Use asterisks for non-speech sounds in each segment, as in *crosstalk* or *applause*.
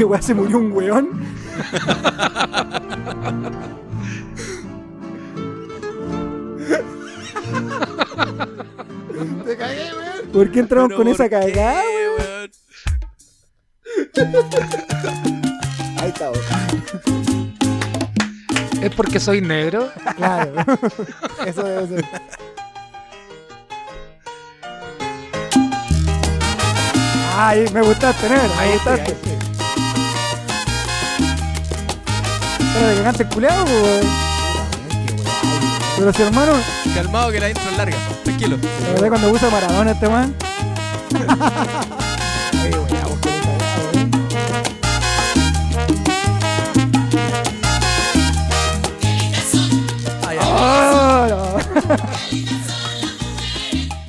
¿Qué weá se murió un weón? Te cagué, weón. ¿Por qué entramos Pero con esa ¿por qué, cagada, weón? weón? Ahí está, weón. ¿Es porque soy negro? Claro. Eso debe ser. Ay, me gustaste, negro. Me Ahí gustaste. ahí. Que cante el culeado. Pero si hermano, Calmado que la intro es larga. Tranquilo. la verdad cuando usa Maradona este man.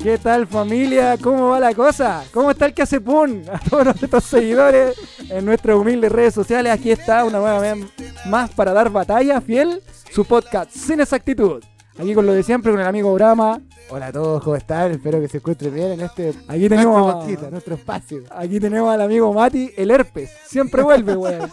¿Qué tal familia? ¿Cómo va la cosa? ¿Cómo está el que hace pun? A todos nuestros seguidores en nuestras humildes redes sociales. Aquí está una nueva más para dar batalla fiel. Su podcast Sin Exactitud. Aquí con lo de siempre, con el amigo Brahma. Hola a todos, ¿cómo están? Espero que se encuentren bien en este Aquí nuestro tenemos, nuestro espacio. aquí tenemos al amigo Mati, el herpes. Siempre vuelve, weón.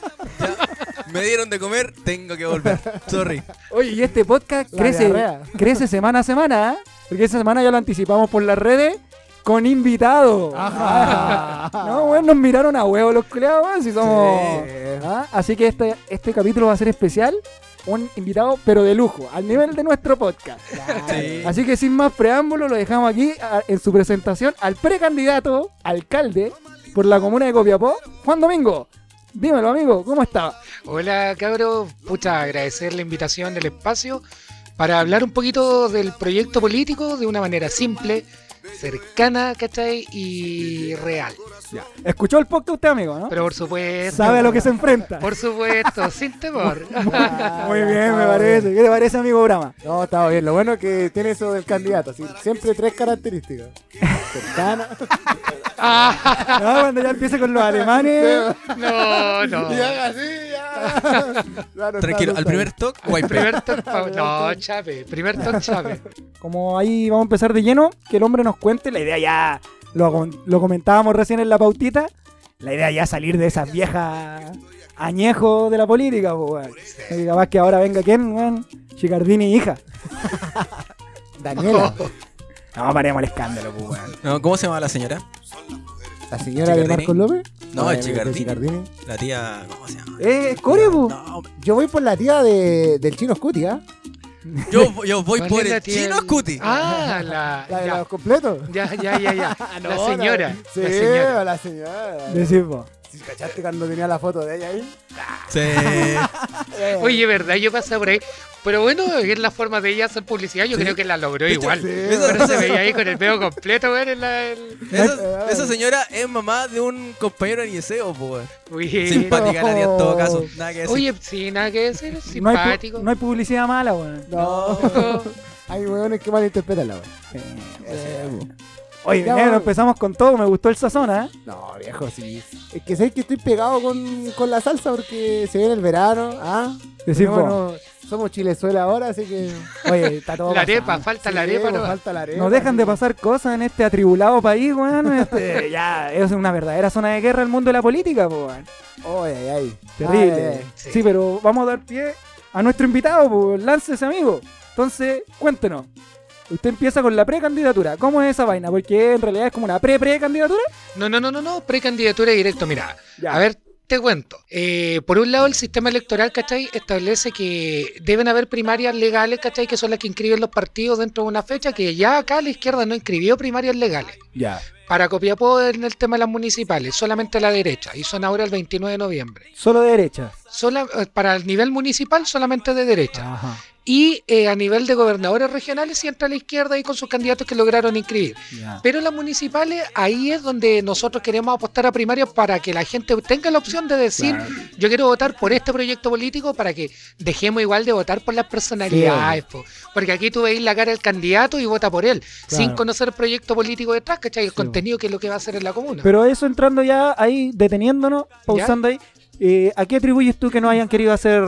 *laughs* Me dieron de comer, tengo que volver. Sorry. Oye, y este podcast La crece, diarrea. crece semana a semana, ¿eh? Porque esa semana ya lo anticipamos por las redes con invitados. Ajá. *laughs* No, weón, nos miraron a huevo los culiados, weón, si somos... Sí. ¿Ah? Así que este, este capítulo va a ser especial, un invitado, pero de lujo, al nivel de nuestro podcast. Sí. Así que sin más preámbulo, lo dejamos aquí a- en su presentación al precandidato, alcalde, por la comuna de Copiapó, Juan Domingo. Dímelo, amigo, ¿cómo está? Hola, cabros. Pucha, agradecer la invitación del espacio para hablar un poquito del proyecto político de una manera simple, cercana, ¿cachai? Y real. ¿Escuchó el podcast usted, amigo, no? Pero por supuesto. ¿Sabe a lo que se enfrenta? Por supuesto, sin temor. *laughs* Muy bien, me parece. ¿Qué te parece, amigo Brahma? No, estaba bien. Lo bueno es que tiene eso del candidato. siempre tres características. Cercana. *laughs* No, cuando ya empiece con los alemanes. no, no. Y haga así, ya. Ya no Tranquilo. está, Al primer está. toque. Primer toque, no, chape. Primer toque, chape. Como ahí vamos a empezar de lleno, que el hombre nos cuente. La idea ya lo, com- lo comentábamos recién en la pautita. La idea ya salir de esas viejas añejos de la política, pues, weón. Capaz que ahora venga quién, weón. Chicardini hija. *laughs* Daniela, No, paremos el escándalo, pues, weón. No, ¿Cómo se llama la señora? la señora de. Marcos López. No, de- el Chicardini. Chicardini. La tía. ¿Cómo se llama? Eh, es Core. No, Yo voy por la tía de, del chino Scuti, ¿ah? Yo, yo voy ¿Cuál por el chino Scuti. Ah, la. La de ya. los completos. Ya, ya, ya, ya. *laughs* No, La señora. Sí, La señora. la señora. ¿Sí ¿Cachaste cuando tenía la foto de ella ahí? Sí. *laughs* *laughs* Oye, verdad, yo pasé por ahí. Pero bueno, es la forma de ella hacer publicidad. Yo Sí. creo que la logró igual. Pero se veía ahí con el pelo completo, weón. En la, el... Esa, esa señora es mamá de un compañero po, weón. Uy. Simpática la tía en todo caso. Nada que decir. Oye, sí, nada que decir. No hay, Simpático. no hay publicidad mala, weón. No. *laughs* Hay hueones que malinterpretan la. Eh, Oye, Ya, negro, empezamos con todo. Me gustó el sazón, ¿eh? No, viejo, sí. Es que sé que estoy pegado con, con la salsa porque se viene el verano. ¿ah? Bueno, somos chilezuela ahora, así que. Oye, está todo *laughs* La pasando. arepa, falta la arepa, pues, ¿no? falta la arepa. Nos dejan de pasar cosas en este atribulado país, weón. *laughs* Este, ya, es una verdadera zona de guerra el mundo de la política, po, weón. Ay, ay, ay. Terrible. Ay, ay, ay. Sí. Sí. pero vamos a dar pie a nuestro invitado, pues, láncese, amigo. Entonces, cuéntenos. Usted empieza con la precandidatura. ¿Cómo es esa vaina? Porque en realidad es como una pre-precandidatura. No, no, no, no, no. Precandidatura directo. Mira, Ya. a ver, te cuento. Eh, por un lado, el sistema electoral, ¿cachai? Establece que deben haber primarias legales, ¿cachai? Que son las que inscriben los partidos dentro de una fecha, que ya acá la izquierda no inscribió primarias legales. Ya. Para Copiapó en el tema de las municipales, solamente la derecha, y son ahora el 29 de noviembre. Solo de derecha. Sola- eh, para el nivel municipal, solamente de derecha. Ajá. Y eh, a nivel de gobernadores regionales, sí entra la izquierda y con sus candidatos que lograron inscribir. Pero las municipales, ahí es donde nosotros queremos apostar a primarias para que la gente tenga la opción de decir, Claro. yo quiero votar por este proyecto político para que dejemos igual de votar por las personalidades. po. Porque aquí tú veis la cara del candidato y vota por él, Claro. sin conocer el proyecto político detrás, ¿cachai? El Sí, contenido que es lo que va a hacer en la comuna. Pero eso entrando ya ahí, deteniéndonos, pausando ahí. Eh, ¿A qué atribuyes tú que no hayan querido hacer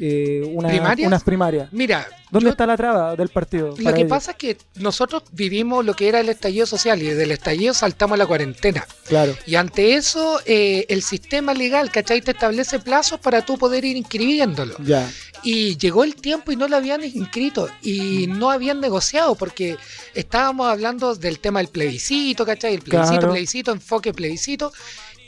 eh, una- ¿Primarias? unas primarias? Mira, ¿Dónde yo- está la traba del partido? lo que pasa es que nosotros vivimos lo que era el estallido social y del estallido saltamos a la cuarentena. Claro. Y ante eso, eh, el sistema legal, ¿cachai? Te establece plazos para tú poder ir inscribiéndolo. Ya. Y llegó el tiempo y no lo habían inscrito y no habían negociado porque estábamos hablando del tema del plebiscito, ¿cachai? El plebiscito, Claro. plebiscito, enfoque, plebiscito.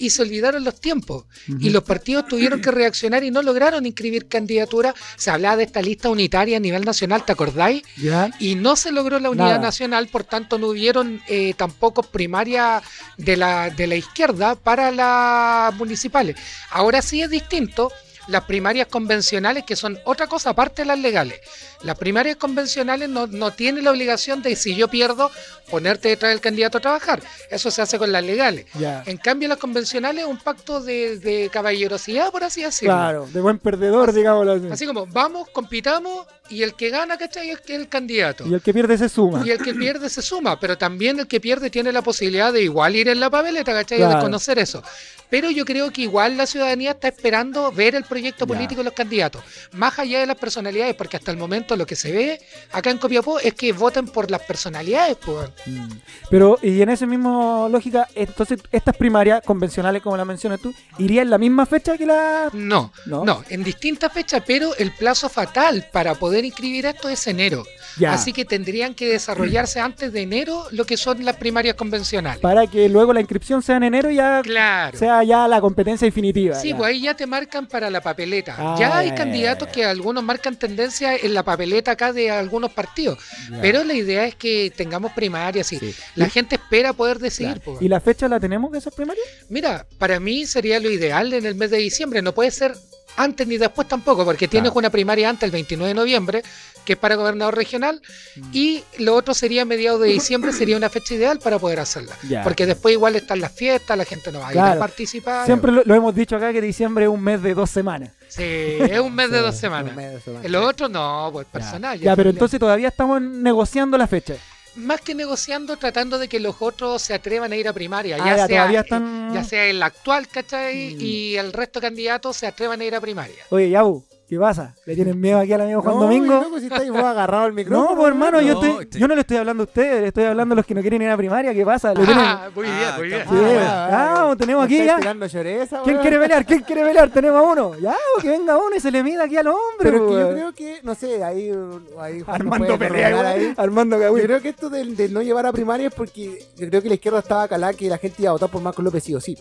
Y se olvidaron los tiempos. Y los partidos tuvieron que reaccionar y no lograron inscribir candidaturas. Se hablaba de esta lista unitaria a nivel nacional, ¿te acordáis? Ya. y no se logró la unidad Nada. nacional, por tanto no hubieron eh, tampoco primarias de la, de la izquierda para las municipales. Ahora sí es distinto las primarias convencionales, que son otra cosa aparte de las legales. Las primarias convencionales no, no tienen la obligación de, si yo pierdo, ponerte detrás del candidato a trabajar. Eso se hace con las legales. En cambio, las convencionales es un pacto de, de caballerosidad, por así decirlo. Claro, de buen perdedor, digámoslo así. Así como, vamos, compitamos, y el que gana, ¿cachai? Es el candidato. Y el que pierde se suma. Y el que pierde se suma, pero también el que pierde tiene la posibilidad de igual ir en la papeleta, ¿cachai? Claro. De conocer eso. Pero yo creo que igual la ciudadanía está esperando ver el proyecto político de los candidatos, más allá de las personalidades, porque hasta el momento lo que se ve acá en Copiapó es que voten por las personalidades, pues. Mm. Pero, y en esa misma lógica, entonces estas primarias convencionales, como las mencionas tú, irían en la misma fecha que la. No, ¿No? no, en distintas fechas, pero el plazo fatal para poder inscribir esto es enero. Ya. Así que tendrían que desarrollarse antes de enero lo que son las primarias convencionales. Para que luego la inscripción sea en enero y ya Claro. sea ya la competencia definitiva. Sí, ya. pues ahí ya te marcan para la papeleta. Ah, ya hay ya, candidatos que algunos marcan tendencia en la papeleta acá de algunos partidos. Pero la idea es que tengamos primarias y Sí. la gente espera poder decidir. Claro. pues. ¿Y la fecha la tenemos de esas primarias? Mira, para mí sería lo ideal en el mes de diciembre. No puede ser antes ni después tampoco, porque tienes Claro. una primaria antes, el 29 de noviembre, que es para gobernador regional, y lo otro sería mediados de diciembre, sería una fecha ideal para poder hacerla. Ya. Porque después igual están las fiestas, la gente no va a ir a participar. Siempre lo, lo hemos dicho acá que diciembre es un mes de dos semanas. Sí, es un mes de *laughs* dos un semanas. mes de dos semanas. El otro no, pues personal. Ya, pero entonces todavía estamos negociando la fecha. Más que negociando, tratando de que los otros se atrevan a ir a primaria. Ah, ya, ya, sea, están- ya sea el actual, ¿cachai? Mm. Y el resto de candidatos se atrevan a ir a primaria. Oye, Yabu, ¿qué pasa? ¿Le tienen miedo aquí al amigo Juan No, Domingo? loco, si estáis vos agarrado al micrófono. *laughs* No, pues hermano, yo, No, estoy- este- yo no le estoy hablando a ustedes, le estoy hablando a los que no quieren ir a primaria. ¿Qué pasa? ¿Le tienen- Ah, muy bien, Ah, muy bien. bueno. ah, tenemos ¿Me aquí ya. tirando lloreza, ¿Quién quiere pelear? ¿Quién quiere pelear? Tenemos a uno. Ya, que venga uno y se le mida aquí al hombre. Pero es que pues. yo creo que, no sé, ahí. ahí Armando puede pelea, ahí. Armando Yo Cagüín. creo que esto de, de no llevar a primaria es porque yo creo que la izquierda estaba calada que la gente iba a votar por Marco López sí o sí.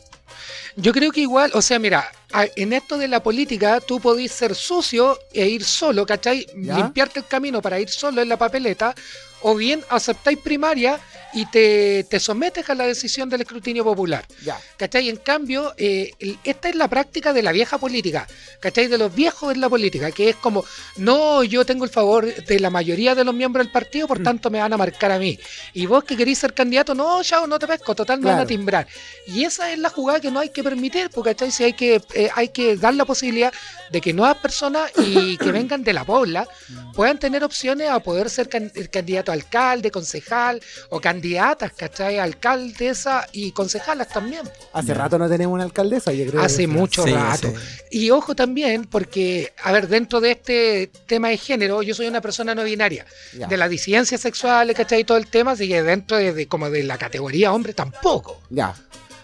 Yo creo que igual, o sea, mira, en esto de la política, tú podís ser sucio e ir solo, ¿cachai? ¿Ya? Limpiarte el camino para ir solo en la papeleta, o bien aceptáis primaria y te, te sometes a la decisión del escrutinio popular. Ya. ¿Cachai? En cambio, eh, esta es la práctica de la vieja política, ¿cachai? De los viejos en la política, que es como, no, yo tengo el favor de la mayoría de los miembros del partido, Mm. por tanto me van a marcar a mí. Y vos que queréis ser candidato, no, chao, no te pesco, total me van a timbrar. Y esa es la jugada que no hay que permitir, porque ¿cachai? Si hay que, eh, hay que dar la posibilidad de que nuevas personas y que *coughs* vengan de la pobla puedan tener opciones a poder ser can- el candidato a alcalde, concejal o candidatas, ¿cachai? Alcaldesa y concejalas también. Hace rato no tenemos una alcaldesa, yo creo. Hace que- mucho Sí, rato. sí. Y ojo también, porque, a ver, dentro de este tema de género, yo soy una persona no binaria. Ya. De la disidencia sexual, ¿cachai? Y todo el tema, así que dentro de, de- como de la categoría hombre tampoco. Ya.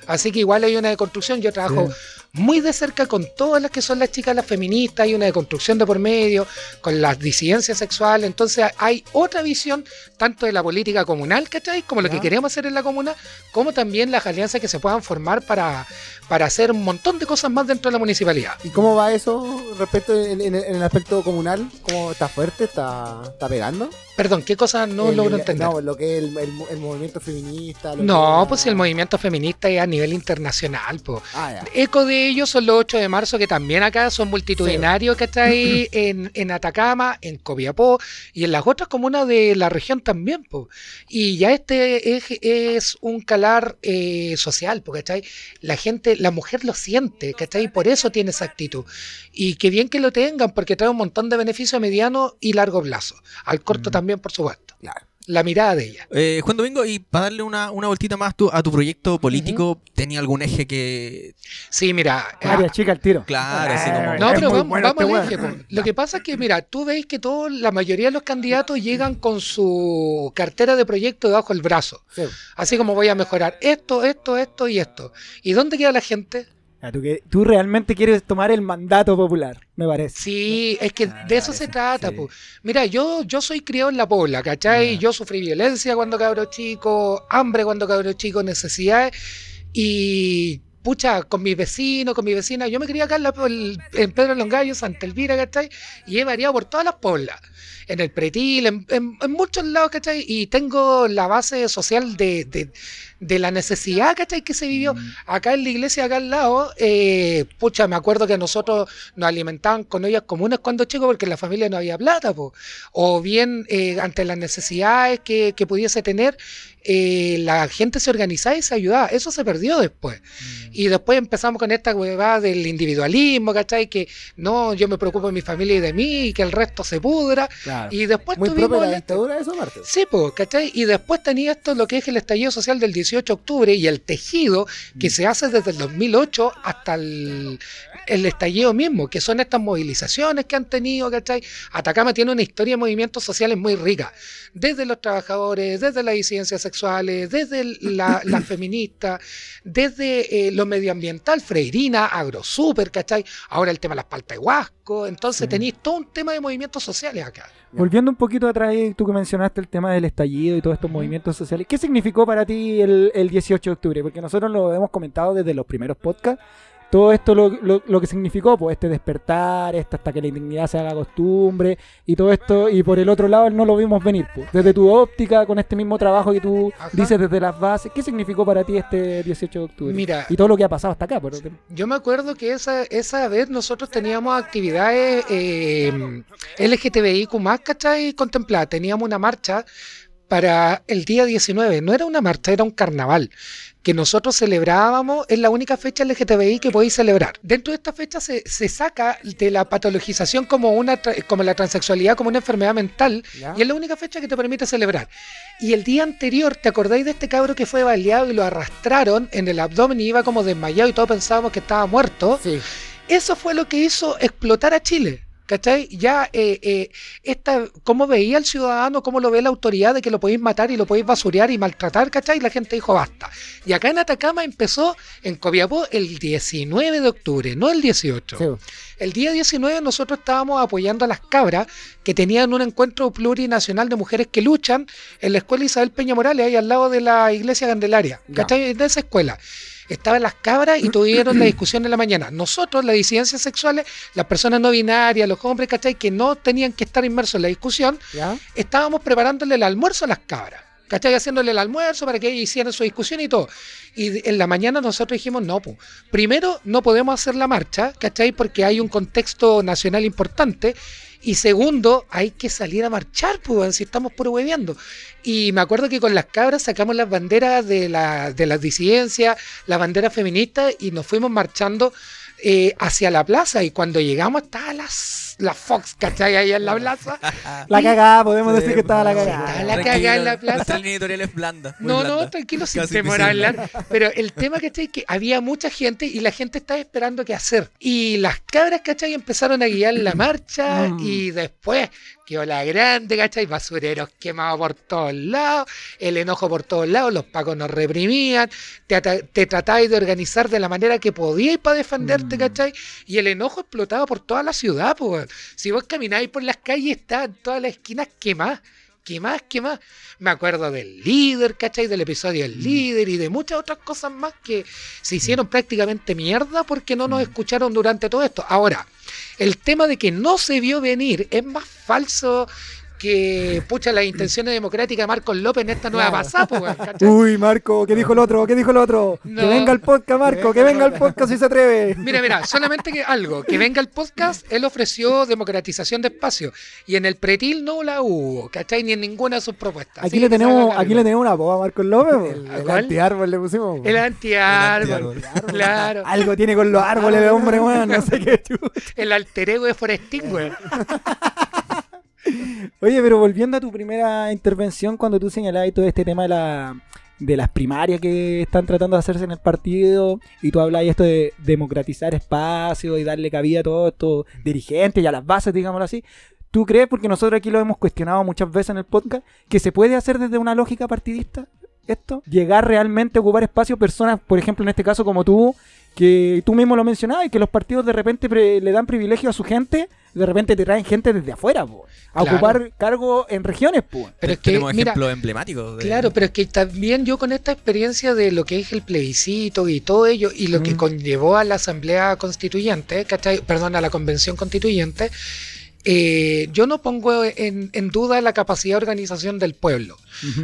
Así que igual hay una deconstrucción. Yo trabajo muy de cerca con todas las que son las chicas, las feministas, hay una deconstrucción de por medio, con las disidencias sexuales. Entonces hay otra visión, tanto de la política comunal, ¿cachai? Como lo Ya. que queremos hacer en la comuna, como también las alianzas que se puedan formar para, para hacer un montón de cosas más dentro de la municipalidad. ¿Y cómo va eso respecto en, en- en el aspecto comunal? ¿Cómo está fuerte? ¿Está, está pegando? Perdón, ¿qué cosas no El- logro entender? No, lo que es el, el- el movimiento feminista. lo No, que- pues si el movimiento feminista es a nivel internacional, pues. Ah. Eco de ellos son los 8 de marzo, que también acá son multitudinarios, que está ahí en, en Atacama, en Copiapó y en las otras comunas de la región también. po. Y ya este es, es un calar eh, social, porque la gente, la mujer lo siente, ¿cachai? Por eso tiene esa actitud. Y qué bien que lo tengan, porque trae un montón de beneficios a mediano y largo plazo. Al corto también, por supuesto. Claro. La mirada de ella. Eh, Juan Domingo, y para darle una, una voltita más tu- a tu proyecto político, ¿tenía algún eje que. Sí, mira. María chica al tiro. Claro, así como- No, pero vamos, bueno vamos este al eje, po. Lo que pasa es que, mira, tú veis que todo, la mayoría de los candidatos llegan con su cartera de proyecto debajo del brazo. Sí. Así como voy a mejorar esto, esto, esto y esto. ¿Y dónde queda la gente? Ah, tú, que- tú realmente quieres tomar el mandato popular, me parece. Sí, es que Ah, de eso parece, se trata. sí. Mira, yo, yo soy criado en la pobla, ¿cachai? Yo sufrí violencia cuando cabro chico, hambre cuando cabro chico, necesidades. Y pucha, con mis vecinos, con mis vecinas, yo me crié acá en, la- en Pedro Longallo, Santa Elvira, ¿cachai? Y he variado por todas las poblas. En el pretil, en, en- en muchos lados, ¿cachai? Y tengo la base social de, de, de la necesidad, ¿cachai? Que se vivió acá en la iglesia, acá al lado. eh, pucha, me acuerdo que a nosotros nos alimentaban con ollas comunes cuando chicos porque en la familia no había plata, po. o bien eh, ante las necesidades que, que pudiese tener, eh, la gente se organizaba y se ayudaba. Eso se perdió después. Y después empezamos con esta huevada del individualismo, ¿cachai? Que no, yo me preocupo de mi familia y de mí, y que el resto se pudra. Claro. Y después Muy tuvimos la dictadura eso, Marte. Sí, pues, ¿cachai? Y después tenía esto lo que es el estallido social del 18 de octubre y el tejido que se hace desde el 2008 hasta el, el estallido mismo, que son estas movilizaciones que han tenido, ¿cachai? Atacama tiene una historia de movimientos sociales muy rica, desde los trabajadores, desde las disidencias sexuales, desde la, la *laughs* feminista, desde eh, lo medioambiental, Freirina, AgroSuper, ¿cachai? Ahora el tema de las paltas de Huasco, entonces tenéis todo un tema de movimientos sociales acá. Volviendo un poquito atrás, tú que mencionaste el tema del estallido y todos estos movimientos sociales, ¿qué significó para ti el, el 18 de octubre? Porque nosotros lo hemos comentado desde los primeros podcasts, todo esto lo, lo- lo que significó, pues este despertar, este hasta que la indignidad se haga costumbre y todo esto, y por el otro lado no lo vimos venir, pues. desde tu óptica, con este mismo trabajo que tú Ajá. dices desde las bases, ¿qué significó para ti este 18 de octubre? Mira, y todo lo que ha pasado hasta acá, por Yo me acuerdo que esa, esa vez nosotros teníamos actividades eh, LGTBIQ más, ¿cachai? Contempladas. Teníamos una marcha para el día 19. No era una marcha, era un carnaval que nosotros celebrábamos, es la única fecha LGTBI que podéis celebrar. Dentro de esta fecha se, se saca de la patologización como, una, como la transexualidad como una enfermedad mental ¿Ya? y es la única fecha que te permite celebrar. Y el día anterior, ¿te acordáis de este cabro que fue baleado y lo arrastraron en el abdomen y iba como desmayado y todos pensábamos que estaba muerto? Sí. Eso fue lo que hizo explotar a Chile. ¿Cachai? Ya, eh, eh, esta, cómo veía el ciudadano, cómo lo ve la autoridad de que lo podéis matar y lo podéis basurear y maltratar, ¿cachai? Y la gente dijo basta. Y acá en Atacama empezó en Copiapó el 19 de octubre, no el 18. Sí. El día 19 nosotros estábamos apoyando a las cabras que tenían un encuentro plurinacional de mujeres que luchan en la escuela Isabel Peña Morales, ahí al lado de la iglesia Candelaria. ¿Cachai? En esa escuela. Estaban las cabras y tuvieron la discusión en la mañana. Nosotros, las disidencias sexuales, las personas no binarias, los hombres, ¿cachai? Que no tenían que estar inmersos en la discusión, ¿Ya? estábamos preparándole el almuerzo a las cabras. ¿Cachai? Haciéndole el almuerzo para que hicieran su discusión y todo. Y en la mañana nosotros dijimos, no, pues, primero no podemos hacer la marcha, ¿cachai? Porque hay un contexto nacional importante. Y segundo, hay que salir a marchar, pues, si estamos puro hueveando. Y me acuerdo que con las cabras sacamos las banderas de, la, de las disidencias, las banderas feministas, y nos fuimos marchando eh, hacia la plaza. Y cuando llegamos estaba las, la Fox, ¿cachai? Ahí en la plaza. *laughs* La cagada, podemos Sí, decir que estaba la cagada. Estaba la cagada en la plaza. Nuestra línea editorial es blanda. No, blanda. no, tranquilo, sin temor a hablar. Pero el tema, ¿cachai? Que había mucha gente y la gente estaba esperando qué hacer. Y las cabras, ¿cachai? Empezaron a guiar la marcha Mm. y después quedó la grande, ¿cachai? Basureros quemados por todos lados, el enojo por todos lados, los pacos nos reprimían, te, ata- te tratabais de organizar de la manera que podíais para defenderte, Mm. ¿cachai? Y el enojo explotaba por toda la ciudad, pues. Si vos camináis por las calles, estaban todas las esquinas quemadas. ¿Qué más? ¿Qué más? Me acuerdo del líder, ¿cachai? Del episodio del líder y de muchas otras cosas más que se hicieron prácticamente mierda porque no nos escucharon durante todo esto. Ahora, el tema de que no se vio venir es más falso que, pucha, las intenciones democráticas de Marcos López en esta nueva Claro. pasada, pues, weón. Uy, Marco, ¿qué dijo el otro? ¿Qué dijo el otro? No. Que venga el podcast, Marco, que venga el podcast si se atreve. Mira, mira, solamente que algo, que venga el podcast, él ofreció democratización de espacio y en el pretil no la hubo, ¿cachai? Ni en ninguna de sus propuestas. Aquí le tenemos, aquí le tenemos una boba a Marcos López. El, el antiárbol le pusimos. El antiárbol, antiárbol. claro. Algo tiene con los árboles de hombre, weón. No sé qué. El alter ego de Forestín, güey. *laughs* Oye, pero volviendo a tu primera intervención, cuando tú señalabas todo este tema de, la, de las primarias que están tratando de hacerse en el partido, y tú hablabas esto de democratizar espacios y darle cabida a todos estos dirigentes y a las bases, digámoslo así. ¿Tú crees, porque nosotros aquí lo hemos cuestionado muchas veces en el podcast, que se puede hacer desde una lógica partidista esto? Llegar realmente a ocupar espacio, personas, por ejemplo, en este caso como tú, que tú mismo lo mencionabas, y que los partidos de repente pre- le dan privilegio a su gente, de repente te traen gente desde afuera, po, a Claro. ocupar cargos en regiones, po. Pero es que, Tenemos mira, ejemplos emblemáticos. de- Claro, pero es que también yo con esta experiencia de lo que es el plebiscito y todo ello, y lo que conllevó a la Asamblea Constituyente, ¿cachai? perdón, a la Convención Constituyente, eh, yo no pongo en, en duda la capacidad de organización del pueblo.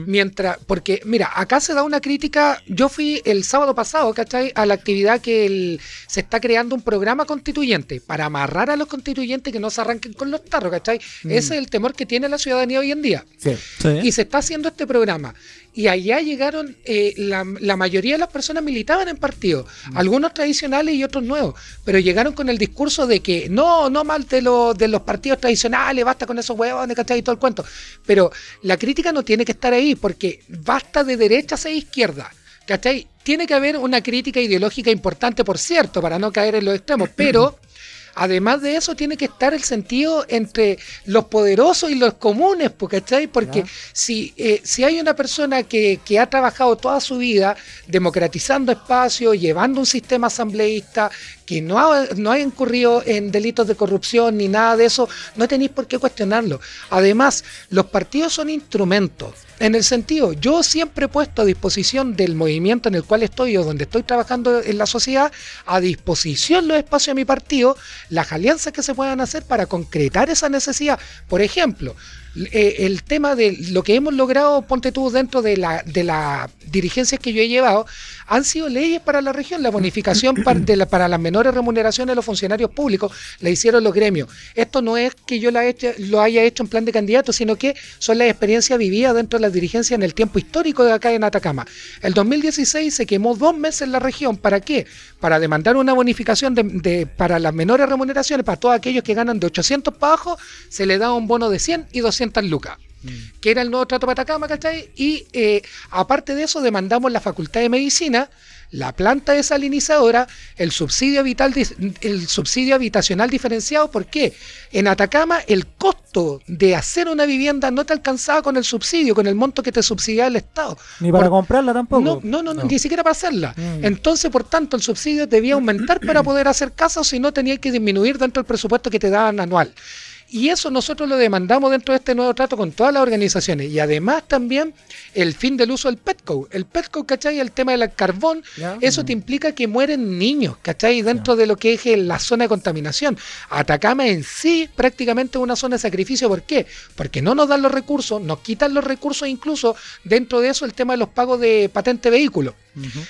Mientras, porque, mira, acá se da una crítica. Yo fui el sábado pasado, ¿cachai? A la actividad que el- se está creando un programa constituyente para amarrar a los constituyentes que no se arranquen con los tarros, ¿cachai? Mm. Ese es el temor que tiene la ciudadanía hoy en día. Sí. Y se está haciendo este programa. Y allá llegaron, eh, la, la mayoría de las personas militaban en partidos, algunos tradicionales y otros nuevos, pero llegaron con el discurso de que no, no mal de, los de los partidos tradicionales, basta con esos huevones, ¿cachai? Y todo el cuento. Pero la crítica no tiene que estar ahí, porque basta de derechas e izquierdas. ¿Cachai? Tiene que haber una crítica ideológica importante, por cierto, para no caer en los extremos, pero *clears throat* además de eso tiene que estar el sentido entre los poderosos y los comunes. Porque si, eh, si hay una persona que, que ha trabajado toda su vida democratizando espacios, llevando un sistema asambleísta, que no ha, no ha incurrido en delitos de corrupción ni nada de eso, no tenéis por qué cuestionarlo. Además, los partidos son instrumentos. En el sentido, yo siempre he puesto a disposición del movimiento en el cual estoy o donde estoy trabajando en la sociedad, a disposición los espacios de mi partido, las alianzas que se puedan hacer para concretar esa necesidad. Por ejemplo, eh, el tema de lo que hemos logrado, ponte tú, dentro de la, de las dirigencias que yo he llevado, han sido leyes para la región. La bonificación par- de la- para las menores remuneraciones de los funcionarios públicos la hicieron los gremios. Esto no es que yo la hecho- lo haya hecho en plan de candidato, sino que son las experiencias vividas dentro de las dirigencias en el tiempo histórico de acá en Atacama. El 2016 se quemó dos meses en la región. ¿Para qué? Para demandar una bonificación de, de- para las menores remuneraciones, para todos aquellos que ganan de 800 para abajo, se le da un bono de 100 y 200 lucas que era el nuevo trato para Atacama, ¿cachai? Y eh, aparte de eso, demandamos la Facultad de Medicina, la planta desalinizadora, el subsidio vital, el subsidio habitacional diferenciado. ¿Por qué? En Atacama el costo de hacer una vivienda no te alcanzaba con el subsidio, con el monto que te subsidiaba el Estado. Ni para Por- comprarla tampoco. No, no, no, no, No. ni siquiera para hacerla. Mm. Entonces, por tanto, el subsidio debía aumentar para poder hacer casas, si no tenía que disminuir dentro del presupuesto que te daban anual. Y eso nosotros lo demandamos dentro de este nuevo trato con todas las organizaciones. Y además también el fin del uso del petco. El petco, ¿cachai? El tema del carbón, eso te implica que mueren niños, ¿cachai? Dentro de lo que es el- la zona de contaminación. Atacama en sí prácticamente es una zona de sacrificio. ¿Por qué? Porque no nos dan los recursos, nos quitan los recursos incluso dentro de eso el tema de los pagos de patente vehículo.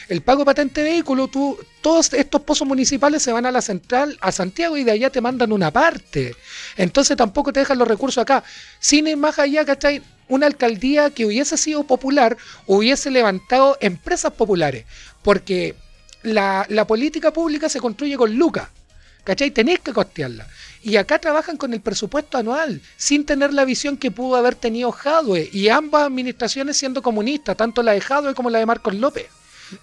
El pago de patente vehículo, tú, todos estos pozos municipales se van a la central, a Santiago, y de allá te mandan una parte. Entonces tampoco te dejan los recursos acá. Sin ir más allá, ¿cachai? Una alcaldía que hubiese sido popular hubiese levantado empresas populares. Porque la, la política pública se construye con lucas. ¿Cachai? Tenéis que costearla. Y acá trabajan con el presupuesto anual, sin tener la visión que pudo haber tenido Jadwe. Y ambas administraciones siendo comunistas, tanto la de Jadwe como la de Marcos López.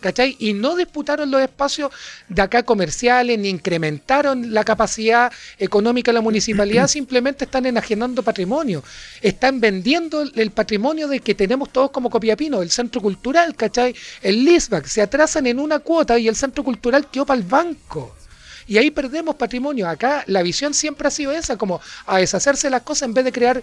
¿Cachai? Y no disputaron los espacios de acá comerciales, ni incrementaron la capacidad económica de la municipalidad, *clears throat* simplemente están enajenando patrimonio. Están vendiendo el- patrimonio de que tenemos todos como Copiapino, el centro cultural, ¿cachai? El LISBAC, se atrasan en una cuota y el centro cultural quedó para el banco. Y ahí perdemos patrimonio. Acá la visión siempre ha sido esa, como a deshacerse de las cosas en vez de crear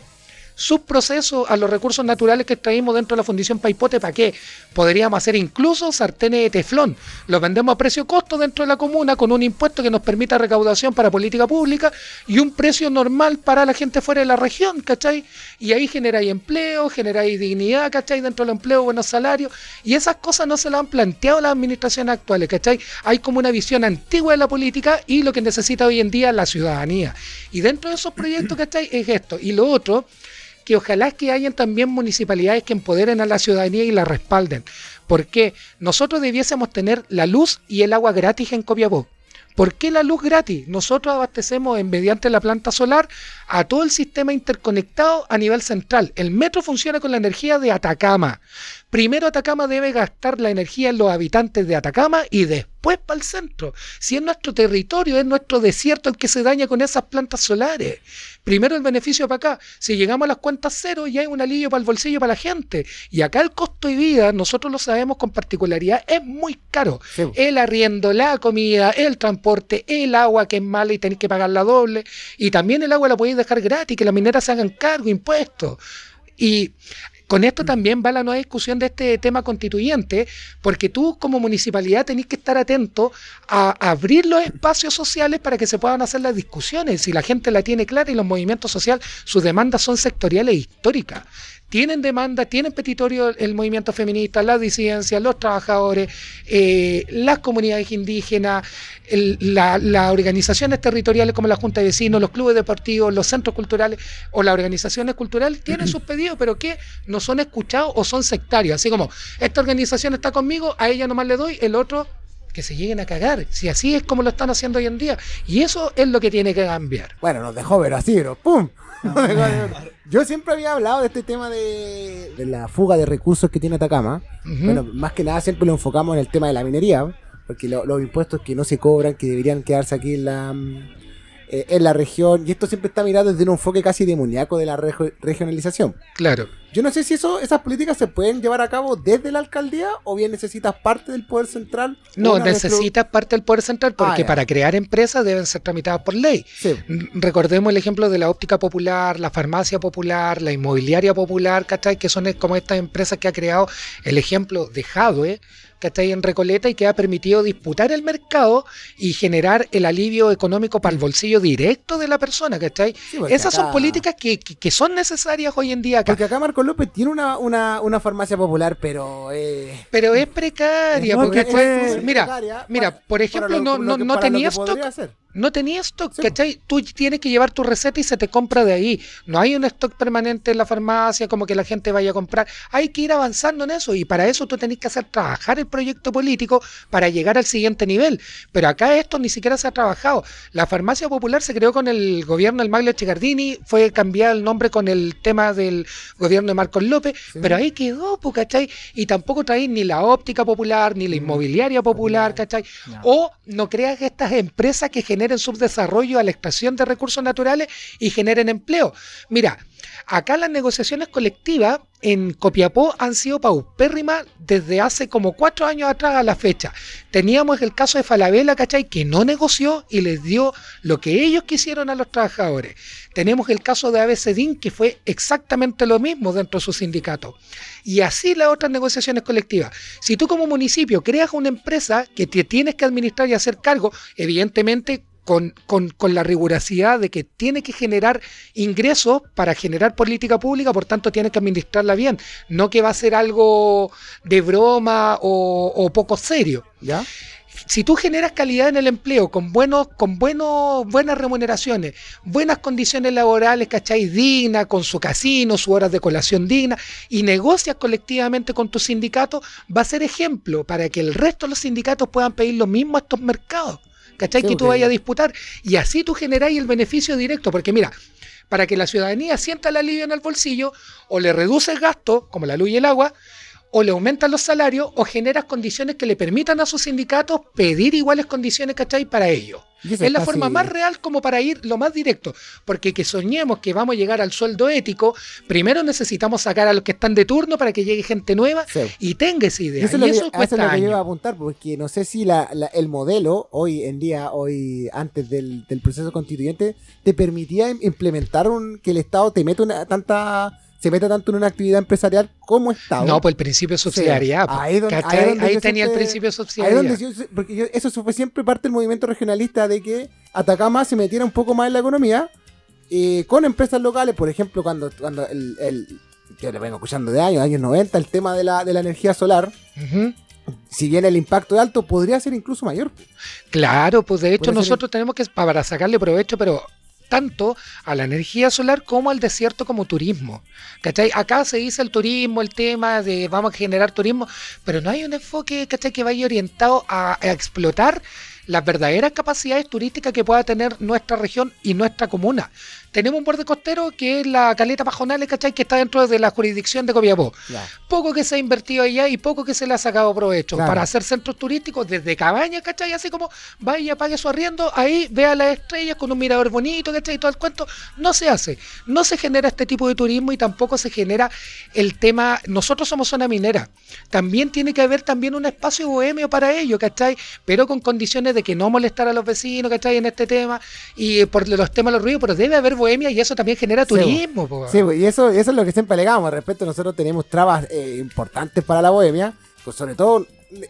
subprocesos a los recursos naturales que traímos dentro de la Fundición Paipote. ¿Para qué? Podríamos hacer incluso sartenes de teflón. Los vendemos a precio costo dentro de la comuna con un impuesto que nos permita recaudación para política pública y un precio normal para la gente fuera de la región, ¿cachai? Y ahí generáis empleo, generáis dignidad, ¿cachai? Dentro del empleo, buenos salarios. Y esas cosas no se las han planteado las administraciones actuales, ¿cachai? Hay como una visión antigua de la política y lo que necesita hoy en día la ciudadanía. Y dentro de esos proyectos, ¿cachai? Es esto. Y lo otro, que ojalá que hayan también municipalidades que empoderen a la ciudadanía y la respalden. Porque nosotros debiésemos tener la luz y el agua gratis en Copiapó. ¿Por qué la luz gratis? Nosotros abastecemos mediante la planta solar a todo el sistema interconectado a nivel central. El metro funciona con la energía de Atacama. Primero Atacama debe gastar la energía en los habitantes de Atacama y después para el centro. Si es nuestro territorio, es nuestro desierto el que se daña con esas plantas solares. Primero el beneficio para acá. Si llegamos a las cuentas cero, ya hay un alivio para el bolsillo para la gente. Y acá el costo de vida, nosotros lo sabemos con particularidad, es muy caro. Sí. El arriendo, la comida, el transporte, el agua que es mala y tenéis que pagarla doble. Y también el agua la podéis dejar gratis, que las mineras se hagan cargo, impuestos. Y con esto también va la nueva discusión de este tema constituyente, porque tú como municipalidad tenés que estar atento a abrir los espacios sociales para que se puedan hacer las discusiones. Si la gente la tiene clara y los movimientos sociales, sus demandas son sectoriales e históricas. Tienen demanda, tienen petitorio el movimiento feminista, las disidencias, los trabajadores, eh, las comunidades indígenas, el- la- las organizaciones territoriales como la Junta de Vecinos, los clubes deportivos, los centros culturales o las organizaciones culturales tienen sus pedidos, pero que no son escuchados o son sectarios. Así como, esta organización está conmigo, a ella nomás le doy, el otro que se lleguen a cagar. Si así es como lo están haciendo hoy en día. Y eso es lo que tiene que cambiar. Bueno, nos dejó pero así, pero ¡pum! *laughs* Nos dejó, pero- Yo siempre había hablado de este tema de, de la fuga de recursos que tiene Atacama. Bueno, más que nada siempre lo enfocamos en el tema de la minería, porque lo- los impuestos que no se cobran, que deberían quedarse aquí en la, eh, en la región, y esto siempre está mirado desde un enfoque casi demoníaco de la regionalización. Claro. Yo no sé si eso, esas políticas se pueden llevar a cabo desde la alcaldía o bien necesitas parte del poder central. No, necesitas parte del poder central porque Ah, para crear empresas deben ser tramitadas por ley. Sí. Mm, Recordemos el ejemplo de la óptica popular, la farmacia popular, la inmobiliaria popular, ¿cachai? Que son como estas empresas que ha creado el ejemplo de Jadwe, ¿cachai? En Recoleta y que ha permitido disputar el mercado y generar el alivio económico para el bolsillo directo de la persona, ¿cachai? Sí, Esas son políticas que, que- que son necesarias hoy en día acá. Porque acá Marco López tiene una, una, una farmacia popular, pero... Eh, Pero es precaria, No, porque que fue- fue- mira, precaria mira, por ejemplo, lo- no, lo no, que- no tenía que stock hacer. No tenía stock, Sí, ¿cachai? Tú tienes que llevar tu receta y se te compra de ahí. No hay un stock permanente en la farmacia como que la gente vaya a comprar. Hay que ir avanzando en eso y para eso tú tenés que hacer trabajar el proyecto político para llegar al siguiente nivel. Pero acá esto ni siquiera se ha trabajado. La farmacia popular se creó con el gobierno del Maglio Chicardini, fue cambiado el nombre con el tema del gobierno de Marcos López, Sí. pero ahí quedó, ¿cachai? Y tampoco traéis ni la óptica popular, ni la inmobiliaria popular, ¿cachai? No. O no creas que estas empresas que generen subdesarrollo a la extracción de recursos naturales y generen empleo. Mira, acá las negociaciones colectivas en Copiapó han sido paupérrimas desde hace como cuatro años atrás a la fecha. Teníamos el caso de Falabella, ¿cachai? Que no negoció y les dio lo que ellos quisieron a los trabajadores. Tenemos el caso de ABCDIN, que fue exactamente lo mismo dentro de su sindicato. Y así las otras negociaciones colectivas. Si tú como municipio creas una empresa que te tienes que administrar y hacer cargo, evidentemente con, con- la rigurosidad de que tiene que generar ingresos para generar política pública, por tanto tienes que administrarla bien, no que va a ser algo de broma o, poco serio ¿Ya? si tú generas calidad en el empleo con buenos, con buenos, buenas remuneraciones, buenas condiciones laborales, ¿cachai? Dignas, con su casino, sus horas de colación digna, y negocias colectivamente con tu sindicato, va a ser ejemplo para que el resto de los sindicatos puedan pedir lo mismo a estos mercados. ¿Cachai? Sí, que tú vayas a disputar. Y así tú generáis el beneficio directo. Porque mira, para que la ciudadanía sienta el alivio en el bolsillo, o le reduces gastos, como la luz y el agua, o le aumentan los salarios, o generas condiciones que le permitan a sus sindicatos pedir iguales condiciones, ¿cachai? Para ellos. Es la forma más real como para ir lo más directo. Porque que soñemos que vamos a llegar al sueldo ético, primero necesitamos sacar a los que están de turno para que llegue gente nueva Sí. y tenga esa Y idea. eso Y eso, que, eso es lo que yo iba a apuntar, porque no sé si la, la- el modelo hoy en día, hoy antes del, del proceso constituyente, te permitía im- implementar un que el Estado te meta una tanta se meta tanto en una actividad empresarial como Estado. No, pues el principio de subsidiariedad. po. Ahí ahí donde Ahí tenía el principio de Ahí subsidiariedad. donde yo- porque yo- eso fue siempre parte del movimiento regionalista de que Atacama se metiera un poco más en la economía eh, con empresas locales, por ejemplo, cuando, cuando el, el- yo lo vengo escuchando de años, años 90, el tema de la, de la energía solar, si bien el impacto es alto, podría ser incluso mayor. Claro, pues de hecho ser nosotros tenemos que, para sacarle provecho, pero tanto a la energía solar como al desierto como turismo. ¿Cachai? Acá se dice el turismo, el tema de vamos a generar turismo, pero no hay un enfoque, ¿cachai? Que vaya orientado a, a explotar las verdaderas capacidades turísticas que pueda tener nuestra región y nuestra comuna. Tenemos un borde costero que es la caleta Pajonales, ¿cachai? Que está dentro de la jurisdicción de Copiapó. Poco que se ha invertido allá y poco que se le ha sacado provecho Claro. para hacer centros turísticos desde cabañas, ¿cachai? Así como vaya, pague su arriendo, ahí vea las estrellas con un mirador bonito, ¿cachai? Y todo el cuento. No se hace. No se genera este tipo de turismo y tampoco se genera el tema. Nosotros somos zona minera. También tiene que haber también un espacio bohemio para ello, ¿cachai? Pero con condiciones de que no molestar a los vecinos, ¿cachai? En este tema y por los temas de los ruidos, pero debe haber bohemia y eso también genera turismo, po. Sí, y eso, eso es lo que siempre alegamos. Respecto, nosotros tenemos trabas eh, importantes para la bohemia, pues sobre todo,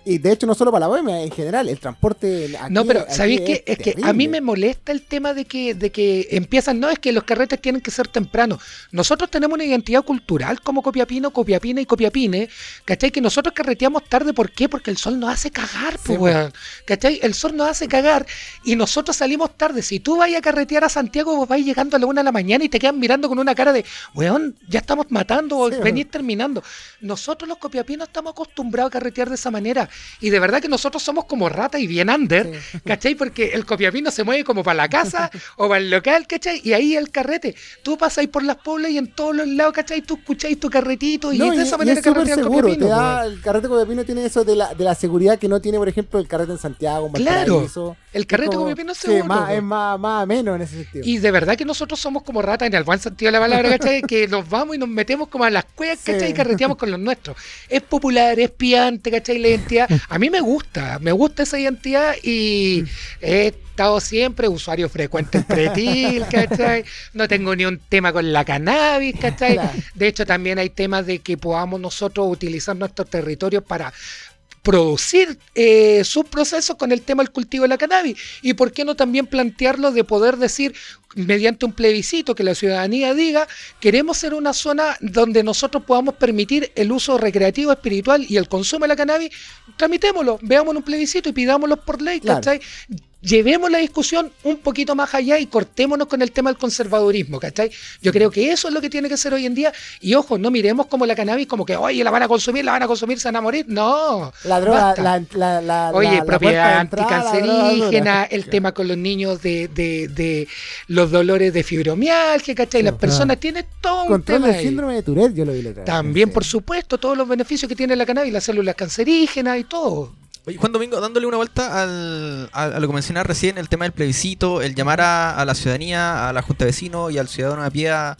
y de hecho no solo para la bohemia, en general, el transporte. aquí- No, pero ¿sabéis qué? Es que a mí me molesta el tema de que, de que empiezan, no, es que los carretes tienen que ser temprano. Nosotros tenemos una identidad cultural como Copiapino, Copiapina y Copiapine, ¿cachai? Que nosotros carreteamos tarde, ¿por qué? Porque el sol nos hace cagar, pues, Sí, pues. weón. ¿cachai? El sol nos hace cagar y nosotros salimos tarde. Si tú vas a carretear a Santiago, vos vas llegando a la una de la mañana y te quedan mirando con una cara de, weón, ya estamos matando Sí, venís terminando. Nosotros los copiapinos estamos acostumbrados a carretear de esa manera y de verdad que nosotros somos como rata y bien under, *laughs* ¿cachai? Porque el copiapino se mueve como para la casa *laughs* o para el local, ¿cachai? Y ahí el carrete. Tú pasas ahí por las poblas y en todos los lados, ¿cachai? Tú escucháis tu carretito y No, de esa manera es el seguro. copiapino. te da- el carrete copiapino tiene eso de la, de la seguridad que no tiene, por ejemplo, el carrete en Santiago, en Claro, Valparaíso. El carrete como- copiapino es sí, seguro, más- weón. es más, más ameno en ese sentido. Y de verdad que nosotros somos como ratas en el buen sentido de la palabra, *laughs* ¿cachai? que nos vamos y nos metemos como a las cuevas, ¿cachai? Sí. Y carreteamos con los nuestros. Es popular, es piante, ¿cachai? La identidad. A mí me gusta, me gusta esa identidad y *laughs* he estado siempre usuario frecuente del pretil, ¿cachai? No tengo ni un tema con la cannabis, ¿cachai? Claro. De hecho, también hay temas de que podamos nosotros utilizar nuestros territorios para producir eh, sus procesos con el tema del cultivo de la cannabis. Y por qué no también plantearlo de poder decir, mediante un plebiscito, que la ciudadanía diga, queremos ser una zona donde nosotros podamos permitir el uso recreativo, espiritual y el consumo de la cannabis, tramitémoslo, veamos en un plebiscito y pidámoslo por ley, Claro. ¿cachai? Llevemos la discusión un poquito más allá y cortémonos con el tema del conservadurismo, ¿cachai? Yo creo que eso es lo que tiene que ser hoy en día. Y ojo, no miremos como la cannabis como que, oye, la van a consumir, la van a consumir, se van a morir. No. La droga, la, la, la, Oye, la- propiedad anticancerígena, el tema con los niños de, de, de los dolores de fibromialgia, ¿cachai? Las personas tienen todo un Control tema del síndrome de Tourette, yo lo vi la otra vez. También, por supuesto, todos los beneficios que tiene la cannabis, las células cancerígenas y todo. Oye, Juan Domingo, dándole una vuelta al, a, a lo que mencionaba recién, el tema del plebiscito, el llamar a, a la ciudadanía, a la Junta de Vecinos y al ciudadano a pie a,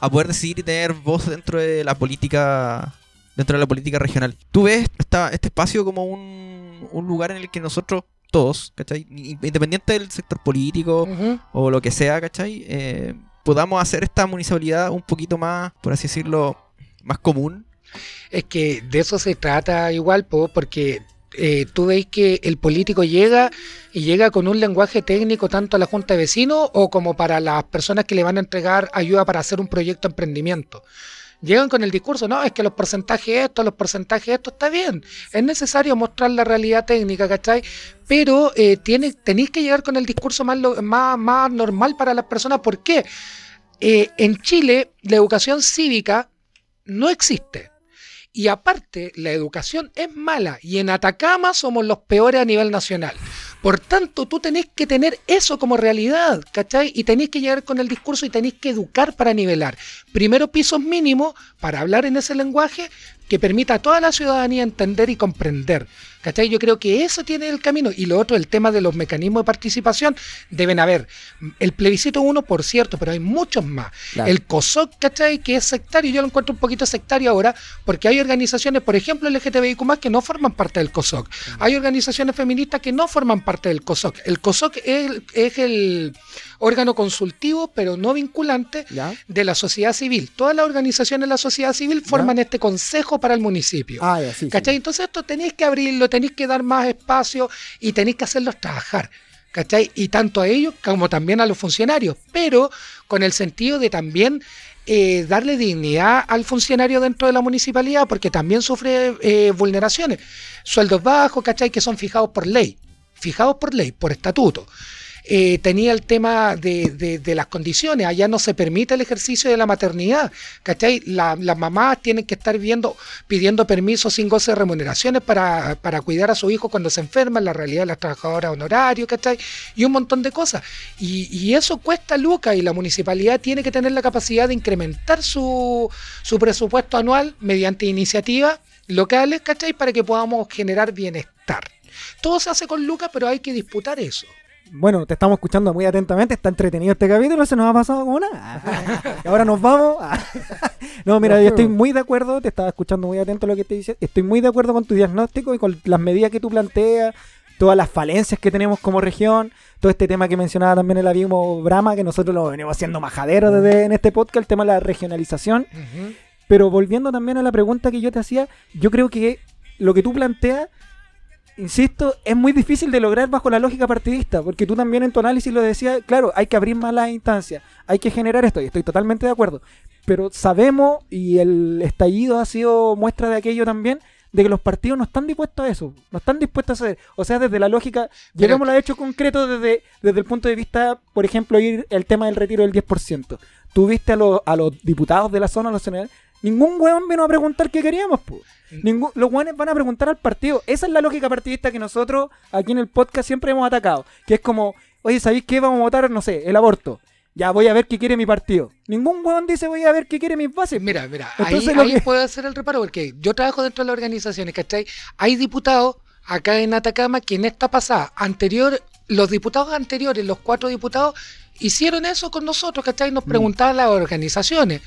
a poder decidir y tener voz dentro de la política dentro de la política regional. ¿Tú ves esta- este espacio como un, un lugar en el que nosotros todos, ¿cachai? Independiente del sector político Ujú. o lo que sea, ¿cachai? Eh, podamos hacer esta municipalidad un poquito más, por así decirlo, más común. Es que de eso se trata igual, po, porque eh, tú veis que el político llega y llega con un lenguaje técnico tanto a la Junta de Vecinos o como para las personas que le van a entregar ayuda para hacer un proyecto de emprendimiento. Llegan con el discurso, no, es que los porcentajes esto, los porcentajes esto, está bien. Es necesario mostrar la realidad técnica, ¿cachai? Pero eh, tenéis que llegar con el discurso más, más, más normal para las personas. ¿Por qué? Eh, en Chile, la educación cívica no existe. Y aparte, la educación es mala y en Atacama somos los peores a nivel nacional. Por tanto, tú tenés que tener eso como realidad, ¿cachai? Y tenés que llegar con el discurso y tenés que educar para nivelar. Primero pisos mínimos para hablar en ese lenguaje que permita a toda la ciudadanía entender y comprender. ¿Cachai? Yo creo que eso tiene el camino. Y lo otro, el tema de los mecanismos de participación, deben haber. El plebiscito uno, por cierto, pero hay muchos más. Claro. El COSOC, ¿cachai? Que es sectario, yo lo encuentro un poquito sectario ahora, porque hay organizaciones, por ejemplo, LGTBIQ, que no forman parte del COSOC. Hay organizaciones feministas que no forman parte del COSOC. El COSOC es, es el órgano consultivo, pero no vinculante, ¿Ya? de la sociedad civil. Todas las organizaciones de la sociedad civil forman este consejo para el municipio. Ah, ya, sí. sí. ¿Cachai? Entonces esto tenéis que abrirlo, tenéis que dar más espacio y tenéis que hacerlos trabajar. ¿Cachai? Y tanto a ellos como también a los funcionarios, pero con el sentido de también eh, darle dignidad al funcionario dentro de la municipalidad, porque también sufre eh, vulneraciones. Sueldos bajos, ¿cachai? Que son fijados por ley, fijados por ley, por estatuto. Eh, tenía el tema de, de- las condiciones. Allá no se permite el ejercicio de la maternidad. ¿Cachai? La- las mamás tienen que estar viendo, pidiendo permiso sin goce de remuneraciones para, para cuidar a su hijo cuando se enferma, en la realidad de las trabajadoras honorarios, ¿cachai? Y un montón de cosas. Y, y eso cuesta lucas y la municipalidad tiene que tener la capacidad de incrementar su, su presupuesto anual mediante iniciativas locales, ¿cachai? Para que podamos generar bienestar. Todo se hace con lucas, pero hay que disputar eso. Bueno, te estamos escuchando muy atentamente, está entretenido este capítulo, se nos ha pasado como nada. Y ahora nos vamos. *laughs* No, mira, yo estoy muy de acuerdo, te estaba escuchando muy atento a lo que te dice. Estoy muy de acuerdo con tu diagnóstico y con las medidas que tú planteas, todas las falencias que tenemos como región, todo este tema que mencionaba también el amigo Brahma, que nosotros lo venimos haciendo majadero desde en este podcast, el tema de la regionalización. Pero volviendo también a la pregunta que yo te hacía, yo creo que lo que tú planteas, insisto, es muy difícil de lograr bajo la lógica partidista, porque tú también en tu análisis lo decías, claro, hay que abrir más las instancias, hay que generar esto, y estoy totalmente de acuerdo. Pero sabemos, y el estallido ha sido muestra de aquello también, de que los partidos no están dispuestos a eso, no están dispuestos a hacer. O sea, desde la lógica, llevémoslo a hecho concreto desde, desde el punto de vista, por ejemplo, ir el tema del retiro del 10%. Tú viste a, los- a los diputados de la zona, a los senadores, ningún hueón vino a preguntar qué queríamos, pues. Ningún, los hueones van a preguntar al partido. Esa es la lógica partidista que nosotros aquí en el podcast siempre hemos atacado. Que es como, oye, ¿sabéis qué? Vamos a votar, no sé, el aborto. Ya voy a ver qué quiere mi partido. Ningún hueón dice voy a ver qué quiere mis bases. Mira, mira, ahí, Entonces, lo ahí que- puedo hacer el reparo, porque yo trabajo dentro de las organizaciones, ¿cachai? Hay diputados acá en Atacama que en esta pasada, anterior, los diputados anteriores, los cuatro diputados, hicieron eso con nosotros, ¿cachai? Mm. Nos preguntaban las organizaciones,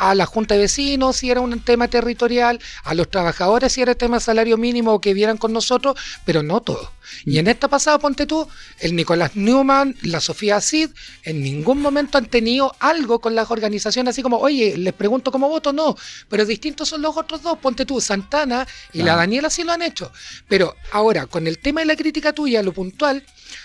a la Junta de Vecinos si era un tema territorial, a los trabajadores si era tema salario mínimo o que vieran con nosotros, pero no todo. Y en esta pasada, ponte tú, el Nicolás Newman, la Sofía Cid, en ningún momento han tenido algo con las organizaciones, así como, oye, les pregunto cómo voto, no, pero distintos son los otros dos, ponte tú, Santana y la. Daniela sí lo han hecho. Pero ahora, con el tema de la crítica tuya, lo puntual,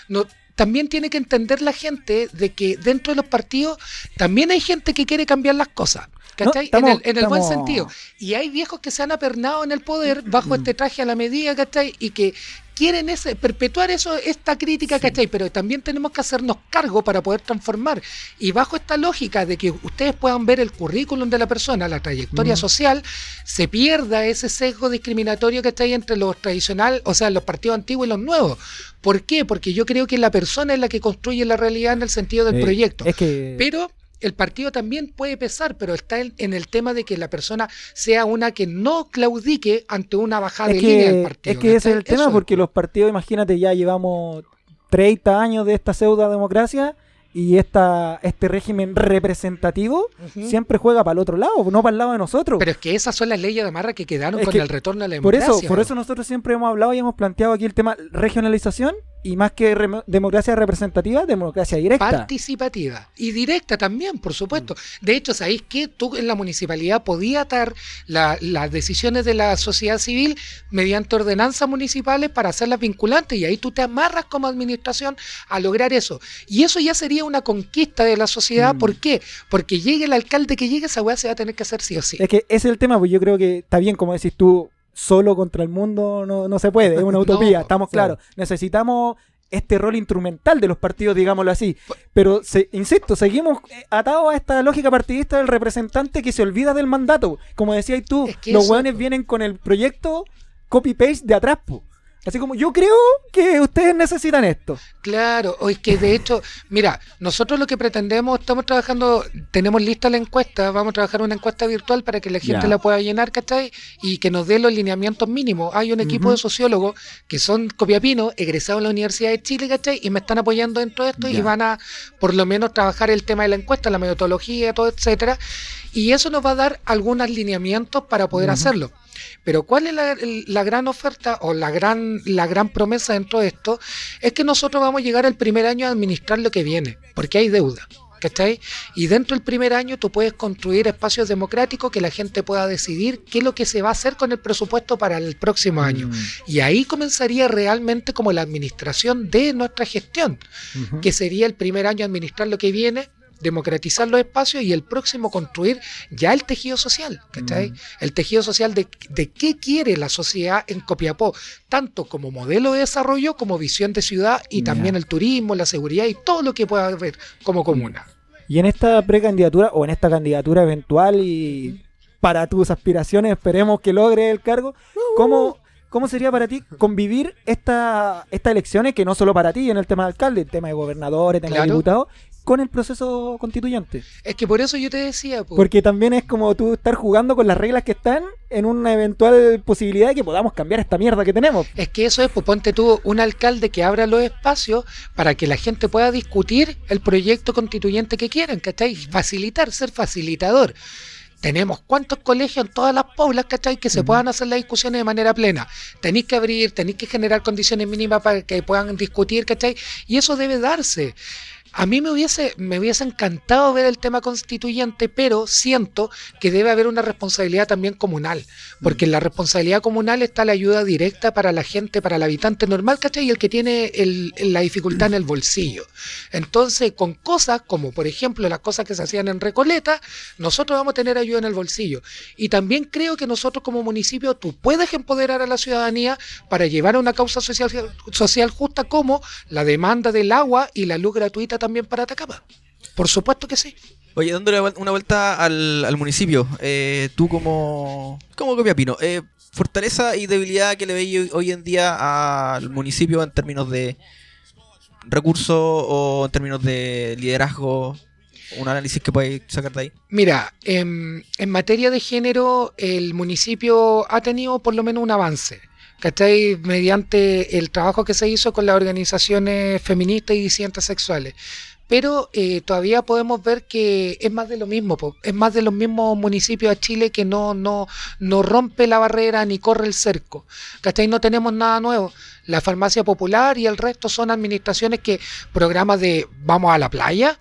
no, también tiene que entender la gente de que dentro de los partidos también hay gente que quiere cambiar las cosas. ¿Cachai? estamos- en el, en el buen sentido. Y hay viejos que se han apernado en el poder bajo este traje a la medida, ¿cachai? Y que quieren ese, perpetuar eso, esta crítica, ¿cachai? Pero también tenemos que hacernos cargo para poder transformar. Y bajo esta lógica de que ustedes puedan ver el currículum de la persona, la trayectoria social, se pierda ese sesgo discriminatorio que está ahí entre los tradicionales, o sea, los partidos antiguos y los nuevos. ¿Por qué? Porque yo creo que la persona es la que construye la realidad en el sentido del Eh, proyecto. Es que. Pero el partido también puede pesar, pero está en, en el tema de que la persona sea una que no claudique ante una bajada es de línea del partido. es que ese es el tema, Eso porque los partidos, imagínate, ya llevamos 30 años de esta pseudo democracia y esta, este régimen representativo siempre juega para el otro lado, no para el lado de nosotros. Pero es que esas son las leyes de amarra que quedaron Es con que el retorno a la por democracia. eso, por eso nosotros siempre hemos hablado y hemos planteado aquí el tema regionalización y más que democracia representativa, democracia directa. participativa y directa también, por supuesto. Mm. De hecho, ¿sabéis que tú en la municipalidad podías atar la- las decisiones de la sociedad civil mediante ordenanzas municipales para hacerlas vinculantes y ahí tú te amarras como administración a lograr eso. Y eso ya sería una conquista de la sociedad. Mm. ¿Por qué? Porque llegue el alcalde que llegue, esa weá se va a tener que hacer sí o sí. Es que ese es el tema, pues yo creo que está bien, como decís tú, solo contra el mundo no, no se puede, es una *laughs* utopía, No, estamos claro. claros. Necesitamos este rol instrumental de los partidos, digámoslo así. Pero, se- insisto, seguimos eh, atados a esta lógica partidista del representante que se olvida del mandato. Como decías tú, Es que los hueones vienen con el proyecto copy-paste de atrás, po. Así como, yo creo que ustedes necesitan esto. Claro, o es que de hecho, mira, nosotros lo que pretendemos, estamos trabajando, tenemos lista la encuesta, vamos a trabajar una encuesta virtual para que la gente la pueda llenar, ¿cachai? Y que nos dé los lineamientos mínimos. Hay un equipo de sociólogos que son copiapinos, egresados de la Universidad de Chile, ¿cachai? Y me están apoyando dentro de esto y van a, por lo menos, trabajar el tema de la encuesta, la metodología, todo, etcétera. Y eso nos va a dar algunos lineamientos para poder hacerlo. Pero ¿cuál es la, el- la gran oferta o la gran, la gran promesa dentro de esto? Es que nosotros vamos a llegar al primer año a administrar lo que viene, porque hay deuda. ¿Cachai? Y dentro del primer año tú puedes construir espacios democráticos que la gente pueda decidir qué es lo que se va a hacer con el presupuesto para el próximo año. Y ahí comenzaría realmente como la administración de nuestra gestión, que sería el primer año administrar lo que viene, democratizar los espacios y el próximo construir ya el tejido social, ¿cachai? Mm. El tejido social de, de qué quiere la sociedad en Copiapó, tanto como modelo de desarrollo como visión de ciudad y también el turismo, la seguridad y todo lo que pueda haber como comuna. Y en esta precandidatura o en esta candidatura eventual y para tus aspiraciones, esperemos que logre el cargo, ¿cómo, cómo sería para ti convivir esta, estas elecciones, que no solo para ti en el tema de alcalde, el tema de gobernadores, el tema de diputados, con el proceso constituyente? Es que por eso yo te decía, po, Porque también es como tú estar jugando con las reglas que están en una eventual posibilidad de que podamos cambiar esta mierda que tenemos. Es que eso es, pues ponte tú un alcalde que abra los espacios para que la gente pueda discutir el proyecto constituyente que quieran, ¿cachai? Facilitar, ser facilitador. Tenemos cuántos colegios en todas las poblas, ¿cachai? Que se puedan hacer las discusiones de manera plena. Tenéis que abrir, tenéis que generar condiciones mínimas para que puedan discutir, ¿cachai? Y eso debe darse. A mí me hubiese, me hubiese encantado ver el tema constituyente, pero siento que debe haber una responsabilidad también comunal, porque en la responsabilidad comunal está la ayuda directa para la gente, para el habitante normal, ¿cachai? Y el que tiene la dificultad en el bolsillo. Entonces, con cosas como, por ejemplo, las cosas que se hacían en Recoleta, nosotros vamos a tener ayuda en el bolsillo. Y también creo que nosotros como municipio, tú puedes empoderar a la ciudadanía para llevar a una causa social, social justa como la demanda del agua y la luz gratuita también para Atacama. Por supuesto que sí. Oye, dándole una vuelta al, al municipio, eh, tú como, como Copiapino, eh, fortaleza y debilidad que le veis hoy, en día al municipio en términos de recursos o en términos de liderazgo, un análisis que podáis sacar de ahí. Mira, en, en materia de género, el municipio ha tenido por lo menos un avance. ¿Cachai? Mediante el trabajo que se hizo con las organizaciones feministas y disidentes sexuales. Pero eh, todavía podemos ver que es más de lo mismo, po. es más de los mismos municipios de Chile que no, no, no rompe la barrera ni corre el cerco. ¿Cachai? No tenemos nada nuevo. La farmacia popular y el resto son administraciones que programas de vamos a la playa,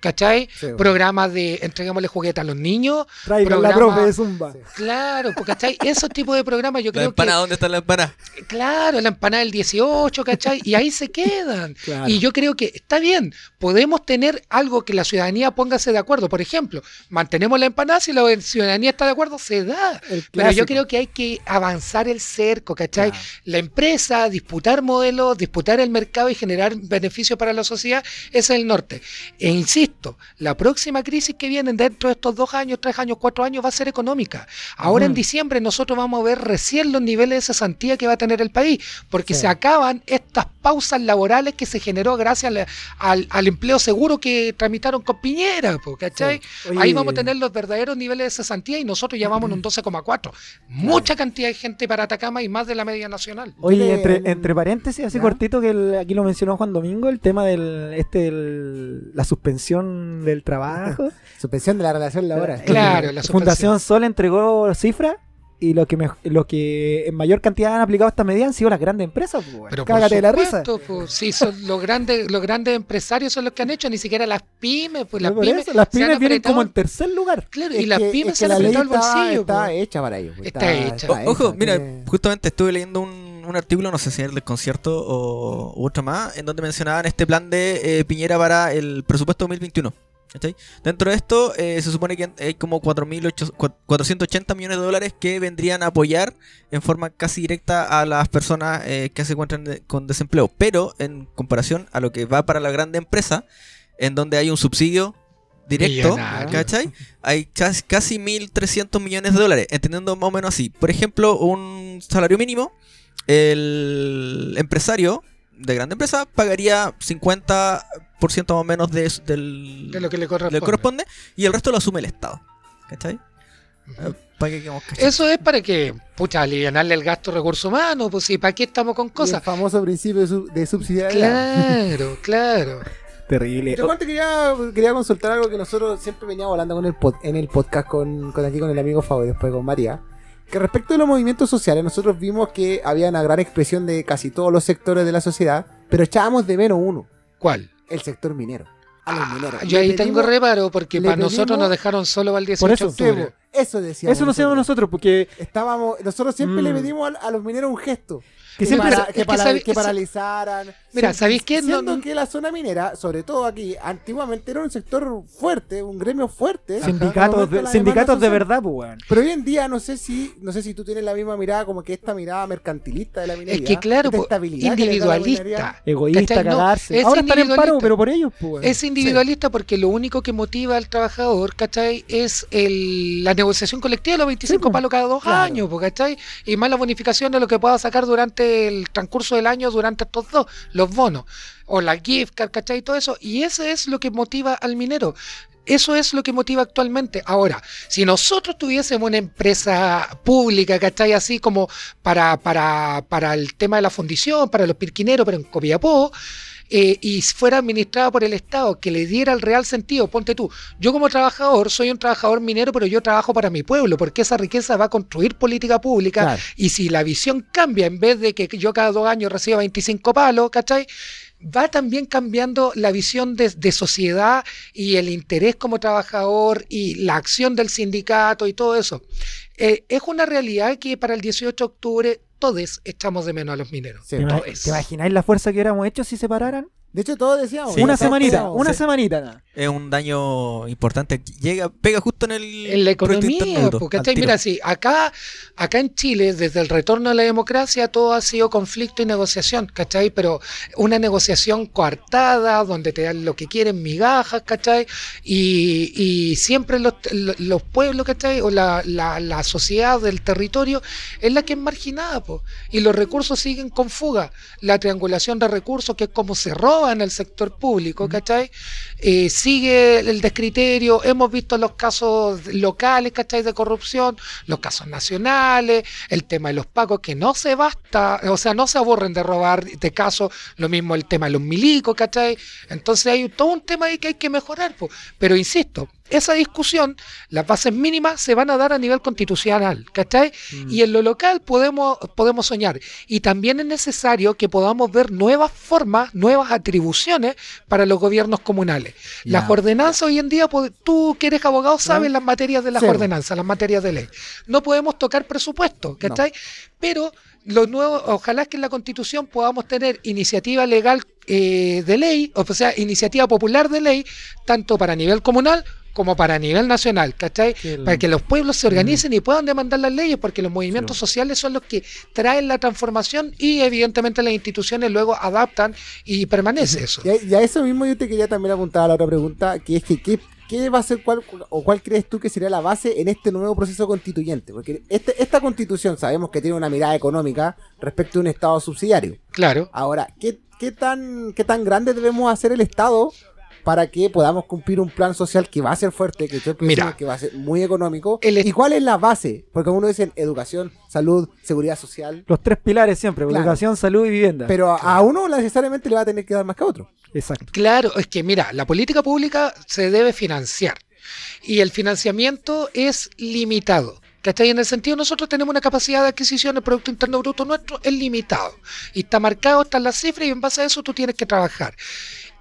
¿cachai? Sí, Programas de entregámosle juguetes a los niños. Traigan la profe de Zumba. Claro, porque ¿cachai? *laughs* Esos tipos de programas yo ¿La creo empanada? ¿Dónde está la empanada? que, claro, la empanada del 18, ¿cachai? Y ahí se quedan. Claro. Y yo creo que está bien, podemos tener algo que la ciudadanía póngase de acuerdo. Por ejemplo, mantenemos la empanada, si la ciudadanía está de acuerdo, se da. Pero yo creo que hay que avanzar el cerco, ¿cachai? Claro. La empresa, disputar modelos, disputar el mercado y generar beneficios para la sociedad, ese es el norte. E insisto, la próxima crisis que viene dentro de estos dos años, tres años, cuatro años va a ser económica. Ahora en diciembre nosotros vamos a ver recién los niveles de cesantía que va a tener el país, porque Sí. se acaban estas pausas laborales que se generó gracias al, al- al empleo seguro que tramitaron con Piñera, ¿cachai? Sí. Ahí vamos a tener los verdaderos niveles de cesantía y nosotros ya vamos en un 12,4. Mucha cantidad de gente para Atacama y más de la media nacional. Oye, entre, entre paréntesis, así cortito, que el- aquí lo mencionó Juan Domingo, el tema del este el- la suspensión del trabajo. *laughs* Suspensión de la relación laboral. Claro, la Fundación Sol entregó cifras y lo que me- lo que en mayor cantidad han aplicado esta medida han sido las grandes empresas. pues. Pero Cágate de la risa. pues, sí, son *laughs* los grandes, los grandes empresarios son los que han hecho, ni siquiera las pymes, pues las pymes, eso, las se han pymes vienen apretado- como en tercer lugar. Claro, Es y las pymes es se que han la ley apretado el está, bolsillo. está hecha para ellos. Está hecha. O- ojo, mira, justamente estuve leyendo un, un artículo, no sé si era el del concierto o u otro más, en donde mencionaban este plan de eh, Piñera para el presupuesto 2021. ¿cachai? Dentro de esto eh, se supone que hay como 4.800 cua- 480 millones de dólares que vendrían a apoyar en forma casi directa a las personas eh, que se encuentran de- con desempleo. Pero en comparación a lo que va para la grande empresa, en donde hay un subsidio directo, Millonario. ¿cachai? Hay casi 1.300 millones de dólares, entendiendo más o menos así. Por ejemplo, un salario mínimo, el empresario de grande empresa pagaría 50% más o menos de, su- del, De lo que le le corresponde. y el resto lo asume el Estado. ¿Cachai? Para cachados. Eso es para que, pucha, alivianarle el gasto de recursos humanos, pues sí, ¿para qué estamos con y el cosas? famoso principio de, sub- de subsidiariedad. Claro, *laughs* claro. Terrible. Yo te quería, quería consultar algo que nosotros siempre veníamos hablando con el pod- en el podcast con, con aquí con el amigo Fabo y después con María. Que respecto de los movimientos sociales, nosotros vimos que había una gran expresión de casi todos los sectores de la sociedad, pero echábamos de menos uno, ¿Cuál? el sector minero. A los mineros. Ah, yo ahí tengo reparo porque para nosotros nos dejaron solo el 18 Por eso, de octubre. Eso decíamos. Eso no hacemos nosotros, porque Estábamos, nosotros siempre Mm. le pedimos a, a los mineros un gesto. que Que, siempre para- que que para- sabe- que esa- paralizaran, Mira, ¿sabéis qué? No- Siendo que la zona minera, sobre todo aquí, antiguamente era un sector fuerte, un gremio fuerte. Sindicatos, de, sindicatos de verdad, pues, weón. Pero hoy en día no sé si no sé si tú tienes la misma mirada como que esta mirada mercantilista de la minería. Es que claro, po, minería. individualista. Egoísta. No, cagarse. es Ahora están en paro, individualista. pero por ellos, pues, weón. Es individualista porque lo único que motiva al trabajador, ¿cachai? Es el, la negociación colectiva de los 25 Sí, palos cada dos Claro. años, po, ¿cachai? Y más la bonificación de lo que pueda sacar durante el transcurso del año, durante estos dos, los bonos, o la gift card, ¿cachai? Todo eso. Y eso es lo que motiva al minero. Eso es lo que motiva actualmente. Ahora, si nosotros tuviésemos una empresa pública, ¿cachai? Así como para, para, para el tema de la fundición, para los pirquineros, pero en Copiapó, eh, y fuera administrada por el Estado, que le diera el real sentido, ponte tú, yo como trabajador soy un trabajador minero, pero yo trabajo para mi pueblo, porque esa riqueza va a construir política pública, Claro. y si la visión cambia, en vez de que yo cada dos años reciba 25 palos, ¿cachai? Va también cambiando la visión de, de sociedad y el interés como trabajador y la acción del sindicato y todo eso. Eh, es una realidad que para el 18 de octubre todos echamos de menos a los mineros. Sí. ¿Te, ima- todos. te imagináis la fuerza que hubiéramos hecho si se pararan? De hecho, todos decíamos. Sí. una semanita, una sí. semanita nada. Es un daño importante. Llega, pega justo en el. En la economía, porque mira, sí, acá, acá en Chile, desde el retorno a la democracia, todo ha sido conflicto y negociación, ¿cachai? Pero una negociación coartada, donde te dan lo que quieren, migajas, ¿cachai? Y, y siempre los, los pueblos, ¿cachai? O la, la, la sociedad del territorio es la que es marginada, po. y los recursos siguen con fuga. La triangulación de recursos, que es como se roba en el sector público, ¿cachai? Eh, sigue el descriterio, hemos visto los casos locales, ¿cachai? De corrupción, los casos nacionales, el tema de los pagos, que no se basta, o sea, no se aburren de robar de casos, lo mismo el tema de los milicos, ¿cachai? Entonces hay todo un tema ahí que hay que mejorar, po. pero insisto, esa discusión, las bases mínimas se van a dar a nivel constitucional, ¿cachai? Y en lo local podemos, podemos soñar. Y también es necesario que podamos ver nuevas formas, nuevas atribuciones para los gobiernos comunales. Las ordenanzas hoy en día, tú que eres abogado sabes las materias de las Sí. ordenanzas, las materias de ley. No podemos tocar presupuesto, ¿cachai? Pero lo nuevo, ojalá que en la constitución podamos tener iniciativa legal eh, de ley, o sea, iniciativa popular de ley, tanto para nivel comunal como para nivel nacional, ¿cachai? El- Para que los pueblos se organicen y puedan demandar las leyes, porque los movimientos sociales son los que traen la transformación y evidentemente las instituciones luego adaptan y permanece eso. Y a, y a eso mismo yo te quería también apuntar a la otra pregunta, que es que ¿qué, qué va a ser cuál o cuál crees tú que sería la base en este nuevo proceso constituyente? Porque este- esta constitución sabemos que tiene una mirada económica respecto a un Estado subsidiario. Claro. Ahora, ¿qué, qué tan, ¿qué tan grande debemos hacer el Estado para que podamos cumplir un plan social que va a ser fuerte, que, Mira. va a ser muy económico? El ¿Y cuál es la base? Porque uno dice educación, salud, seguridad social, Los tres pilares siempre, Claro. educación, salud y vivienda. pero a, a uno necesariamente le va a tener que dar más que a otro. Exacto. Claro, es que mira, la política pública se debe financiar y el financiamiento es limitado. ¿Cachai? En el sentido, nosotros tenemos una capacidad de adquisición del Producto Interno Bruto nuestro, es limitado. Y está marcado, están las cifras y en base a eso tú tienes que trabajar.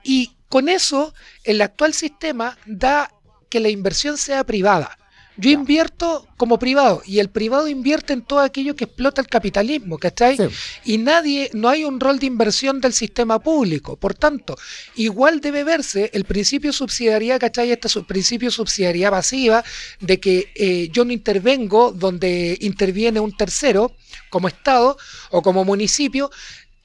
Y con eso, el actual sistema da que la inversión sea privada. Yo invierto como privado y el privado invierte en todo aquello que explota el capitalismo, ¿cachai? Sí. Y nadie, no hay un rol de inversión del sistema público. Por tanto, igual debe verse el principio de subsidiariedad, ¿cachai? Este principio de subsidiariedad pasiva, de que eh, yo no intervengo donde interviene un tercero, como Estado o como municipio,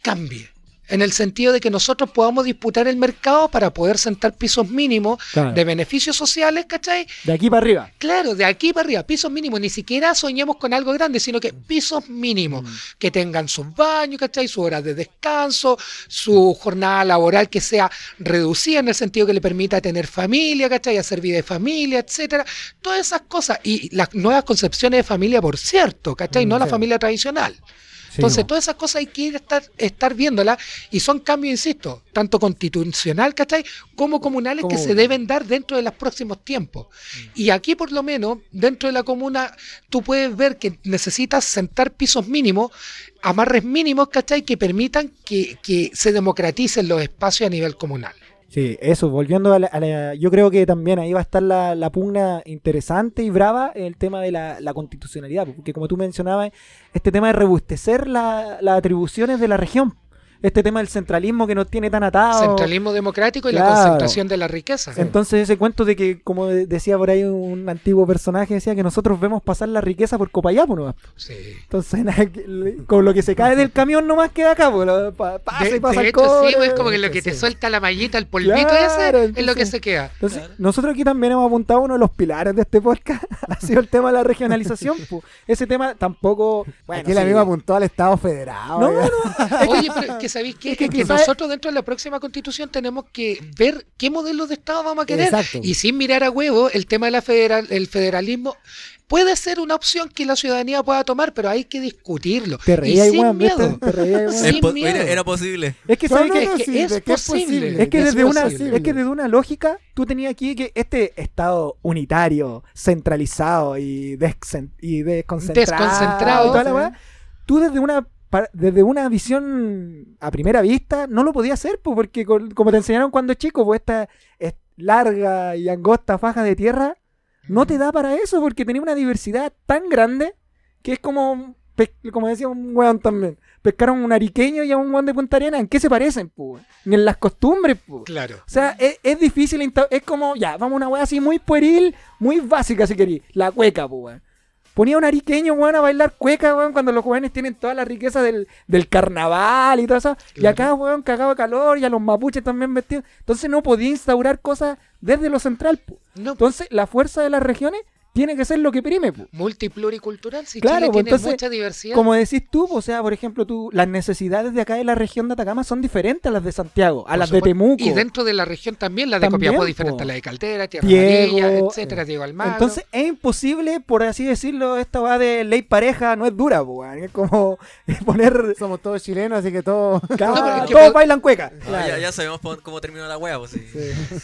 cambie. En el sentido de que nosotros podamos disputar el mercado para poder sentar pisos mínimos Claro. de beneficios sociales, ¿cachai? De aquí para arriba. Claro, de aquí para arriba, pisos mínimos, ni siquiera soñemos con algo grande, sino que pisos mínimos, que tengan sus baños, ¿cachai? Sus horas de descanso, su jornada laboral que sea reducida en el sentido que le permita tener familia, ¿cachai? Hacer vida de familia, etcétera. Todas esas cosas. Y las nuevas concepciones de familia, por cierto, ¿cachai? No la sí. familia tradicional. Entonces, todas esas cosas hay que estar, estar viéndolas y son cambios, insisto, tanto constitucional, ¿cachai? Como comunales que se deben dar dentro de los próximos tiempos. Y aquí, por lo menos, dentro de la comuna, tú puedes ver que necesitas sentar pisos mínimos, amarres mínimos, ¿cachai? Que permitan que, que se democraticen los espacios a nivel comunal. Sí, eso, volviendo a la, a la- Yo creo que también ahí va a estar la, la pugna interesante y brava el tema de la, la constitucionalidad, porque como tú mencionabas, este tema de rebustecer la- las atribuciones de la región. Este tema del centralismo que nos tiene tan atados. Centralismo democrático y la concentración de la riqueza. Entonces ese cuento de que, como de- decía por ahí un antiguo personaje, decía que nosotros vemos pasar la riqueza por Copayapo nomás. Sí. Entonces, *laughs* con lo que se cae del camión nomás queda acá, pues, pasa De, y pasa de hecho, sí, pues, es como que lo que sí. te suelta la mallita, el polvito Claro, ese, es lo que se queda. Entonces, nosotros aquí también hemos apuntado uno de los pilares de este podcast, *laughs* ha sido el tema de la regionalización. *laughs* pues. Ese tema tampoco... Bueno, Aquí el sí. amigo apuntó al Estado federado. No, oiga. no, Oye, pero que sabéis que, es que es que quizá- nosotros dentro de la próxima constitución tenemos que ver qué modelo de Estado vamos a querer. Exacto. Y sin mirar a huevo, el tema del federal, el federalismo puede ser una opción que la ciudadanía pueda tomar, pero hay que discutirlo. Te y reías, sin era, era posible. Es que, No, ¿sabes no, qué? no, es de que es posible. posible. Es que, Es desde una, posible. es que desde una lógica, tú tenías aquí que este estado unitario, centralizado y, descen- y desconcentrado, Desconcentrado, y toda la sí. weá, tú desde una pa- desde una visión a primera vista no lo podías hacer, pues, porque con- como te enseñaron cuando chico, pues esta es larga y angosta faja de tierra no te da para eso, porque tenía una diversidad tan grande que es como, como decía un weón también, pescaron un ariqueño y a un weón de Punta Arena, ¿en qué se parecen? Pues? Ni en las costumbres, pues. Claro. O sea, es, es difícil, es como, ya, vamos a una weá así muy pueril, muy básica si querí, la cueca, pues. Ponía un ariqueño, weón, a bailar cueca, weón, cuando los jóvenes tienen toda la riqueza del, del carnaval y todo eso. Y acá, weón, cagado de calor y a los mapuches también vestidos. Entonces no podía instaurar cosas desde lo central. No, Entonces la fuerza de las regiones tiene que ser lo que prime, pues. multipluricultural, si Claro, Chile pues, tiene entonces, mucha diversidad. Como decís tú, o sea, por ejemplo, tú, las necesidades de acá de la región de Atacama son diferentes a las de Santiago, a Por las de. Temuco. Y dentro de la región también, la de También, Copiapó po. diferente a la de Caldera, Tierra Diego, Amarilla, etcétera, Diego Almagro. Entonces es imposible, por así decirlo, esta va de ley pareja no es dura, po, weón. es como *laughs* poner... Somos todos chilenos, así que todos. *laughs* Es que todos bailan cueca. Ah, ya, ya sabemos po- cómo terminó la wea, pues sí.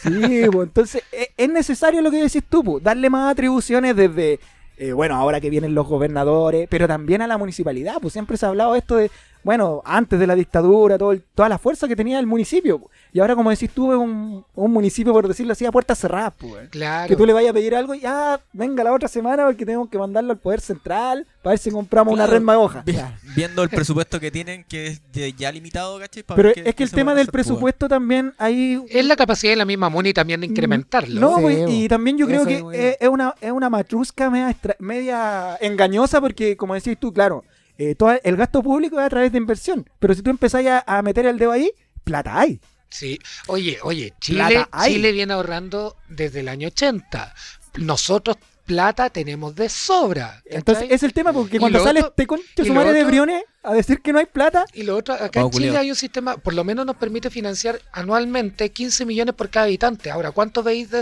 Sí, pues, entonces e- es necesario lo que decís tú, pues, darle más desde, eh, bueno, ahora que vienen los gobernadores, pero también a la municipalidad, pues siempre se ha hablado esto de, bueno, antes de la dictadura, todo el- toda la fuerza que tenía el municipio, pues. y ahora como decís tú, es un, un municipio, por decirlo así, a puertas cerradas, pues. claro. Que tú le vayas a pedir algo y ya, venga la otra semana porque tenemos que mandarlo al Poder Central para ver si compramos una resma de hoja. Vi- Viendo el presupuesto que tienen, que es ya- ya limitado, ¿cachai? Pero ver es que el tema del hacer, pues, presupuesto también ahí Es la capacidad de la misma MUNI también de incrementarlo. No, Sí, pues, y también yo creo que es es, una, es una matrusca media, media engañosa porque, como decís tú, claro, eh, todo el gasto público es a través de inversión. Pero si tú empezás a, a meter el dedo ahí, plata hay. Sí. Oye, oye, Chile. Chile viene ahorrando desde el año 80. Nosotros plata tenemos de sobra. Entonces, es el tema porque cuando sale otro- este conche y su lo madre de Briones a decir que no hay plata, Y lo otro, acá en Chile culiao. hay un sistema, por lo menos nos permite financiar anualmente 15 millones por cada habitante. Ahora, ¿cuánto veis de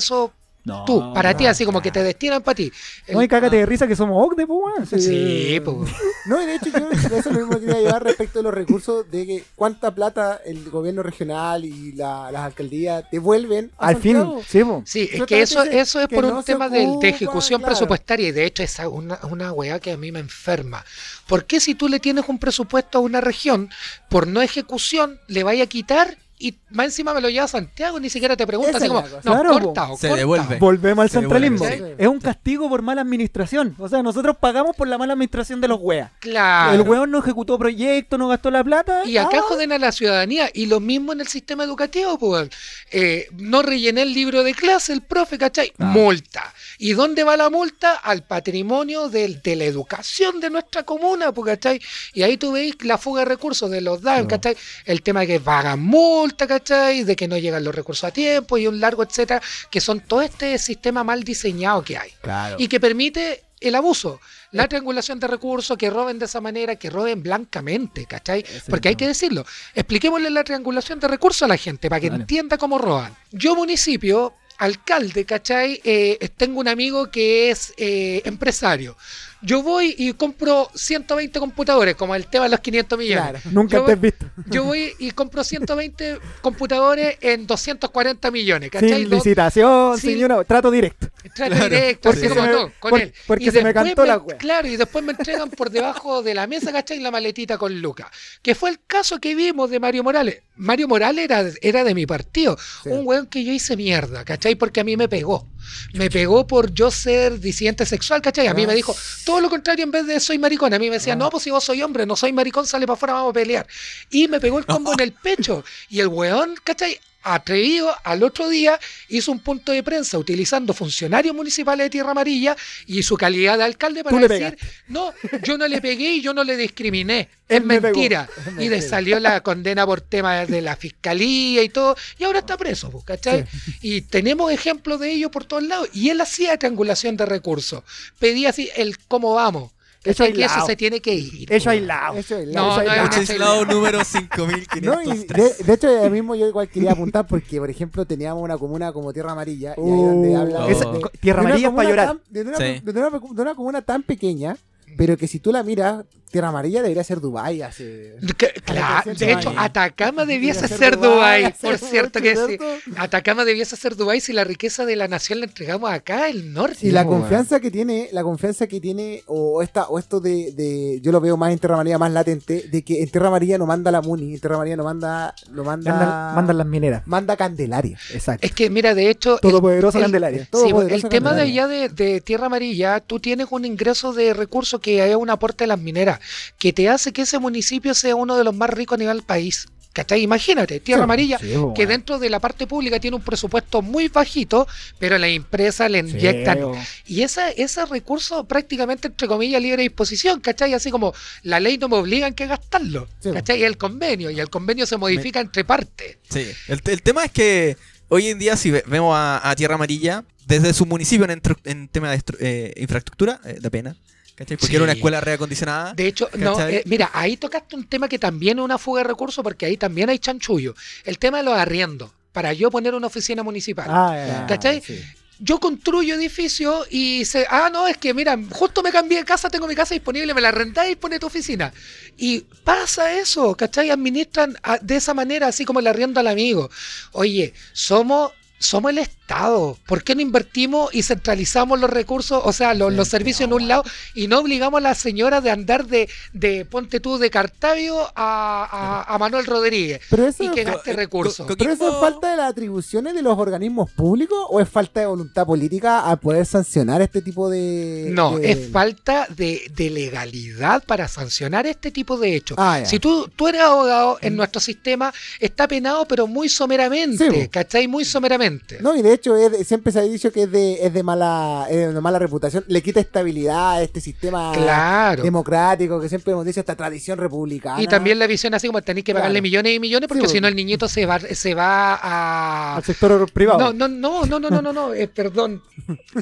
tú? Para ti, así como que te destinan para ti. no hay El- cágate de risa que somos OCDE, pues, weón. Sí, pues. No, y de hecho yo eso es lo mismo que quería llevar respecto de los recursos de que cuánta plata el gobierno regional y la- las alcaldías devuelven a Al fin, sí, po. Sí, es que eso, eso es que por no un tema de, de ejecución claro. presupuestaria y de hecho es una, una weá que a mí me enferma. ¿Por qué si tú le tienes un presupuesto a una región, por no ejecución, le vaya a quitar y más encima me lo lleva a Santiago? Ni siquiera te pregunta Esa así como, no, Claro, corta o Se corta. devuelve. Volvemos al Se centralismo. devuelve, sí. Es un castigo por mala administración. O sea, nosotros pagamos por la mala administración de los weas. Claro. El weón no ejecutó proyectos, no gastó la plata. Y acá ah, joden a la ciudadanía. Y lo mismo en el sistema educativo, pues. Eh, no rellené el libro de clase, el profe, ¿cachai? Ah. Multa. ¿Y dónde va la multa? Al patrimonio del- de la educación de nuestra comuna, ¿cachai? Y ahí tú veis la fuga de recursos de los DAN, ¿cachai? El tema de que pagan multa, ¿cachai? De que no llegan los recursos a tiempo y un largo, etcétera, que son todo este sistema mal diseñado que hay Claro. y que permite el abuso, la triangulación de recursos, que roben de esa manera, que roben blancamente, ¿cachai? Porque hay que decirlo. Expliquémosle la triangulación de recursos a la gente para que Vale. entienda cómo roban. Yo, municipio, alcalde, ¿cachai? Eh, tengo un amigo que es eh, empresario. Yo voy y compro 120 computadores, como el tema de los 500 millones. Claro. Nunca Yo te voy- has visto. *laughs* Yo voy y compro 120 computadores en 240 millones, Sin ¿cachai? Dos- licitación, sin- señora, trato directo. Trato Claro, directo, porque así se como me- todo, con por- él. porque Y se me cantó la wea. Claro, y después me entregan por debajo de la mesa, ¿cachai? La maletita con Lucas. Que fue el caso que vimos de Mario Morales. Mario Morales era, era de mi partido. Sí. Un weón que yo hice mierda, ¿cachai? Porque a mí me pegó. Me pegó por yo ser disidente sexual, ¿cachai? A mí Ah. me dijo todo lo contrario en vez de soy maricón. A mí me decía, Ah. no, pues si vos soy hombre, no soy maricón, sale para afuera, vamos a pelear. Y me pegó el combo *laughs* en el pecho. Y el weón, ¿cachai? Atrevido, al otro día hizo un punto de prensa utilizando funcionarios municipales de Tierra Amarilla y su calidad de alcalde para decir, no, yo no le pegué y yo no le discriminé. *laughs* Es mentira. Y le salió la condena por temas de la fiscalía y todo, y ahora está preso, pues, ¿cachai? Y tenemos ejemplos de ello por todos lados. Y él hacía triangulación de recursos. Pedía así el cómo vamos. ¿Cachai? Que eso se tiene que ir. Hecho pues. aislado. Eso es la- No, eso es no, la- es número No, y 5503. de, de hecho, a mismo yo igual quería apuntar porque, por ejemplo, teníamos una comuna como Tierra Amarilla y ahí donde Uh, habla esa- de- Tierra Amarilla es para llorar. tan- de, una, Sí. de una- de una comuna tan pequeña, pero que si tú la miras, Tierra Amarilla debería ser Dubái hace... Que- Claro, de hecho. Atacama debiese Debería ser Dubái, por cierto que sí. Atacama debiese ser Dubái si la riqueza de la nación la entregamos acá, el norte. Y la pues, confianza que tiene, la confianza que tiene, o esta, o esto de, de- yo lo veo más en Tierra Amarilla más latente, de que en Tierra Amarilla no manda la Muni, en Tierra Amarilla no manda, no manda, Mandan, mandan las mineras. manda Candelaria. Exacto. Es que, mira, de hecho, Todopoderosa el- Candelaria. Sí, Todopoderosa el tema de allá de, de Tierra Amarilla, tú tienes un ingreso de recursos que es un aporte de las mineras, que te hace que ese municipio sea uno de los más ricos a nivel país. ¿Cachai? Imagínate, Tierra Sí, Amarilla, Sí, po, que dentro de la parte pública tiene un presupuesto muy bajito, pero las empresas le Sí, inyectan. po. Y esa, ese recurso prácticamente, entre comillas, libre disposición, ¿cachai? Así como la ley no me obliga en que gastarlo, Sí. ¿cachai? Es el convenio, y el convenio se modifica entre partes. Sí, el, el tema es que hoy en día si ve- vemos a, a Tierra Amarilla, desde su municipio en, en tema de eh, infraestructura, eh, da pena. ¿Cachai? Porque Sí. era una escuela reacondicionada. De hecho, no, eh, mira, ahí tocaste un tema que también es una fuga de recursos porque ahí también hay chanchullo. El tema de los arriendos. Para yo poner una oficina municipal. Ah. ¿Cachai? sí. Yo construyo edificios y se. Ah, no, es que mira, justo me cambié de casa, tengo mi casa disponible, me la rentáis y pone tu oficina. Y pasa eso, ¿cachai? Administran a- de esa manera, así como el arriendo al amigo. Oye, somos. Somos el Estado. ¿Por qué no invertimos y centralizamos los recursos, o sea, los, los servicios en un lado y no obligamos a la señora de andar de, de ponte tú, de Cartavio a, a- a Manuel Rodríguez Pero eso, y que es- gaste co- recursos? co- pero eso es falta de las atribuciones de los organismos públicos o es falta de voluntad política a poder sancionar este tipo de... No, de- es falta de, de legalidad para sancionar este tipo de hechos. Ah. Si tú, tú eres abogado en nuestro sistema, está penado, pero muy someramente, Sí. ¿cachai? Muy someramente. No, y de hecho es siempre se ha dicho que es de, es de mala es de mala reputación, le quita estabilidad a este sistema claro. democrático que siempre hemos dicho, esta tradición republicana. Y también la visión así como tenéis que pagarle Claro. millones y millones porque Sí, si no el niñito se va, se va a... Al sector privado. No, no, no, no, no, no, no, no, eh, perdón.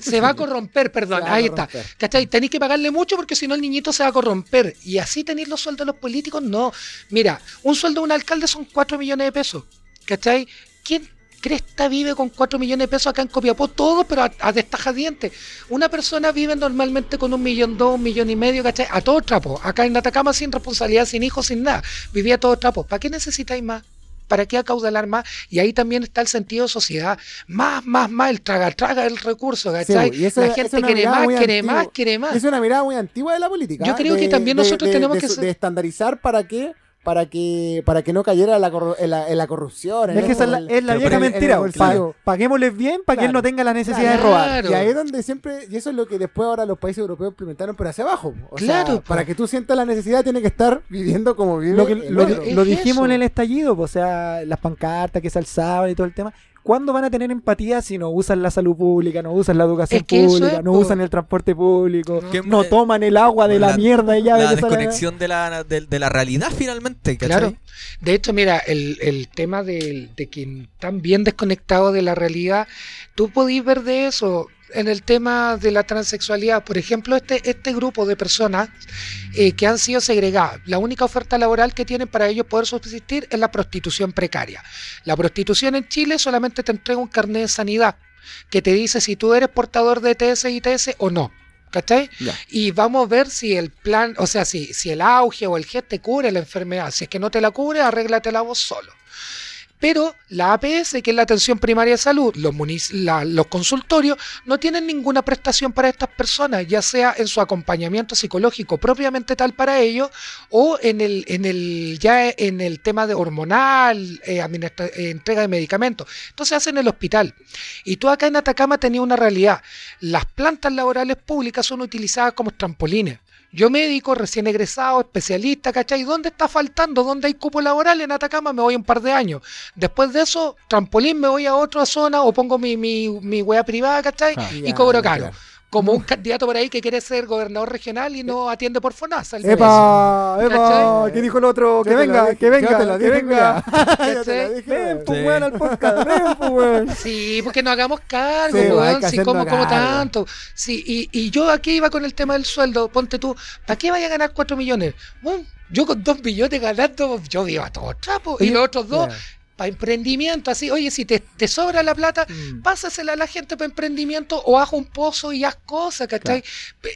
Se va a corromper, perdón. A Ahí está. ¿Cachai? Tenéis que pagarle mucho porque si no el niñito se va a corromper. Y así tenéis los sueldos de los políticos, no. Mira, un sueldo de un alcalde son 4 millones de pesos. ¿Cachai? ¿Quién cresta vive con 4 millones de pesos acá en Copiapó? Todos, pero a, a destajadientes. Una persona vive normalmente con un millón, dos, un millón y medio, ¿cachai? A todo trapo. Acá en Atacama sin responsabilidad, sin hijos, sin nada. Vivía a todo trapo. ¿Para qué necesitáis más? ¿Para qué acaudalar más? Y ahí también está el sentido de sociedad. Más, más, más, el traga, traga el recurso, ¿cachai? Sí, La gente quiere más, quiere más, quiere más. Es una mirada muy antigua de la política. Yo ¿eh? creo que también nosotros tenemos que de estandarizar para que para que para que no cayera la corru- en, la, en la corrupción. Es que esa es la, el- es la Pero vieja mentira. Pa- paguémosles bien para que él Claro. no tenga la necesidad de Claro. robar. Y ahí es donde siempre, y eso es lo que después ahora los países europeos implementaron, pero hacia abajo. O Claro, sea, para que tú sientas la necesidad, tiene que estar viviendo como vive Lo, que, el lo, otro. lo dijimos eso. en el estallido, o sea, las pancartas que se alzaban y todo el tema. ¿Cuándo van a tener empatía si no usan la salud pública, no usan la educación Es que eso pública, es, no usan el transporte público, No. Que- no eh, toman el agua de la, la- mierda y ya la desconexión de la, de, de la realidad finalmente, ¿cachai? Claro. De hecho, mira, el, el tema del- de, que están bien desconectados de la realidad, tú podís ver de eso en el tema de la transexualidad. Por ejemplo, este, este grupo de personas eh, que han sido segregadas, la única oferta laboral que tienen para ellos poder subsistir es la prostitución precaria. La prostitución en Chile solamente te entrega un carnet de sanidad que te dice si tú eres portador de TS y ITS o no. ¿Cachai? Ya. Y vamos a ver si el plan, o sea, si, si el auge o el GES te cubre la enfermedad. Si es que no te la cubre, arréglatela vos solo. Pero la APS, que es la atención primaria de salud, los, consultorios, no tienen ninguna prestación para estas personas, ya sea en su acompañamiento psicológico propiamente tal para ellos, o en el, en el, ya en el tema de hormonal, eh, eh, entrega de medicamentos. Entonces hacen en el hospital. Y tú acá en Atacama tenías una realidad. Las plantas laborales públicas son utilizadas como trampolines. Yo médico, recién egresado, especialista, ¿cachai? ¿Dónde está faltando? ¿Dónde hay cupo laboral en Atacama? Me voy un par de años. Después de eso, trampolín, me voy a otra zona o pongo mi, mi, mi wea privada, ¿cachai? Ah. y Ya, cobro caro. Como un candidato por ahí que quiere ser gobernador regional y no atiende por FONASA. el ¡Epa! ¡Epa! ¿Qué dijo el otro? Que venga, que venga, que *laughs* venga. Ven, pues, weón, al podcast. Ven, pues, weón. *laughs* Sí, porque no hagamos cargo, Sí, pues, weón, sí, como, como tanto. Sí, y, y yo aquí iba con el tema del sueldo. Ponte tú, ¿para qué vaya a ganar 4 millones? Bueno, yo con 2 millones ganando, yo vivo a todo trapo. Y los otros dos. Para emprendimiento, así, oye, si te, te sobra la plata, Mm. pásasela a la gente para emprendimiento o haz un pozo y haz cosas, ¿cachai?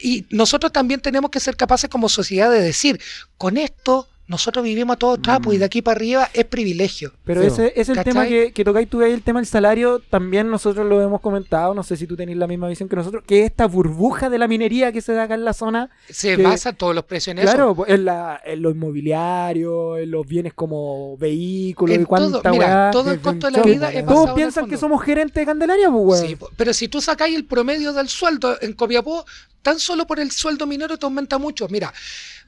Y nosotros también tenemos que ser capaces como sociedad de decir, con esto nosotros vivimos a todo trapo y de aquí para arriba es privilegio. Pero Sí, ese es el ¿Cachai? tema que, que tocáis tú ahí, el tema del salario, también nosotros lo hemos comentado, no sé si tú tenés la misma visión que nosotros, que esta burbuja de la minería que se da acá en la zona, Se Que- basa todos los precios en eso. claro, pues, en, la, en lo inmobiliario, en los bienes como vehículos En y cuánta todo, mira, weá. todo el costo de la vida es Todos piensan que somos gerentes de Candelaria, pues. Sí, pero si tú sacáis el promedio del sueldo en Copiapó, tan solo por el sueldo minero te aumenta mucho. Mira,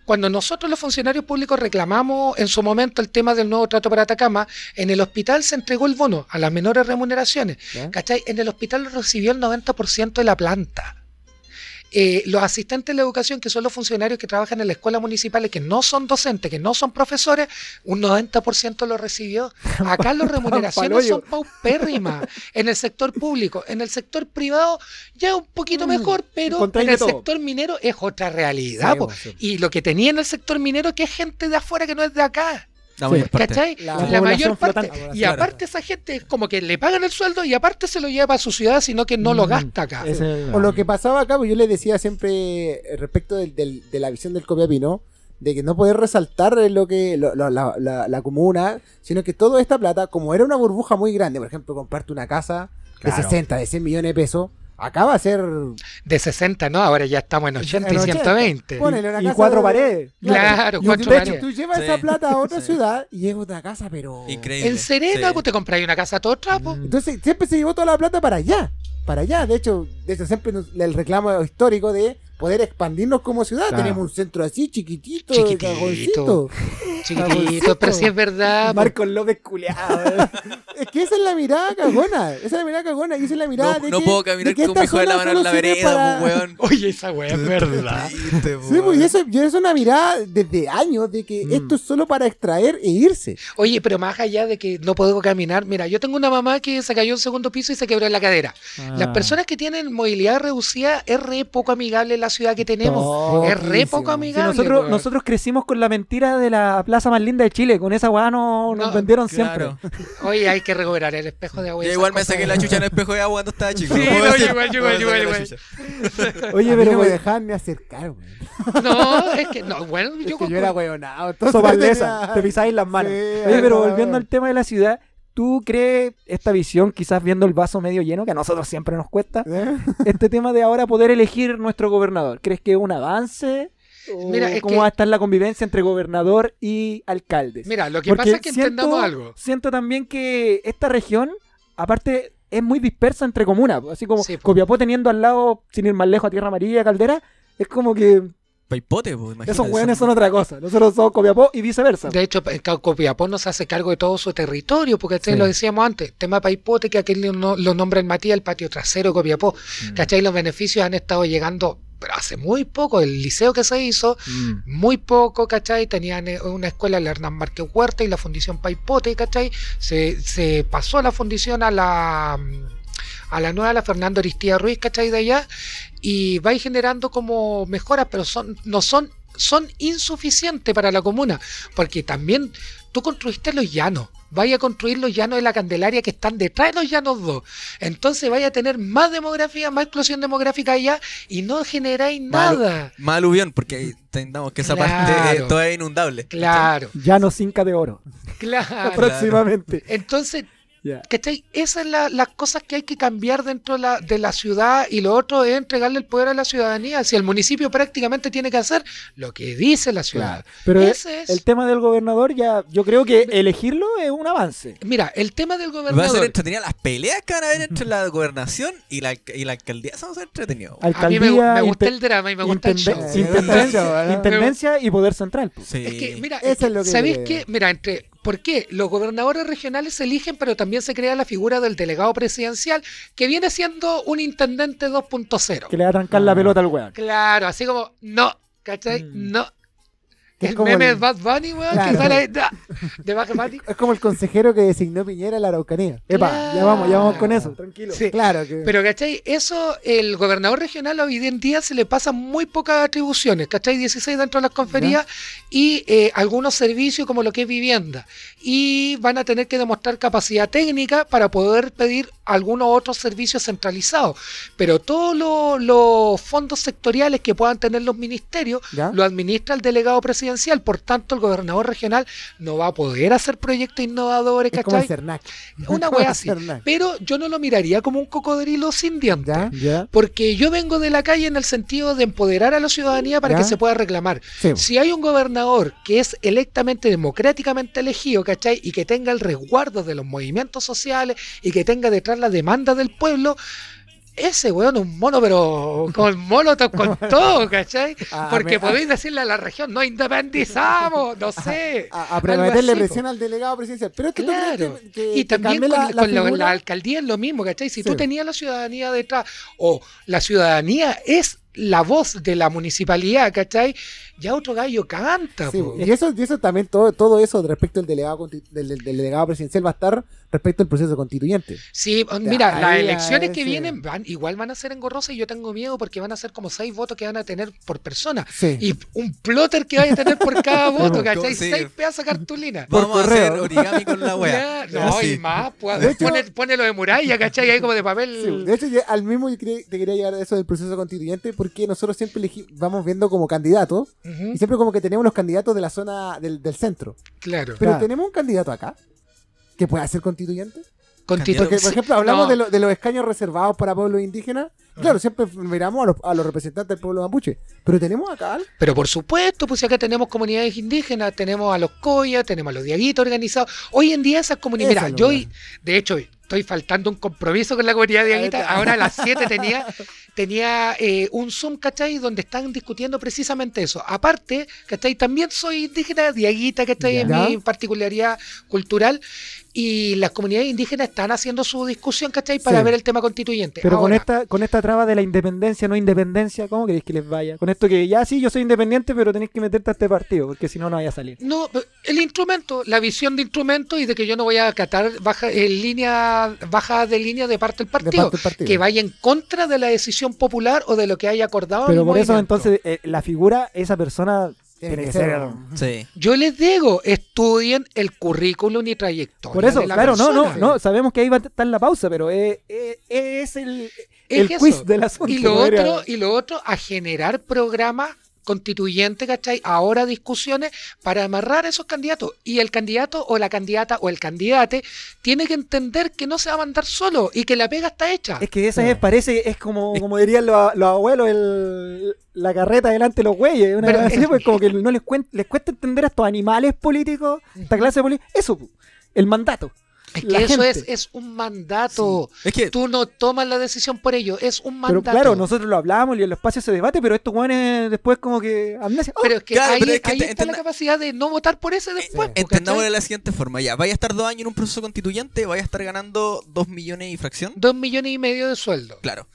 cuando nosotros los funcionarios públicos reclamamos en su momento el tema del nuevo trato para Atacama, en el hospital se entregó el bono a las menores remuneraciones. ¿Cachai? En el hospital lo recibió el 90% de la planta. Eh, los asistentes de la educación, que son los funcionarios que trabajan en las escuelas municipales, que no son docentes, que no son profesores, un 90% lo recibió. *laughs* Acá las remuneraciones son paupérrimas en el sector público. En el sector privado ya un poquito mejor, pero en el todo. sector minero es otra realidad. Sí, sí. Y lo que tenía en el sector minero que es gente de afuera que no es de acá. La Sí. mayor parte. ¿Cachai? La mayor parte. flotante. Y aparte esa gente es como que le pagan el sueldo y aparte se lo lleva a su ciudad, sino que no lo Mm, gasta acá. es el- O lo que pasaba acá, pues yo le decía siempre eh, respecto del- del- de la visión del Copiapino, de que no poder resaltar lo que lo- lo- la, la- la comuna, sino que toda esta plata, como era una burbuja muy grande, por ejemplo, comprarte una casa Claro. de 60, de 100 millones de pesos, acá va a ser... De 60, ¿no? Ahora ya estamos en 80 y en 80. 120. Ponele una y casa cuatro de- paredes. Claro, Y cuatro de hecho, paredes. tú llevas Sí. esa plata a otra Sí. ciudad y llega otra casa, pero... Increíble. En Serena, Sí. pues te compráis una casa a todo trapo. Mm. Entonces siempre se llevó toda la plata para allá, para allá. De hecho, de hecho siempre nos- el reclamo histórico de poder expandirnos como ciudad. Claro. Tenemos un centro así, chiquitito, Chiquitito. cagoncito. Chiquitito, pero si es verdad. pues. Marcos López culeado. *laughs* Es que esa es la mirada cagona. Esa es la mirada cagona y esa es la mirada No, de no que, puedo caminar de que con mi hijo de la mano en la vereda, para- pues, weón. *laughs* Oye, esa weá es verdad. Triste, Sí, pues, y eso, y eso es una mirada desde años de que Mm. esto es solo para extraer e irse. Oye, pero más allá de que no puedo caminar, mira, yo tengo una mamá que se cayó en segundo piso y se quebró en la cadera. Las Ah. personas que tienen movilidad reducida es re poco amigable la ciudad que tenemos. Es re poco Sí, amigable. nosotros, weón. nosotros crecimos con la mentira de la plaza más linda de Chile. Con esa weá no, nos No, vendieron Claro. siempre. *laughs* Oye, hay que recuperar el espejo de agua. y Yo igual me saqué la chucha en el espejo de agua cuando estaba chico. *laughs* Sí, no decir. igual, igual, igual, igual. chucha. *laughs* Oye, pero no me we- dejaban ni acercar, güey. No, es que no, bueno, Es yo, que yo era Sopaldeza, tenía- te pisáis las manos. Sí, Oye, pero volviendo al tema de la ciudad, ¿tú crees esta visión, quizás viendo el vaso medio lleno, que a nosotros siempre nos cuesta, *laughs* ¿Eh? este tema de ahora poder elegir nuestro gobernador? ¿Crees que es un avance? ¿O Mira, es ¿Cómo que- va a estar la convivencia entre gobernador y alcaldes? Mira, lo que Porque pasa es que siento- entendamos algo. Siento también que esta región, aparte, es muy dispersa entre comunas. Así como Sí. Copiapó teniendo al lado, sin ir más lejos, a Tierra Amarilla, Caldera, es como que Paipote, pues, imagínate. esos hueones son otra cosa. Nosotros somos Copiapó y viceversa. De hecho, Copiapó no se hace cargo de todo su territorio, porque ustedes Sí. lo decíamos antes, tema Paipote, que aquí lo, no- lo nombra el Matías, el patio trasero de Copiapó. Mm. ¿Cachai? Los beneficios han estado llegando pero hace muy poco, el liceo que se hizo, Mm. muy poco, ¿cachai? Tenían eh, una escuela, la Hernán Márquez Huerta y la Fundición Paipote, ¿cachai? Se, se pasó la fundición a la a la nueva, la Fernando Aristía Ruiz, ¿cachai? De allá, y va a ir generando como mejoras, pero son, no son, son insuficientes para la comuna, porque también tú construiste los llanos, vaya a construir los llanos de la Candelaria que están detrás de los llanos 2. Entonces vaya a tener más demografía, más explosión demográfica allá y no generáis Mal- nada. Más aluvión, porque entendamos que esa parte eh, toda es inundable. Claro, Ya no cinca de oro. claro. *laughs* Próximamente. Entonces, ¿cachai? Esas son la- las cosas que hay que cambiar dentro de la, de la ciudad y lo otro es entregarle el poder a la ciudadanía. Si el municipio prácticamente tiene que hacer lo que dice la ciudad. Pero Ese es. el tema del gobernador ya, yo creo que elegirlo es un avance. Mira, el tema del Va a ser gobernador. entretenida las peleas que van a haber *laughs* entre la gobernación y la, y la alcaldía. Eso va a ser entretenido. A mí me, Alcaldía, me gusta el drama y me gusta el show. Intendencia, *laughs* intendencia y poder central. pues. Sí. Es que, mira, Eso es que, es lo que ¿sabéis qué? Mira, entre. ¿Por qué? Los gobernadores regionales se eligen, pero también se crea la figura del delegado presidencial, que viene siendo un intendente 2.0. Que le va a trancar la Ah. pelota al weón. Claro, así como, no, ¿cachai? Mm. No. Que es como meme el- de Bad Bunny, weón, que sale de Bad Bunny. Es como el consejero que designó Piñera a la Araucanía. Epa, ya vamos, ya vamos con eso, tranquilo. Sí. Claro que. Pero, ¿cachai? Eso, el gobernador regional hoy en día se le pasan muy pocas atribuciones, ¿cachai? 16 dentro de las conferías y eh, algunos servicios como lo que es vivienda. Y van a tener que demostrar capacidad técnica para poder pedir algunos otros servicios centralizados. Pero todos lo- los fondos sectoriales que puedan tener los ministerios ¿Ya? lo administra el delegado presidencial. Por tanto, el gobernador regional no va a poder hacer proyectos innovadores, es como el ¿cachai? Cernac. Una Como wea así. *laughs* Pero yo no lo miraría como un cocodrilo sin dientes. Porque yo vengo de la calle en el sentido de empoderar a la ciudadanía para que se pueda reclamar. Sí. Si hay un gobernador que es electamente, democráticamente elegido, ¿cachai? Y que tenga el resguardo de los movimientos sociales y que tenga detrás la demanda del pueblo, ese weón es un mono, pero con molotov con *laughs* todo, ¿cachai? A- a Porque me- podéis decirle a la región, no independizamos, no *laughs* sé. A, a algo meterle así, po. presión al delegado presidencial. Pero Claro. que, que- Y también con, la, la con la- figura- la alcaldía es lo mismo, ¿cachai? Si tú tenías la ciudadanía detrás, o la ciudadanía es la voz de la municipalidad, ¿cachai? Ya otro gallo canta, Sí, y eso, y eso también, todo, todo eso respecto al delegado, del, del- del delegado presidencial va a estar respecto al proceso constituyente. Sí, mira, las elecciones que vienen van, igual van a ser engorrosas y yo tengo miedo porque van a ser como seis votos que van a tener por persona. Sí. Y un plotter que vaya a tener por cada *laughs* voto, ¿cachai? Sí. Seis pedazos de cartulina. Por Vamos a hacer origami con la wea. *laughs* Ya, no, y más, pues, De hecho- pone, pone lo de muralla, ¿cachai? Ahí como de papel. Sí, de hecho, ya al mismo yo te quería llegar a eso del proceso constituyente porque nosotros siempre elegi- vamos viendo como candidatos Y siempre como que tenemos los candidatos de la zona del, del centro. claro. Pero Claro. tenemos un candidato acá que pueda ser constituyente. Porque, por ejemplo, hablamos no. de, lo- de los escaños reservados para pueblos indígenas. Claro, siempre miramos a los, a los representantes del pueblo mapuche. Pero tenemos acá al- Pero por supuesto, pues acá tenemos comunidades indígenas, tenemos a los Coya, tenemos a los Diaguitos organizados. Hoy en día esas comunidades, Esa mira, yo de hecho estoy faltando un compromiso con la comunidad Diaguita. Ahora a las 7 *laughs* tenía, tenía eh, un Zoom, ¿cachai? Donde están discutiendo precisamente eso. Aparte, ¿cachai? También soy indígena, Diaguita, ¿cachai? En mi particularidad cultural. Y las comunidades indígenas están haciendo su discusión, ¿cachai? Para Sí. ver el tema constituyente. Pero con esta, con esta traba de la independencia, no independencia, ¿cómo queréis que les vaya? Con esto que ya sí, yo soy independiente, pero tenéis que meterte a este partido, porque si no, no vaya a salir. No, el instrumento, la visión de instrumento y de que yo no voy a acatar baja, en línea, baja de línea de parte del de partido, parte del partido. que vaya en contra de la decisión popular o de lo que haya acordado. Pero por eso entonces eh, la figura, esa persona Tiene tiene que que ser- ser... Sí. Yo les digo, estudien el currículum y trayectoria. Por eso, de la claro, no, no, no, sabemos que ahí va a estar la pausa, pero es, es- es el, Es el eso. quiz del asunto. Y lo otro, y lo otro, a generar programas constituyentes, ¿cachai? Ahora discusiones para amarrar a esos candidatos. Y el candidato o la candidata o el candidate tiene que entender que no se va a mandar solo y que la pega está hecha. Es que esa es, parece, es como, como dirían los, los abuelos, el, la carreta delante de los güeyes. Una Pero así, es- pues como que no les, cuen- les cuesta entender a estos animales políticos, esta clase de políticos. Eso, pu, el mandato. Es que la eso es, gente. es un mandato. Es que Tú no tomas la decisión por ello, es un Pero mandato. claro, nosotros lo hablamos y en los espacios se debate, pero estos güeyes después como que amnesia. ¡Oh! Pero es que Claro, ahí, pero es que ahí está la capacidad de no votar por ese después. po, entendámoslo de la siguiente forma. Ya, vaya a estar dos años en un proceso constituyente, vaya a estar ganando dos millones y fracción. Dos millones y medio de sueldo. Claro.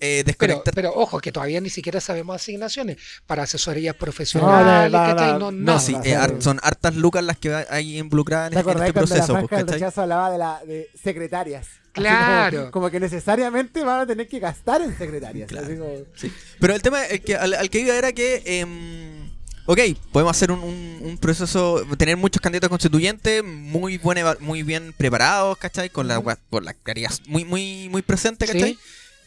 Eh, Pero, desconectar. pero ojo, que todavía ni siquiera sabemos asignaciones para asesorías profesionales, no, no, ¿cachai? no, No, no, nada. sí, eh, son hartas lucas las que hay involucradas ¿Te en, en este la proceso, pues, del ¿cachai? rechazo hablaba de, la, de secretarias? Claro. Como, como que necesariamente van a tener que gastar en secretarias. Claro. así como- Sí. Pero el tema el que, al, al que iba era que em, ok, podemos hacer un, un- un proceso, tener muchos candidatos constituyentes muy, buen eva- muy bien preparados, ¿cachai? Con la, con la claridad muy, muy, muy presente, ¿cachai? Sí.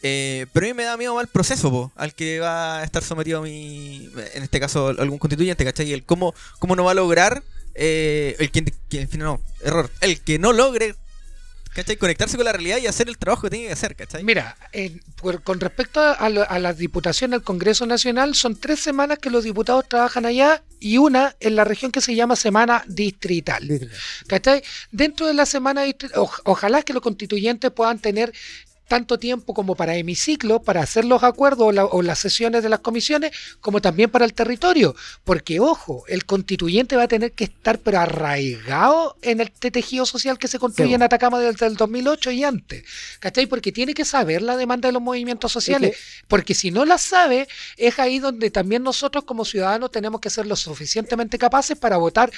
Eh, pero a mí me da miedo al proceso, po, al que va a estar sometido mi, en este caso, algún constituyente, ¿cachai? El cómo, cómo no va a lograr, eh, el que, que- en fin, no, error, el que no logre, ¿cachai? Conectarse con la realidad y hacer el trabajo que tiene que hacer, ¿cachai? Mira, por- con respecto a, lo- a las diputaciones al Congreso Nacional, son tres semanas que los diputados trabajan allá y una en la región que se llama Semana Distrital. ¿Cachai? Dentro de la semana, distri- oj- ojalá que los constituyentes puedan tener tanto tiempo como para hemiciclo, para hacer los acuerdos o, la- o las sesiones de las comisiones, como también para el territorio. Porque, ojo, el constituyente va a tener que estar pero arraigado en el te- tejido social que se construye Sí, en. Atacama desde el 2008 y antes. ¿Cachai? Porque tiene que saber la demanda de los movimientos sociales. que- Porque si no la sabe, es ahí donde también nosotros como ciudadanos tenemos que ser lo suficientemente capaces para votar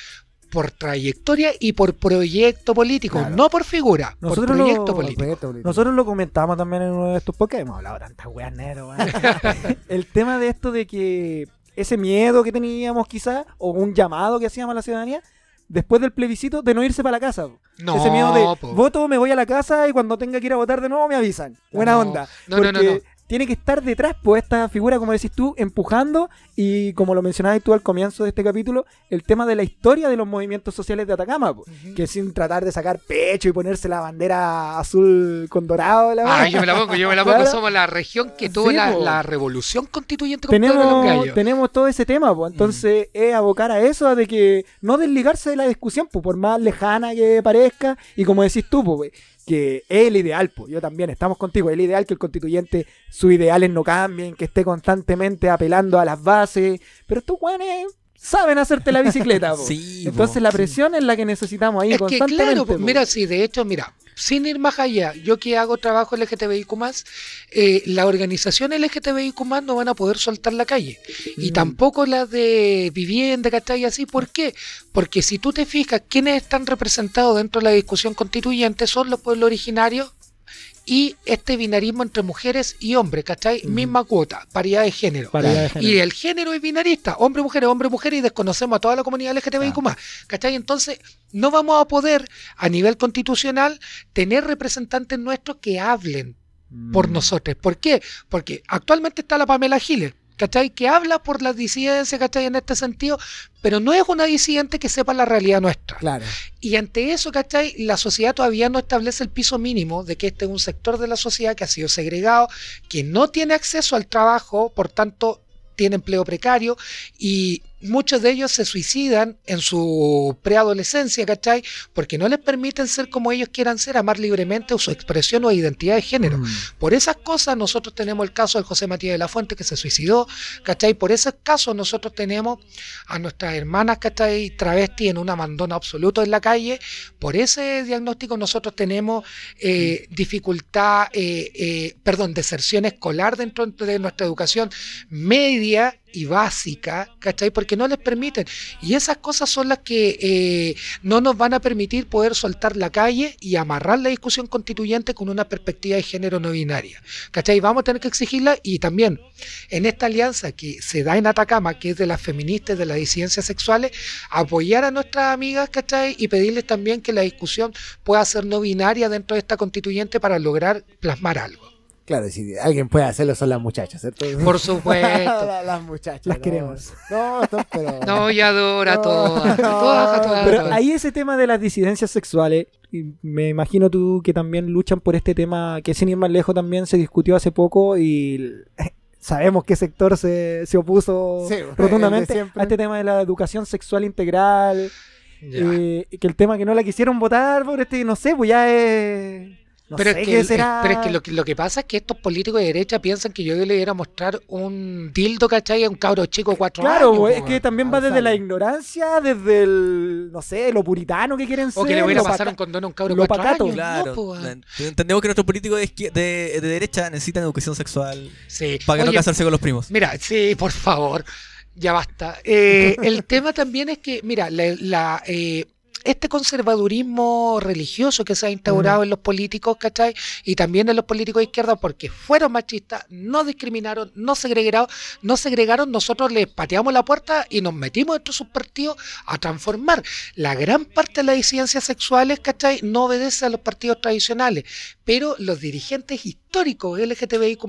por trayectoria y por proyecto político, Claro. no por figura, Nosotros por proyecto político. proyecto político. Nosotros lo comentamos también en uno de estos podcasts. Hemos hablado tantas weas weón. *laughs* El tema de esto de que ese miedo que teníamos quizás, o un llamado que hacíamos a la ciudadanía, después del plebiscito, de no irse para la casa. No, ese miedo de po. voto, me voy a la casa y cuando tenga que ir a votar de nuevo me avisan. Buena No, onda. Porque no. Tiene que estar detrás, pues, esta figura, como decís tú, empujando y, como lo mencionabas tú al comienzo de este capítulo, el tema de la historia de los movimientos sociales de Atacama. Ujú. que sin tratar de sacar pecho y ponerse la bandera azul con dorado, la Ah, yo me la pongo, yo me la *laughs* pongo. Claro. Somos la región que tuvo Sí, la, revolución constituyente tenemos, Longallo. tenemos todo ese tema, pues. Entonces es abocar a eso, de que no desligarse de la discusión, pues, por más lejana que parezca, y como decís tú, pues, que es el ideal, pues. Yo también, estamos contigo, es el ideal que el constituyente, sus ideales no cambien, que esté constantemente apelando a las bases, pero estos weones saben hacerte la bicicleta. *laughs* Sí, Entonces po, la sí. presión es la que necesitamos ahí Es que constantemente. claro, pues, po. mira, sí, de hecho, mira, sin ir más allá, yo que hago trabajo LGTBIQ+, eh, las organizaciones LGTBIQ+, no van a poder soltar la calle. Y Mm. tampoco las de vivienda, ¿cachai? Así, ¿por qué? Porque si tú te fijas, quienes están representados dentro de la discusión constituyente son los pueblos originarios y este binarismo entre mujeres y hombres, ¿cachai? Misma cuota, paridad de género. Paridad de género. Y el género es binarista, hombre, mujer, hombre, mujer, y desconocemos a toda la comunidad LGTBIQ+. ¿Cachai? Entonces, no vamos a poder, a nivel constitucional, tener representantes nuestros que hablen por Mm. nosotros. ¿Por qué? Porque actualmente está la Pamela Giles, ¿cachai? Que habla por las disidencias, ¿cachai? En este sentido, pero no es una disidente que sepa la realidad nuestra. Claro. Y ante eso, ¿cachai? La sociedad todavía no establece el piso mínimo de que este es un sector de la sociedad que ha sido segregado, que no tiene acceso al trabajo, por tanto, tiene empleo precario y muchos de ellos se suicidan en su preadolescencia, ¿cachai? Porque no les permiten ser como ellos quieran ser, amar libremente o su expresión o identidad de género. Mm. Por esas cosas nosotros tenemos el caso del José Matías de la Fuente que se suicidó, ¿cachai? Por esos casos nosotros tenemos a nuestras hermanas, ¿cachai? Travesti en un abandono absoluto en la calle. Por ese diagnóstico nosotros tenemos eh, dificultad, eh, eh, perdón, deserción escolar dentro de nuestra educación media y básica, ¿cachai? Porque no les permiten. Y esas cosas son las que eh, no nos van a permitir poder soltar la calle y amarrar la discusión constituyente con una perspectiva de género no binaria. ¿Cachai? Vamos a tener que exigirla y también en esta alianza que se da en Atacama, que es de las feministas, de las disidencias sexuales, apoyar a nuestras amigas, ¿cachai? Y pedirles también que la discusión pueda ser no binaria dentro de esta constituyente para lograr plasmar algo. Claro, si alguien puede hacerlo son las muchachas, ¿cierto? Por supuesto. La- *laughs* las muchachas. Las no. queremos. No, están, pero. No, y adoro a No, todas. no, Todas, a todas, a Pero ahí ese tema de las disidencias sexuales, y me imagino tú que también luchan por este tema que sin ir más lejos también se discutió hace poco y *laughs* sabemos qué sector se, se opuso Sí, el de rotundamente a este tema de la educación sexual integral, eh, que el tema que no la quisieron votar por este, no sé, pues ya es... No pero, sé es que, qué el- será. pero es que lo, que lo que pasa es que estos políticos de derecha piensan que yo le iba a mostrar un dildo, ¿cachai? A un cabro chico de cuatro Claro, años. pues, po, es que también va desde la ignorancia, desde el, no sé, lo puritano que quieren ser. O que le voy a pasar un condón a un cabro cuatro pacato. años. Claro. No. Entendemos que nuestros políticos de, izquier- de, de derecha necesitan educación sexual Sí. para que no Oye, casarse con los primos. Mira, sí, por favor, ya basta. Eh, *laughs* el tema también es que, mira, la, la, eh, este conservadurismo religioso que se ha instaurado en los políticos, ¿cachai? Y también en los políticos de izquierda, porque fueron machistas, no discriminaron, no segregaron, no segregaron, nosotros les pateamos la puerta y nos metimos dentro de sus partidos a transformar. La gran parte de las disidencias sexuales, ¿cachai? No obedece a los partidos tradicionales, pero los dirigentes históricos LGTBIQ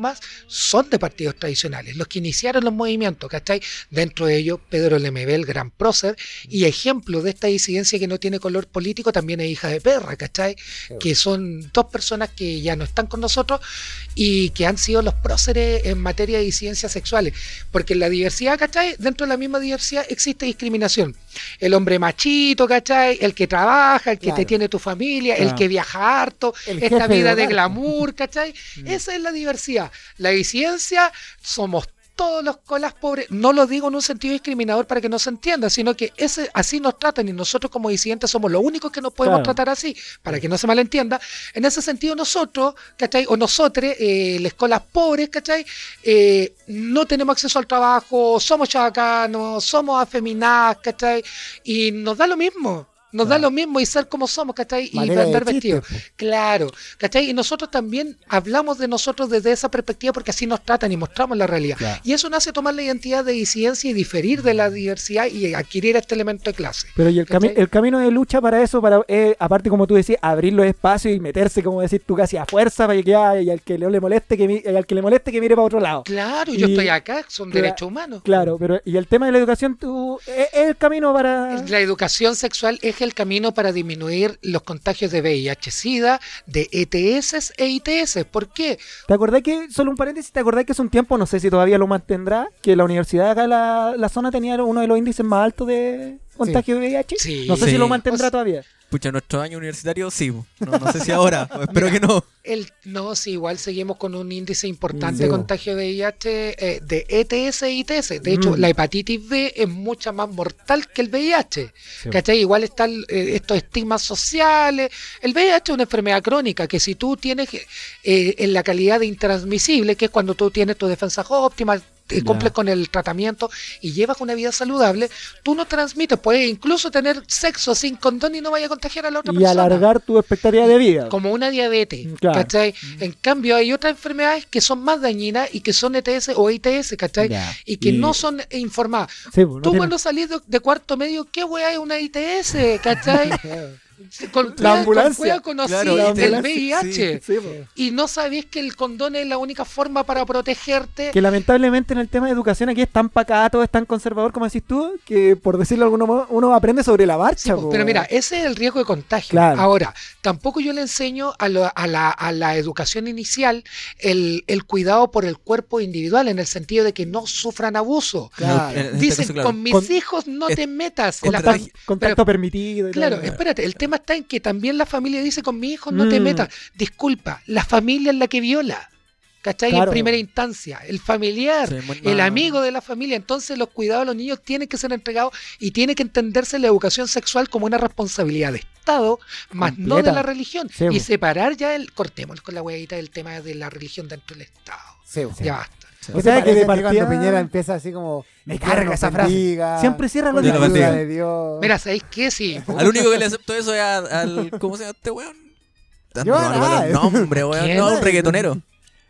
son de partidos tradicionales, los que iniciaron los movimientos, ¿cachai? Dentro de ellos, Pedro Lemebel, gran prócer, y ejemplo de esta disidencia que no tiene color político, también es hija de perra, ¿cachai? Que son dos personas que ya no están con nosotros y que han sido los próceres en materia de disidencias sexuales. Porque en la diversidad, ¿cachai? Dentro de la misma diversidad existe discriminación. El hombre machito, ¿cachai? El que trabaja, el que Claro. te tiene tu familia, el que viaja harto, El esta de vida de glamour, *laughs* ¿cachai? Esa es la diversidad. La disidencia somos todos los colas pobres. No lo digo en un sentido discriminador para que no se entienda, sino que ese, así nos tratan y nosotros como disidentes somos los únicos que nos podemos Claro. tratar así, para que no se malentienda. En ese sentido nosotros, ¿cachai? O nosotros, eh, las colas pobres, ¿cachai? Eh, no tenemos acceso al trabajo, somos chabacanos, somos afeminadas, ¿cachai? Y nos da lo mismo. Nos da lo mismo y ser como somos, ¿cachai? Y Manera andar vestidos. Claro, ¿cachai? Y nosotros también hablamos de nosotros desde esa perspectiva porque así nos tratan y mostramos la realidad. Claro. Y eso nos hace tomar la identidad de disidencia y diferir de la diversidad y adquirir este elemento de clase. Pero y el, cami- el camino de lucha para eso, para eh, aparte como tú decís, abrir los espacios y meterse, como decir tú, casi a fuerza para que haya- y al que le moleste que y al que le moleste que mire para otro lado. Claro, yo Y- estoy acá, son derechos humanos. Claro, pero y el tema de la educación, tú, es, es el camino para... La educación sexual es el camino para disminuir los contagios de VIH-Sida, de ETS e ITS. ¿Por qué? ¿Te acordás que, solo un paréntesis, te acordás que hace un tiempo, no sé si todavía lo mantendrá, que la universidad acá, la, la zona tenía uno de los índices más altos de contagio de VIH? Sí. No sé si Sí. lo mantendrá O sea- todavía. Pucha, nuestro año universitario sí. No, no sé si ahora. *laughs* espero que no. El, no, sí, igual seguimos con un índice importante Sí, de contagio de VIH, eh, de ETS e ITS. De hecho, Mm. la hepatitis B es mucha más mortal que el VIH. ¿Cachai? Igual están eh, estos estigmas sociales. El VIH es una enfermedad crónica que si tú tienes eh, en la calidad de intransmisible, que es cuando tú tienes tus defensas óptimas, te Ya. cumples con el tratamiento y llevas una vida saludable, tú no transmites, puedes incluso tener sexo sin condón y no vaya a contagiar a la otra Y persona alargar tu expectativa de vida. como una diabetes, Mm, claro. ¿cachai? En cambio hay otras enfermedades que son más dañinas y que son ETS o ITS, ¿cachai? Ya. Y que Y- no son informadas. Sí, pues, no Tú tiene- cuando salís de, de cuarto medio, ¿qué weá es una ITS? *laughs* ¿cachai? Con, La ambulancia. Con, Claro, la el ambulancia, VIH. Sí. Y no sabías que el condón es la única forma para protegerte. Que lamentablemente en el tema de educación aquí es tan pacato, es tan conservador como decís tú, que por decirlo de algún modo, uno aprende sobre la marcha. pero mira, ese es el riesgo de contagio. Claro. Ahora, tampoco yo le enseño a, lo- a la, a la educación inicial el, el cuidado por el cuerpo individual, en el sentido de que no sufran abuso. Claro. En este Dicen, caso, claro. con mis Con- hijos no es- te metas. con La contacto pero- permitido. y Claro, todo. espérate, el tema está en que también la familia dice con mi hijo no te Mm. metas. Disculpa, la familia es la que viola. ¿Cachai? Claro. En primera instancia, el familiar, Sí, muy el amigo de la familia. Entonces los cuidados de los niños tienen que ser entregados y tiene que entenderse la educación sexual como una responsabilidad de Estado, más no de la religión. Sí, y po. separar ya el, cortemos con la huevita del tema de la religión dentro del Estado. Sí, bo. Ya. ¿Qué sea, que de a ti cuando partida- Piñera empieza así como... Me carga esa frase. Siempre cierra los la ayuda bendiga. de Dios. Mira, ¿sabéis qué? Sí. Al único que le acepto eso es al. ¿Cómo se llama este weón? Yo, no, no, ah, no, weón. No, un reggaetonero.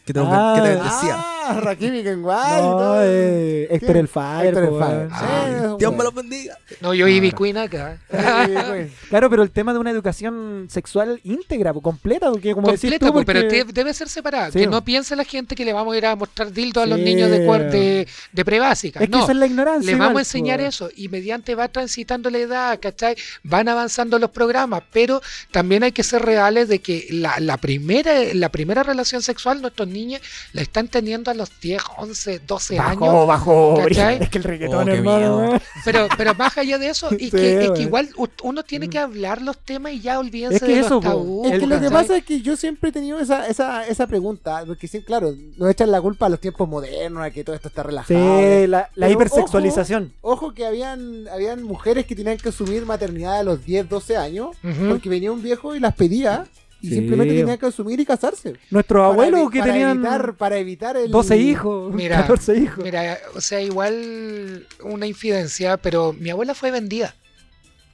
Que te, Ah, que te bendecía. Ah, Rakim y Kenway No, eh, el Fire. Héctor el Fire. Sí, Ah, Dios me los bendiga. No, yo Ivy Queen acá. *laughs* Sí, güey. Claro, pero el tema de una educación sexual íntegra, completa, porque como decís completa, tú, pues, pero te- debe ser separada. Sí, que no piense la gente que le vamos a ir a mostrar dildo a los Sí. niños de, de, de prebásica. es que no, esa es la ignorancia. le vamos a enseñar eso y mediante va transitando la edad, ¿cachai? Van avanzando los programas, pero también hay que ser reales de que la, la primera, la primera relación sexual nuestros niños la están teniendo a los 10, 11, 12 años. Bajo, bajo, ¿Cachai? *laughs* Es que el reggaetón, Oh, hermano. weón. Pero, pero más allá de eso, *laughs* y Sí, que, es que igual u- uno tiene que hablar los temas y ya olvídense Es que de eso, los po. tabús. Es que lo que pasa es que yo siempre he tenido esa, esa, esa pregunta, porque sí, claro, nos echan la culpa a los tiempos modernos, a que todo esto está relajado. Sí, la, la hipersexualización. Ojo que habían, habían mujeres que tenían que asumir maternidad a los 10, 12 años, porque venía un viejo y las pedía, y Sí. simplemente tenían que asumir y casarse. Nuestros abuelos que para tenían Evitar, para evitar el... 12 hijos, *laughs* Mira, 14 hijos. Mira, o sea, igual una infidencia, pero mi abuela fue vendida.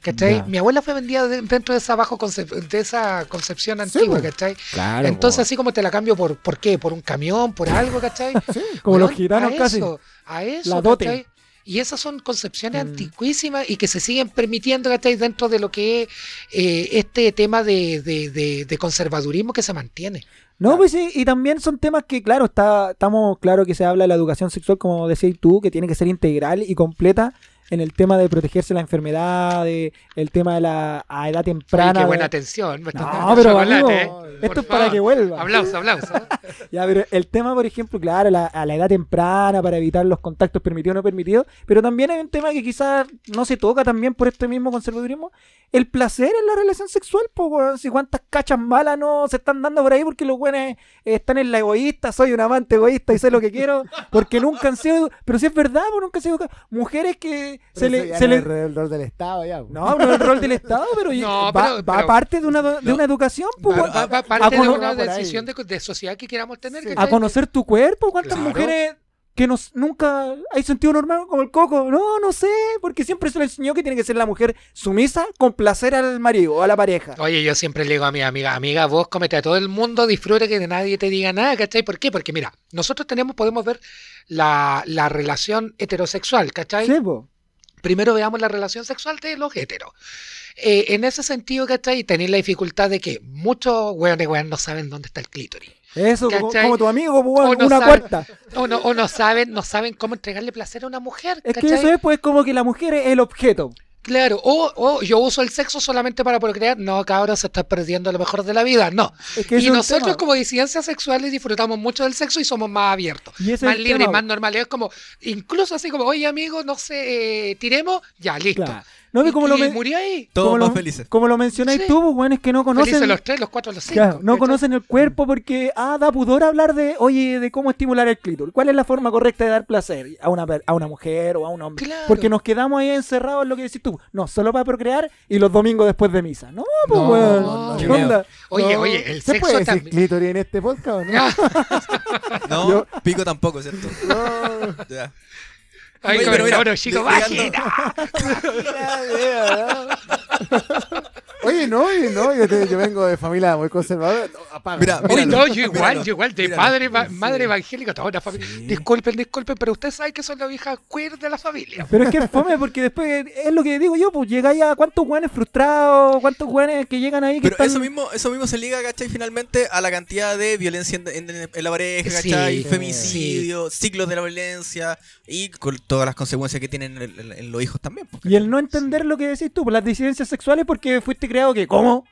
¿Cachai? Mi abuela fue vendida de- dentro de esa bajo concep- de esa concepción antigua, pues. ¿cachai? Claro. Entonces, po. así como te la cambio por, ¿por qué? ¿Por un camión? ¿Por algo, cachai? *laughs* Como los gitanos a casi. Eso, a eso, La dote. ¿cachai? Y esas son concepciones Mm. antiquísimas y que se siguen permitiendo, ¿cachai? Dentro de lo que es eh, este tema de, de- de- de conservadurismo que se mantiene. No, pues sí, y también son temas que, claro, está, estamos claro que se habla de la educación sexual, como decías tú, que tiene que ser integral y completa en el tema de protegerse la enfermedad, de el tema de la a edad temprana. qué buena de- atención. No, pero amigo, ¿eh? esto Por es para que vuelva. Aplauso, aplauso. *laughs* Ya, pero el tema, por ejemplo, claro, la- a la edad temprana para evitar los contactos permitidos o no permitidos, pero también hay un tema que quizás no se toca también por este mismo conservadurismo, el placer en la relación sexual, pues, si cuántas cachas malas no se están dando por ahí porque los buenos están en la egoísta, soy un amante egoísta y sé lo que quiero, porque nunca han sido, pero si es verdad, pues nunca han sido mujeres que se le... ya se no le- es alrededor del Estado ya. no, no es el rol del Estado, pero, *laughs* No, va, pero- va pero- parte de una, de No. una educación, pues, Va, va- parte de una decisión de, de sociedad que queramos tener. Sí. a conocer tu cuerpo. ¿Cuántas Claro. mujeres que nos, nunca hay sentido normal como el coco? No, no sé, porque siempre se le enseñó que tiene que ser la mujer sumisa con placer al marido o a la pareja. Oye, yo siempre le digo a mi amiga, amiga, vos comete a todo el mundo, disfruta que nadie te diga nada, ¿cachai? ¿Por qué? Porque mira, nosotros tenemos, podemos ver la, la relación heterosexual, ¿cachai? Sí. Primero veamos la relación sexual de los heteros. Eh, en ese sentido, ¿cachai? Tenéis la dificultad de que muchos weones, weón, no saben dónde está el clítoris. Eso, como, ¿Cachai? como tu amigo, pues, O no una sabe- cuarta. O no, o no saben, no saben cómo entregarle placer a una mujer, Es que ¿cachai? eso es pues como que la mujer es el objeto. Claro, o, o yo uso el sexo solamente para procrear. No, cabrón, se está perdiendo lo mejor de la vida. No. Es que ese Y nosotros tema. como disidencias sexuales disfrutamos mucho del sexo y somos más abiertos, más libres, tema, más normales. Es como, incluso así como, oye amigo, no sé, eh, tiremos, ya, listo. Claro. No, y, como lo, murió ahí. Todos más felices. como lo mencionáis Sí. tú, pues, bueno, es que no Felices conocen los tres, los cuatro, los cinco. Claro, no conocen el cuerpo porque, ah, da pudor hablar de, oye, de cómo estimular el clítoris. ¿Cuál es la forma correcta de dar placer a una, per- a una mujer o a un hombre? Claro. Porque nos quedamos ahí encerrados en lo que decís tú. No, solo para procrear y los domingos después de misa. No, pues, No, weón. no, ¿Qué no. onda? Oye, No. oye, el ¿Se sexo puede decir también. clítoris en este podcast o no? *laughs* No, Yo- pico tampoco, ¿cierto? *laughs* Ya. Ay, Oye, como pero *laughs* mira, cabrón, chico, vagina. Oye, no, oye, no, yo, te- yo vengo de familia muy conservadora. No, apaga. Mira, Uy, míralo, no, yo igual, míralo, yo igual, de míralo. padre, Sí. madre evangélica, toda una familia. Sí. Disculpen, disculpen, pero ustedes saben que son las hijas queer de la familia. Pero es que es fome porque después es lo que digo yo, pues llegáis a cuántos weones frustrados, cuántos weones que llegan ahí que Pero están... eso mismo, eso mismo se liga, ¿cachai? Finalmente a la cantidad de violencia en, en- en la pareja, ¿cachai? sí. Femicidio, ciclos de la violencia y con todas las consecuencias que tienen en, en- en los hijos también. pues, Y el no entender lo que decís tú, por las disidencias sexuales, porque fuiste creado que, ¿cómo?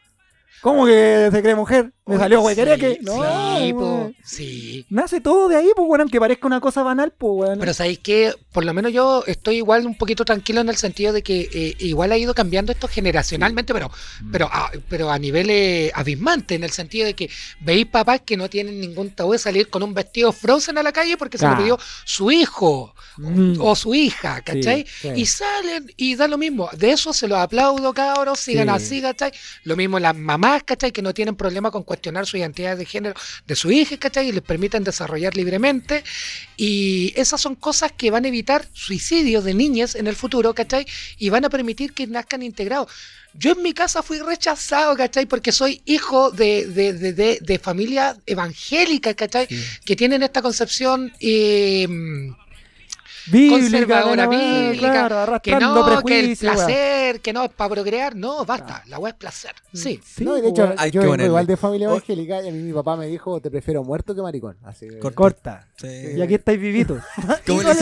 ¿Cómo que se cree mujer? Me salió huequereque. Sí, No, sí, po, weón. sí. Nace todo de ahí, pues, bueno, aunque parezca una cosa banal, pues, weón. Pero sabéis que por lo menos yo estoy igual un poquito tranquilo en el sentido de que eh, igual ha ido cambiando esto generacionalmente, pero, pero, a, pero a niveles abismantes, en el sentido de que veis papás que no tienen ningún tabú de salir con un vestido frozen a la calle porque se lo pidió su hijo Mm. o su hija, ¿cachai? sí. Y salen y da lo mismo. De eso se los aplaudo, cabros, sigan Sí. así, ¿cachai? Lo mismo las mamás, ¿cachai? Que no tienen problema con cuestionar su identidad de género de su hija, ¿cachai? Y les permiten desarrollar libremente. Y esas son cosas que van a evitar suicidios de niñas en el futuro, ¿cachai? Y van a permitir que nazcan integrados. Yo en mi casa fui rechazado, ¿cachai? Porque soy hijo de, de, de, de, familia evangélica, ¿cachai? Que tienen esta concepción... eh, Bíblica, conservadora, bíblica, claro, que no, que el placer, que no es para procrear, no, basta, la weá es placer. Sí. Sí, no, y de hecho, yo vengo igual de familia Oh. evangélica y a mí mi papá me dijo, te prefiero muerto que maricón. Así que... Corta. corta. Sí. Y aquí estáis vivitos. *laughs* ¿Cómo No,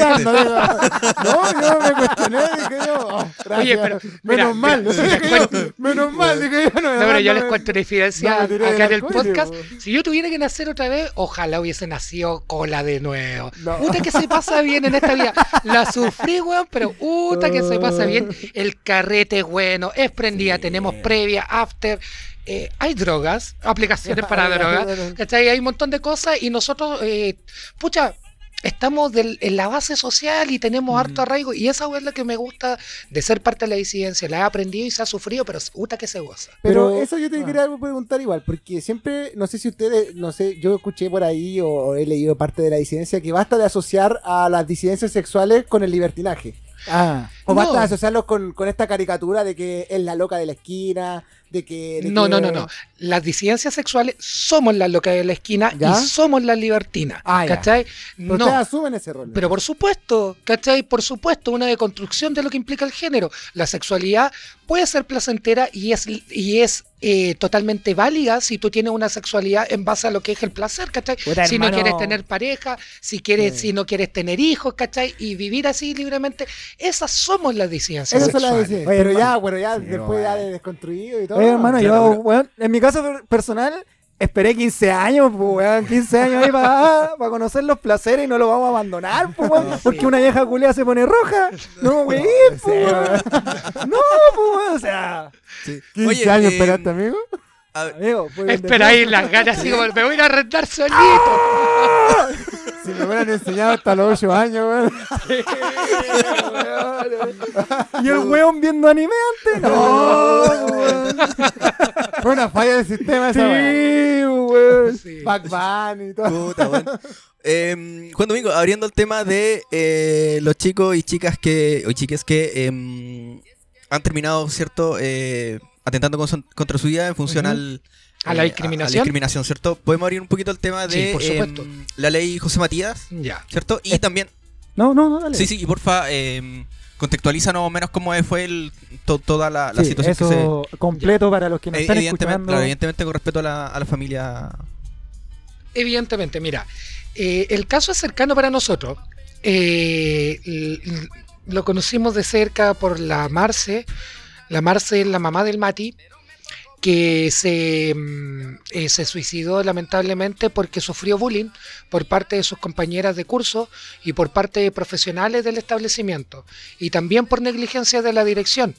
yo me cuestioné, dije yo, oh. *laughs* Oye, pero, mira, menos mal, mira, dije les yo, cuento- menos mal, dije yo, no, No, pero yo les cuento una infidencia acá en el podcast. po. Si yo tuviera que nacer otra vez, ojalá hubiese nacido cola de nuevo. No. Puta que se pasa bien en esta vida. La sufrí, weón, pero puta que se pasa bien. *laughs* El carrete es bueno, es prendida, tenemos previa, after. eh, hay drogas, aplicaciones *laughs* para drogas, ¿cachai? Hay un montón de cosas y nosotros, eh, pucha, estamos del- en la base social y tenemos harto arraigo y esa es la que me gusta de ser parte de la disidencia. La he aprendido y se ha sufrido, pero puta que se goza. Pero, Pero- eso yo te ah. quería preguntar igual, porque siempre, no sé si ustedes, no sé, yo escuché por ahí o he leído parte de la disidencia que basta de asociar a las disidencias sexuales con el libertinaje. Ah, O No. basta asociarlos con, con esta caricatura de que es la loca de la esquina, de que... de No, que- no, no, no. Las disidencias sexuales somos las locas de la esquina ¿Ya? y somos las libertinas. Ah. ¿Cachai? No. ustedes asumen ese rol. Pero por supuesto, ¿cachai? Por supuesto, una deconstrucción de lo que implica el género. La sexualidad puede ser placentera y es, y es eh, totalmente válida si tú tienes una sexualidad en base a lo que es el placer, ¿cachai? Puta, si hermano. no quieres tener pareja, si quieres, Sí. si no quieres tener hijos, ¿cachai? Y vivir así libremente, esas somos las disidencias Eso se la. Oye, Pero ya, pero ya Sí, después ya bueno. de desconstruido y todo. Oye, hermano, Claro, yo, pero- weón, en mi caso per- personal, esperé 15 años, pues, weón, 15 años ahí *laughs* para conocer los placeres y no los vamos a abandonar, pues, weón, porque una vieja culia se pone roja. No, *laughs* weón, pues, weón. No, pues, weón, o sea, Sí. 15 Oye, años eh, esperaste, amigo. A ver, amigo, Espera ahí las ganas, así como me voy a ir a arrendar solito. *laughs* Si me hubieran enseñado hasta los 8 años, *laughs* weón. Y el weón viendo anime antes, no, weón. Fue una falla del sistema Sí, esa, weón. weón. Sí. Y todo. Puta. Eh, Juan Domingo, abriendo el tema de eh, los chicos y chicas que, o chiques que em, han terminado, ¿cierto? Eh, atentando con- contra su vida en función al, A la eh, discriminación. la discriminación, ¿cierto? Podemos abrir un poquito el tema Sí, de por supuesto. em, la ley José Matías, Ya. ¿cierto? Y también, No, no, no, dale. sí, sí, y porfa, em, contextualízanos más o menos cómo fue el, to- toda la, la Sí, situación que se... eso completo para los que nos Eh, están evidentemente, escuchando. claro, evidentemente con respeto a la, a la familia. Evidentemente, mira, eh, el caso es cercano para nosotros. Eh, lo conocimos de cerca por la Marce. La Marce es la mamá del Mati, que se, mm, eh, se suicidó lamentablemente porque sufrió bullying por parte de sus compañeras de curso y por parte de profesionales del establecimiento y también por negligencia de la dirección.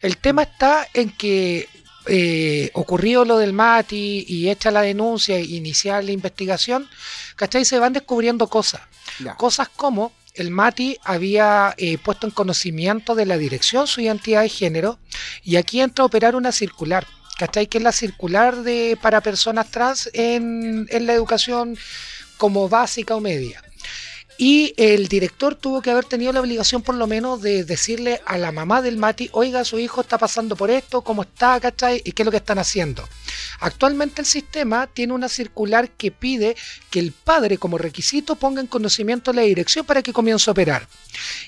El tema está en que eh, ocurrió lo del Mati y hecha la denuncia e iniciar la investigación, ¿cachai? Se van descubriendo cosas. Ya. Cosas como el Mati había eh, puesto en conocimiento de la dirección su identidad de género y aquí entra a operar una circular, ¿cachai? Que es la circular de, para personas trans en, en la educación como básica o media. Y el director tuvo que haber tenido la obligación por lo menos de decirle a la mamá del Mati, oiga, su hijo está pasando por esto, cómo está, ¿cachai? ¿Y qué es lo que están haciendo? Actualmente el sistema tiene una circular que pide que el padre como requisito ponga en conocimiento la dirección para que comience a operar.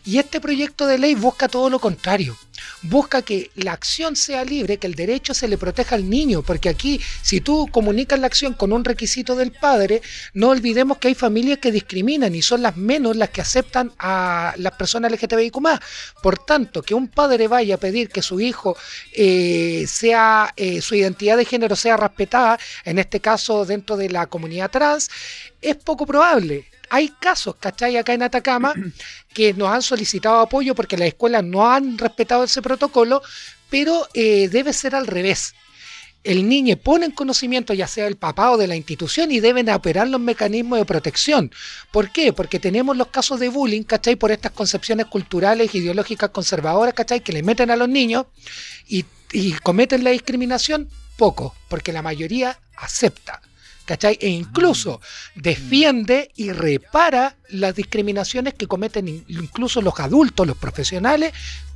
Y este proyecto de ley busca todo lo contrario. Busca que la acción sea libre, que el derecho se le proteja al niño, porque aquí si tú comunicas la acción con un requisito del padre, no olvidemos que hay familias que discriminan y son las menos las que aceptan a las personas LGTBIQ+. Por tanto, que un padre vaya a pedir que su hijo eh, sea eh, su identidad de género sea respetada, en este caso dentro de la comunidad trans, es poco probable. Hay casos, ¿cachai? Acá en Atacama *clears throat* que nos han solicitado apoyo porque las escuelas no han respetado ese protocolo, pero eh, debe ser al revés. El niño pone en conocimiento ya sea el papá o de la institución y deben operar los mecanismos de protección. ¿Por qué? Porque tenemos los casos de bullying, ¿cachai? Por estas concepciones culturales, ideológicas, conservadoras, ¿cachai? Que le meten a los niños y, y cometen la discriminación, poco, porque la mayoría acepta. ¿Cachai? E incluso defiende y repara las discriminaciones que cometen in- incluso los adultos, los profesionales,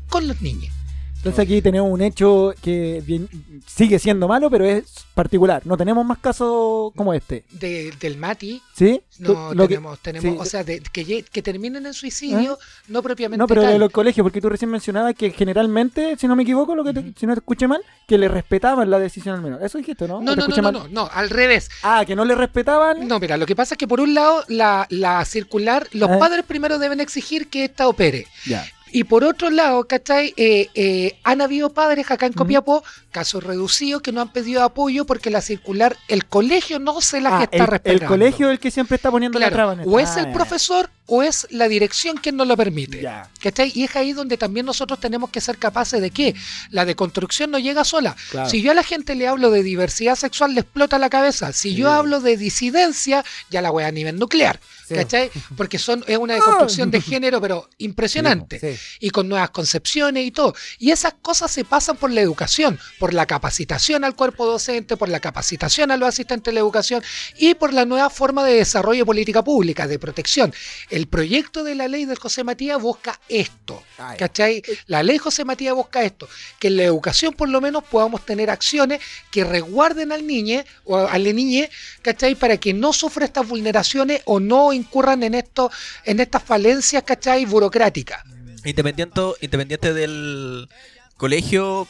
con los niños. Entonces aquí tenemos un hecho que bien- sigue siendo malo, pero es particular. No tenemos más casos como este. De- del Mati, ¿Sí? No lo que- tenemos, tenemos sí. o sea, de- que, que terminen en suicidio, no propiamente No, pero tal. de los colegios, porque tú recién mencionabas que generalmente, si no me equivoco, lo que te- si no te escuché mal, que le respetaban la decisión al menor. Eso dijiste, ¿no? ¿O No, no, no, no, no, no, al revés. Ah, que no le respetaban. No, mira, lo que pasa es que por un lado, la, la circular, los Eh. padres primero deben exigir que ésta opere. Ya. Y por otro lado, ¿cachai? Eh, eh, han habido padres acá en. Copiapó, casos reducidos, que no han pedido apoyo porque la circular, el colegio no se la Ah, está el, respetando. el colegio es el que siempre está poniendo la traba en esto. o es Ah, el ya. profesor o es la dirección quien no lo permite. Ya. ¿Cachai? Y es ahí donde también nosotros tenemos que ser capaces de que la deconstrucción no llega sola. Claro. Si yo a la gente le hablo de diversidad sexual, le explota la cabeza. Si yo hablo de disidencia, ya la voy a nivel nuclear. Sí. ¿Cachai? *laughs* Porque son, es una deconstrucción de *laughs* género, pero impresionante. Sí. Y con nuevas concepciones y todo. Y esas cosas se pasan por la educación. por la capacitación al cuerpo docente, por la capacitación a los asistentes de la educación y por la nueva forma de desarrollo de política pública, de protección. El proyecto de la ley del José Matías busca esto, Ah. ¿cachai? La ley José Matías busca esto, que en la educación por lo menos podamos tener acciones que resguarden al niño o a la niñe, ¿cachai? Para que no sufra estas vulneraciones o no incurran en esto, en estas falencias, ¿cachai? Burocráticas. Independiente, independiente del colegio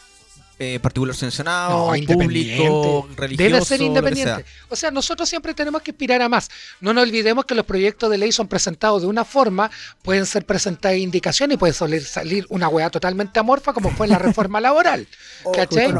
eh, particular sancionado, No, público, religioso. Debe ser independiente. sea. O sea, nosotros siempre tenemos que aspirar a más. No nos olvidemos que los proyectos de ley son presentados de una forma, pueden ser presentadas indicaciones y puede salir, salir una weá totalmente amorfa como fue la reforma *laughs* laboral. O,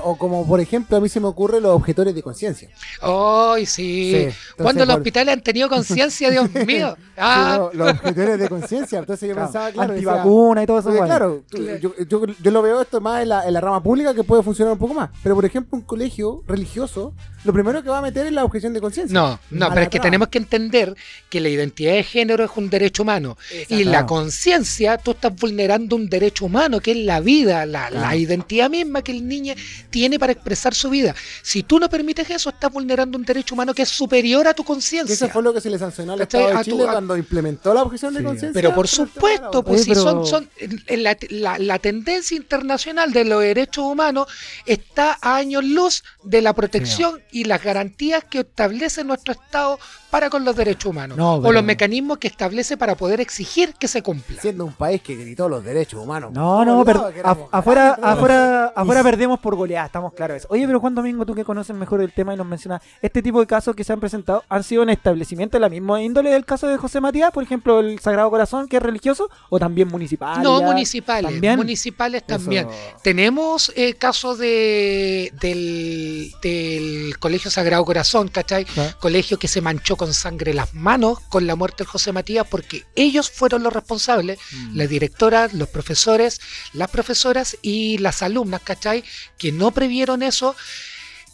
o como por ejemplo a mí se me ocurre los objetores de conciencia. Ay, sí. Sí, entonces, Cuando los por- hospitales han tenido conciencia, Dios *laughs* mío. Ah, Sí, los, los objetores de conciencia. Entonces yo Claro, pensaba, claro, decía, antivacuna y todo eso. Porque, bueno. claro, yo, yo, yo lo veo esto más en la, en la rama pública que puede funcionar un poco más. Pero, por ejemplo, un colegio religioso, lo primero que va a meter es la objeción de conciencia. No, no, pero es que tenemos que entender que la identidad de género es un derecho humano. Y la conciencia, tú estás vulnerando un derecho humano, que es la vida, la, identidad misma que el niño tiene para expresar su vida. Si tú no permites eso, estás vulnerando un derecho humano que es superior a tu conciencia. eso fue lo que se le sancionó al ¿Cachai? Estado A de tu- Chile a- cuando implementó la objeción de conciencia. Pero por supuesto, pues Oye, si pero- son, son en la, la- la tendencia internacional de los derechos humanos está a años luz de la protección y las garantías que establece nuestro Estado para con los derechos humanos No, o pero- los mecanismos que establece para poder exigir que se cumpla. Siendo un país que gritó los derechos humanos. No, no, todos per- lados, que af- éramos afuera, pero- afuera, afuera perdemos por goleada, estamos claros de eso. Oye, pero Juan Domingo, tú que conoces mejor el tema y nos mencionas, este tipo de casos que se han presentado han sido en establecimientos de la misma índole del caso de José Matías, por ejemplo, el Sagrado Corazón, que es religioso, o también municipal. No, municipales, ¿También? municipales también. Eso- Tenemos eh, casos de, del, del Colegio Sagrado Corazón, ¿cachai? Ah. Colegio que se manchó con sangre las manos con la muerte del José Matías porque ellos fueron los responsables, Mm. las directoras, los profesores, las profesoras y las alumnas, ¿cachai? Que no previeron eso.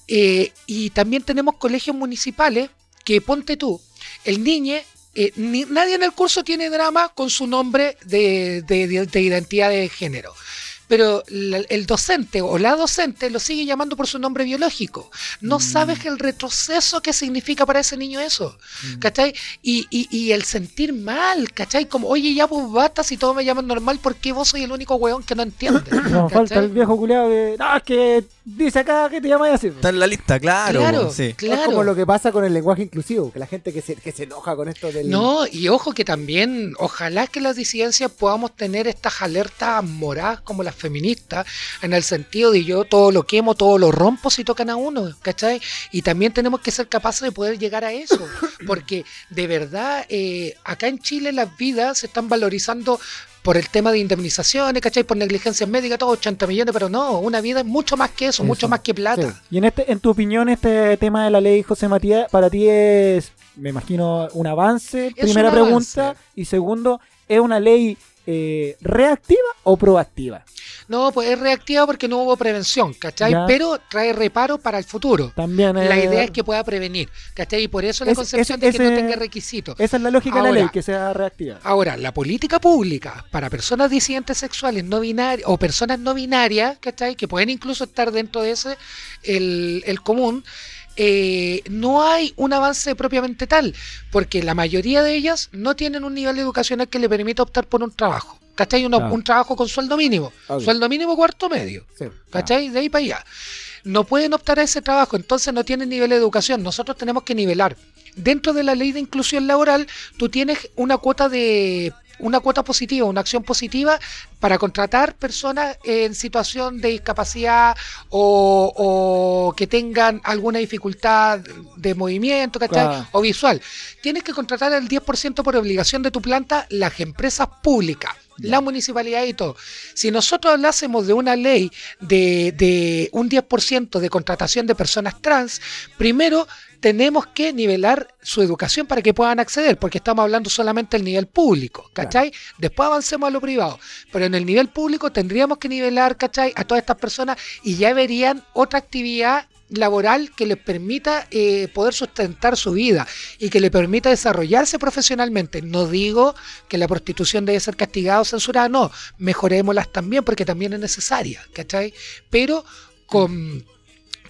Eh, y también tenemos colegios municipales que, ponte tú, el niñe, eh, ni- nadie en el curso tiene drama con su nombre de, de- de- de identidad de género. Pero la- el docente o la docente lo sigue llamando por su nombre biológico. No sabes el retroceso que significa para ese niño eso. ¿Cachai? Y, y- y el sentir mal, ¿cachai? Como, oye, ya pues basta si todos me llaman normal, ¿por qué vos soy el único weón que no entiende? Nos falta el viejo culiado que. No, es que dice acá que te llamas así. Está en la lista, claro. Claro, sí. claro. Es como lo que pasa con el lenguaje inclusivo, que la gente que se, que se enoja con esto del... No, y ojo que también, ojalá que las disidencias podamos tener estas alertas moradas como las feministas, en el sentido de yo todo lo quemo, todo lo rompo si tocan a uno, ¿cachai? Y también tenemos que ser capaces de poder llegar a eso, porque de verdad, eh, acá en Chile las vidas se están valorizando por el tema de indemnizaciones, ¿cachai? Por negligencias médicas, todo 80 millones, pero no, una vida es mucho más que eso, Eso, mucho más que plata. sí. Y en este, en tu opinión, este tema de la ley José Matías, para ti es, me imagino, un avance. Es primera un pregunta. Y segundo, ¿es una ley eh, reactiva o proactiva? No, pues es reactiva porque no hubo prevención, ¿cachai? Ya. Pero trae reparo para el futuro. También La eh, idea es que pueda prevenir, ¿cachai? Y por eso la concepción de que no tenga requisitos. Esa es la lógica de la Ahora- ley, que sea reactiva. Ahora, la política pública para personas disidentes sexuales no binarias o personas no binarias, ¿cachai? Que pueden incluso estar dentro de ese, el, el común, eh, no hay un avance propiamente tal, porque la mayoría de ellas no tienen un nivel educacional que le permita optar por un trabajo. ¿Cachai? Uno- Claro. Un trabajo con sueldo mínimo. Obvio. Sueldo mínimo cuarto medio. Sí. ¿Cachai? De ahí para allá. No pueden optar a ese trabajo, entonces no tienen nivel de educación. Nosotros tenemos que nivelar. Dentro de la ley de inclusión laboral, tú tienes una cuota de una cuota positiva, una acción positiva para contratar personas en situación de discapacidad o, o que tengan alguna dificultad de movimiento. O visual. Tienes que contratar el 10% por obligación de tu planta las empresas públicas, la municipalidad y todo. Si nosotros hablásemos de una ley de, de un 10% de contratación de personas trans, primero tenemos que nivelar su educación para que puedan acceder, porque estamos hablando solamente del nivel público, ¿cachai? Después avancemos a lo privado, pero en el nivel público tendríamos que nivelar, ¿cachai? A todas estas personas y ya verían otra actividad laboral que les permita eh, poder sustentar su vida y que le permita desarrollarse profesionalmente. No digo que la prostitución debe ser castigada o censurada, no, mejorémoslas también porque también es necesaria, ¿cachai? Pero con,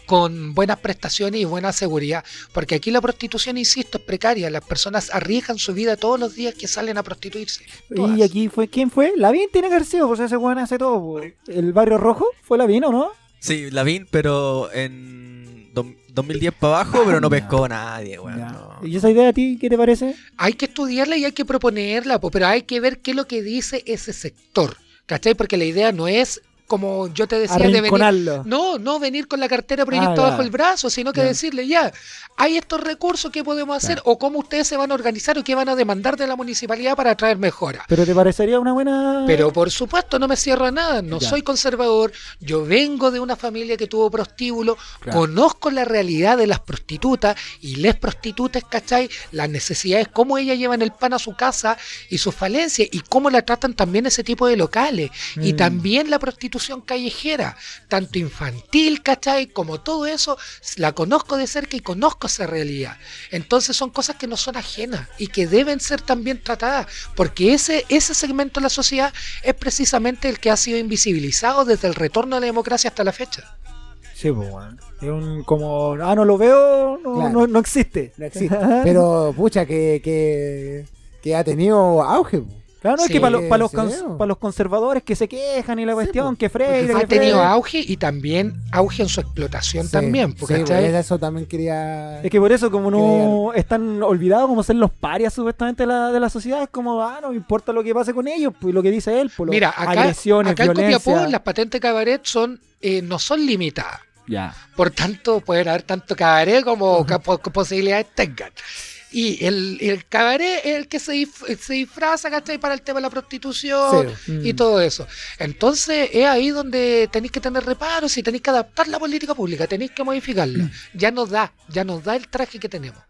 con buenas prestaciones y buena seguridad. Porque aquí la prostitución, insisto, es precaria. Las personas arriesgan su vida todos los días que salen a prostituirse. Todas. Y aquí fue, ¿quién fue? Lavín tiene que haber sido, pues ese weón hace todo. pues. ¿El barrio rojo? ¿Fue Lavín o no? Sí, Lavín, pero en do- 2010 para abajo, pero no Ya. pescó a nadie, weón. No. ¿Y esa idea a ti qué te parece? Hay que estudiarla y hay que proponerla, po, pero hay que ver qué es lo que dice ese sector. ¿Cachai? Porque la idea no es, como yo te decía, de venir. No, no venir con la cartera proyecto Ah, bajo el brazo, sino que Ya. decirle ya, hay estos recursos que podemos hacer o cómo ustedes se van a organizar o qué van a demandar de la municipalidad para traer mejoras. ¿Pero te parecería una buena...? Pero por supuesto no me cierro a nada, no Ya. soy conservador, yo vengo de una familia que tuvo prostíbulo, Claro. conozco la realidad de las prostitutas y les prostitutas, ¿cachai? Las necesidades, cómo ellas llevan el pan a su casa y sus falencias y cómo la tratan también ese tipo de locales. Y Mm. también la prostitución callejera, tanto infantil, ¿cachai? Como todo eso, la conozco de cerca y conozco esa realidad. Entonces son cosas que no son ajenas y que deben ser también tratadas, porque ese, ese segmento de la sociedad es precisamente el que ha sido invisibilizado desde el retorno a la democracia hasta la fecha. Sí, pues, weón. Es un como... Ah, no lo veo, no, Claro. no, no existe. No existe. Pero, pucha, que, que, que ha tenido auge. po. Claro, no, es que para los, para los, sí, cons- po. para los conservadores que se quejan y la cuestión, que Freire, Ha que tenido Freire- auge y también auge en su explotación Sí, también, sí, ¿cachai? pues, eso también quería. Es que por eso, como no están olvidados como ser los parias supuestamente de la, de la sociedad, es como, ah, no me importa lo que pase con ellos, pues lo que dice él, pues lo- Mira, acá, agresiones, acá en violencia. Copiapó las patentes cabaret son, eh, no son limitadas. Ya. Por tanto, pueden haber tanto cabaret como *laughs* po- posibilidades tengan. Y el, el cabaret es el que se, dif- se disfraza, ¿cachai? Para el tema de la prostitución Sí. y Mm. todo eso. Entonces, es ahí donde tenéis que tener reparos y tenéis que adaptar la política pública, tenéis que modificarla. Mm. Ya nos da, ya nos da el traje que tenemos.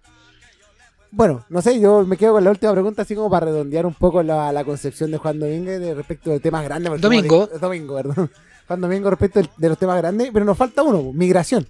Bueno, no sé, yo me quedo con la última pregunta, así como para redondear un poco la, la concepción de Juan Domínguez de respecto de temas grandes. Domingo. Domingo, perdón. Juan Domingo respecto de los temas grandes, pero nos falta uno, migración.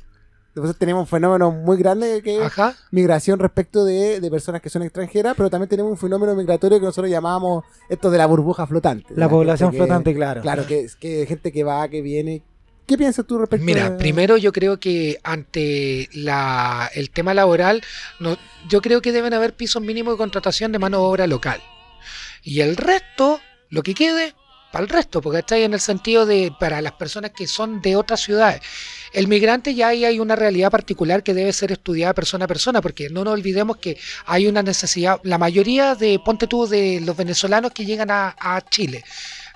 Tenemos un fenómeno muy grande que es Ajá. migración respecto de, de personas que son extranjeras, pero también tenemos un fenómeno migratorio que nosotros llamábamos esto de la burbuja flotante. La población que- flotante, claro. Claro, que es que gente que va, que viene. ¿Qué piensas tú respecto Mira, primero yo creo que ante la, el tema laboral, no, yo creo que deben haber pisos mínimos de contratación de mano de obra local. Y el resto, lo que quede, para el resto, porque está ahí en el sentido de para las personas que son de otras ciudades. El migrante ya ahí hay una realidad particular que debe ser estudiada persona a persona, porque no nos olvidemos que hay una necesidad, la mayoría de, ponte tú, de los venezolanos que llegan a, a Chile,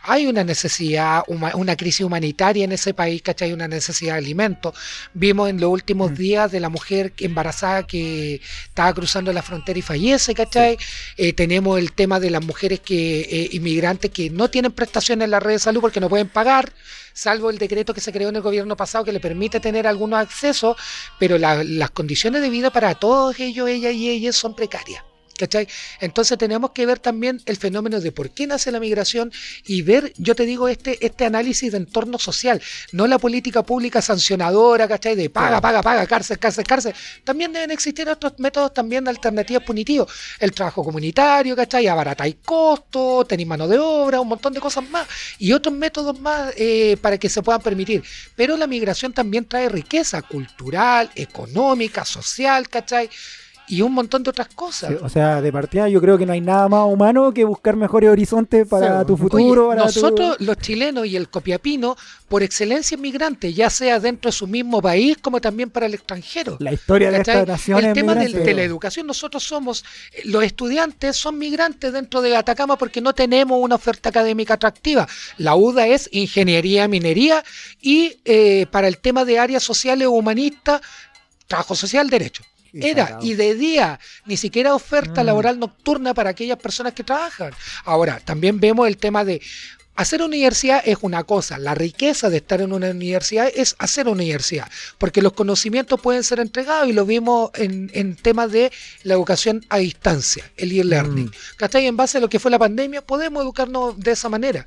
hay una necesidad, una crisis humanitaria en ese país, ¿cachai? Una necesidad de alimentos. Vimos en los últimos días de la mujer embarazada que estaba cruzando la frontera y fallece, ¿cachai? Eh, tenemos el tema de las mujeres que eh, inmigrantes que no tienen prestaciones en la red de salud porque no pueden pagar, salvo el decreto que se creó en el gobierno pasado que le permite tener algunos accesos, pero la- las condiciones de vida para todos ellos, ella y ellas son precarias. ¿Cachai? Entonces tenemos que ver también el fenómeno de por qué nace la migración y ver, yo te digo, este, este análisis de entorno social, no la política pública sancionadora, ¿cachai? De paga, paga, paga, cárcel, cárcel, cárcel. También deben existir otros métodos también de alternativas punitivos. El trabajo comunitario, ¿cachai? Abaratáis costos, tenéis mano de obra, un montón de cosas más. Y otros métodos más eh, para que se puedan permitir. Pero la migración también trae riqueza cultural, económica, social, ¿cachai? Y un montón de otras cosas. Sí, o sea, de partida yo creo que no hay nada más humano que buscar mejores horizontes para Sí, tu oye, futuro. tu- Nosotros, los chilenos y el copiapino, por excelencia inmigrantes, ya sea dentro de su mismo país como también para el extranjero. La historia de esta nación el es tema del- de la educación, nosotros somos, eh, los estudiantes son migrantes dentro de Atacama porque no tenemos una oferta académica atractiva. La UDA es ingeniería, minería y eh, para el tema de áreas sociales o humanistas, trabajo social, derecho. Era, y de día, ni siquiera oferta Mm. laboral nocturna para aquellas personas que trabajan. Ahora, también vemos el tema de hacer universidad es una cosa, la riqueza de estar en una universidad es hacer universidad, porque los conocimientos pueden ser entregados y lo vimos en, en temas de la educación a distancia, el e-learning. Mm. En base a lo que fue la pandemia, podemos educarnos de esa manera,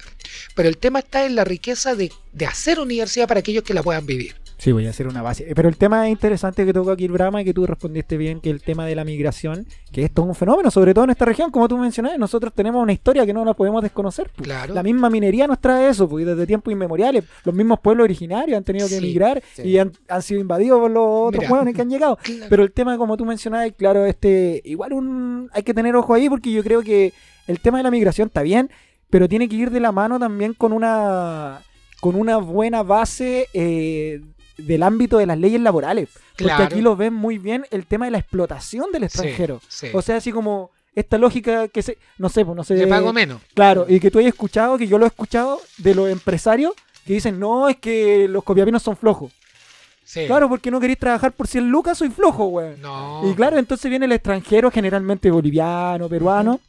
pero el tema está en la riqueza de, de hacer universidad para aquellos que la puedan vivir. Sí, voy a hacer una base. Pero el tema interesante que tocó aquí el Brahma y que tú respondiste bien, que el tema de la migración, que esto es un fenómeno, sobre todo en esta región, como tú mencionabas, nosotros tenemos una historia que no la podemos desconocer. pues. Claro. La misma minería nos trae eso, pues, desde tiempos inmemoriales. Los mismos pueblos originarios han tenido que Sí, emigrar sí. y han, han sido invadidos por los otros Mira. hueones que han llegado. *laughs* Claro. Pero el tema, como tú mencionabas, claro, este, igual un, hay que tener ojo ahí porque yo creo que el tema de la migración está bien, pero tiene que ir de la mano también con una, con una buena base eh, del ámbito de las leyes laborales. Porque aquí lo ven muy bien el tema de la explotación del extranjero. sí. O sea, así como esta lógica que se, no sé, pues no sé. Le pago menos. Claro, y que tú hayas escuchado, que yo lo he escuchado de los empresarios que dicen, no, es que los copiapinos son flojos. Sí. Claro, porque no queréis trabajar por 100 lucas, soy flojo, weón. No. Y claro, entonces viene el extranjero, generalmente boliviano, peruano,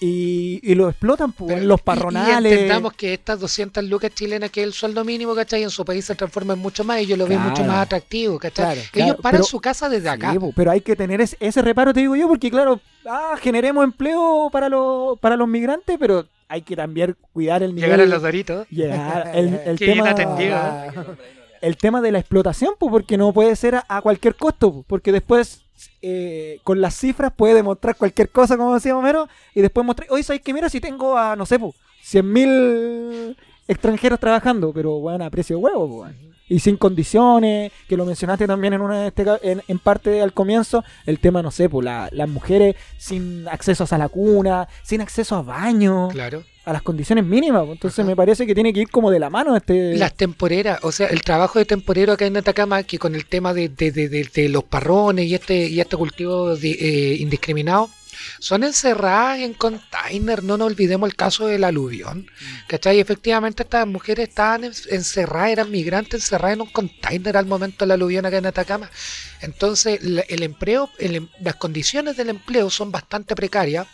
y, y lo explotan, pues, Pero- en los y- parronales. Y, entendamos que estas 200 lucas chilenas, que es el sueldo mínimo, ¿cachai? En su país se transforma en mucho más y ellos lo ven Claro. mucho más atractivo, ¿cachai? Claro, Ellos claro, paran pero- su casa desde acá. Sí, pero hay que tener ese, ese reparo, te digo yo, porque claro, ah, generemos empleo para los, para los migrantes, pero hay que también cuidar el nivel. Llegar a los doritos. Llegar- el, el *laughs* tema, bien atendido. el tema de la explotación, pues, porque no puede ser a, a cualquier costo, pues, porque después eh, con las cifras puede demostrar cualquier cosa, como decía Homero, y después mostrar, oye, ¿sabes qué? Mira, si tengo a, no sé, pues, 100.000 extranjeros trabajando, pero bueno, a precio de huevo. Y sin condiciones, que lo mencionaste también en una de este en, en parte al comienzo, el tema, no sé, pues la- las mujeres sin acceso a la cuna, sin acceso a baño, Claro. a las condiciones mínimas. pues. Entonces Ajá. me parece que tiene que ir como de la mano este... Las temporeras, o sea, el trabajo de temporero acá en Atacama, que con el tema de, de- de- los parrones y este, y este cultivo eh, indiscriminado, son encerradas en container. No nos olvidemos el caso del aluvión. ¿Cachai? Efectivamente, estas mujeres estaban en- encerradas, eran migrantes encerradas en un container al momento del aluvión acá en Atacama. Entonces, el empleo, em- las condiciones del empleo son bastante precarias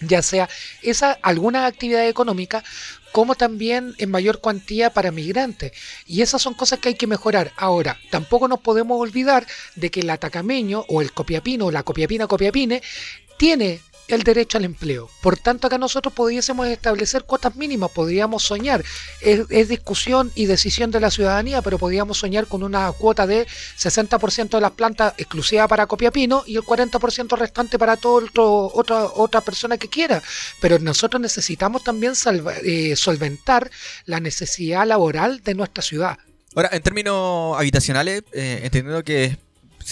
ya sea esa algunas actividades económicas como también en mayor cuantía para migrantes y esas son cosas que hay que mejorar ahora tampoco nos podemos olvidar de que el atacameño o el copiapino o la copiapina copiapine tiene el derecho al empleo. Por tanto, acá nosotros pudiésemos establecer cuotas mínimas, podríamos soñar. Es, discusión y decisión de la ciudadanía, pero podríamos soñar con una cuota de 60% de las plantas exclusiva para Copiapino y el 40% restante para todo otro, otra, otra persona que quiera. Pero nosotros necesitamos también eh, solventar la necesidad laboral de nuestra ciudad. Ahora, en términos habitacionales, eh, entendiendo que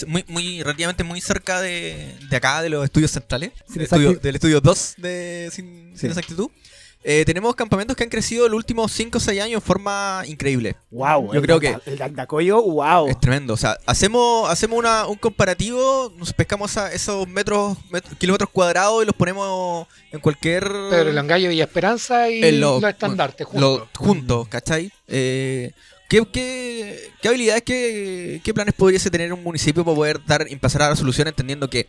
muy, muy, relativamente muy cerca de, de acá, de los estudios centrales, Sin del estudio, del estudio 2 de Sin, Sí. Sin Exactitud, eh, tenemos campamentos que han crecido los últimos 5 o 6 años en forma increíble. Wow, Yo el creo Danda- El Dandacoyo, wow. Es tremendo. O sea, hacemos, hacemos una- un comparativo, nos pescamos a esos metros, met- kilómetros cuadrados y los ponemos en cualquier... Pedro Langallo y Esperanza y en lo- los estandartes lo- juntos. juntos, ¿cachai? Eh, ¿qué, qué, qué habilidades, qué, qué planes podríase tener un municipio para poder dar, empezar a dar solución entendiendo que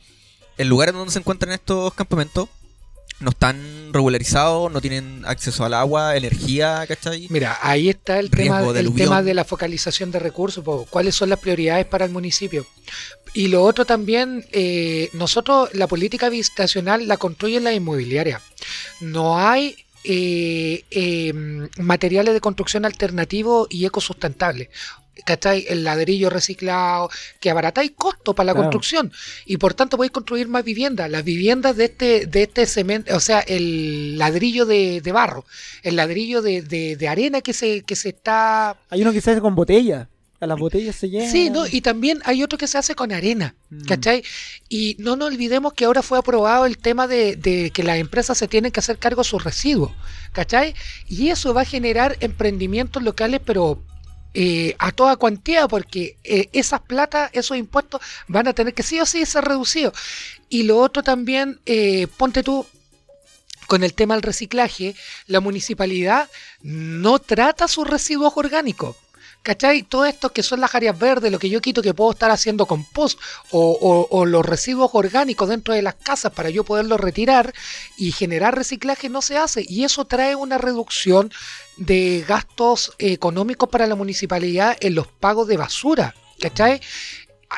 el lugar en donde se encuentran estos campamentos no están regularizados, no tienen acceso al agua, energía, ¿cachai? Mira, ahí está el, tema, de el tema de la focalización de recursos, po, cuáles son las prioridades para el municipio. Y lo otro también, eh, nosotros la política habitacional la construyen las inmobiliarias. No hay eh, eh, materiales de construcción alternativos y ecosustentables. ¿Cachai? El ladrillo reciclado, que abaratáis costo para la Claro. construcción y por tanto podéis construir más viviendas. Las viviendas de este, de este cemento, o sea, el ladrillo de, de barro, el ladrillo de, de- de arena que se, que se está. Hay uno que se hace con botella. A las botellas se llenan. Sí, ¿no? Y también hay otro que se hace con arena, Mm. ¿cachai? Y no nos olvidemos que ahora fue aprobado el tema de, de que las empresas se tienen que hacer cargo de sus residuos, ¿cachai? Y eso va a generar emprendimientos locales, pero eh, a toda cuantía, porque eh, esas platas, esos impuestos van a tener que sí o sí ser reducidos. Y lo otro también, eh, ponte tú, con el tema del reciclaje, la municipalidad no trata sus residuos orgánicos. ¿Cachai? Todo esto que son las áreas verdes, lo que yo quito que puedo estar haciendo compost o, o- los residuos orgánicos dentro de las casas para yo poderlos retirar y generar reciclaje no se hace. Y eso trae una reducción de gastos económicos para la municipalidad en los pagos de basura. ¿Cachai?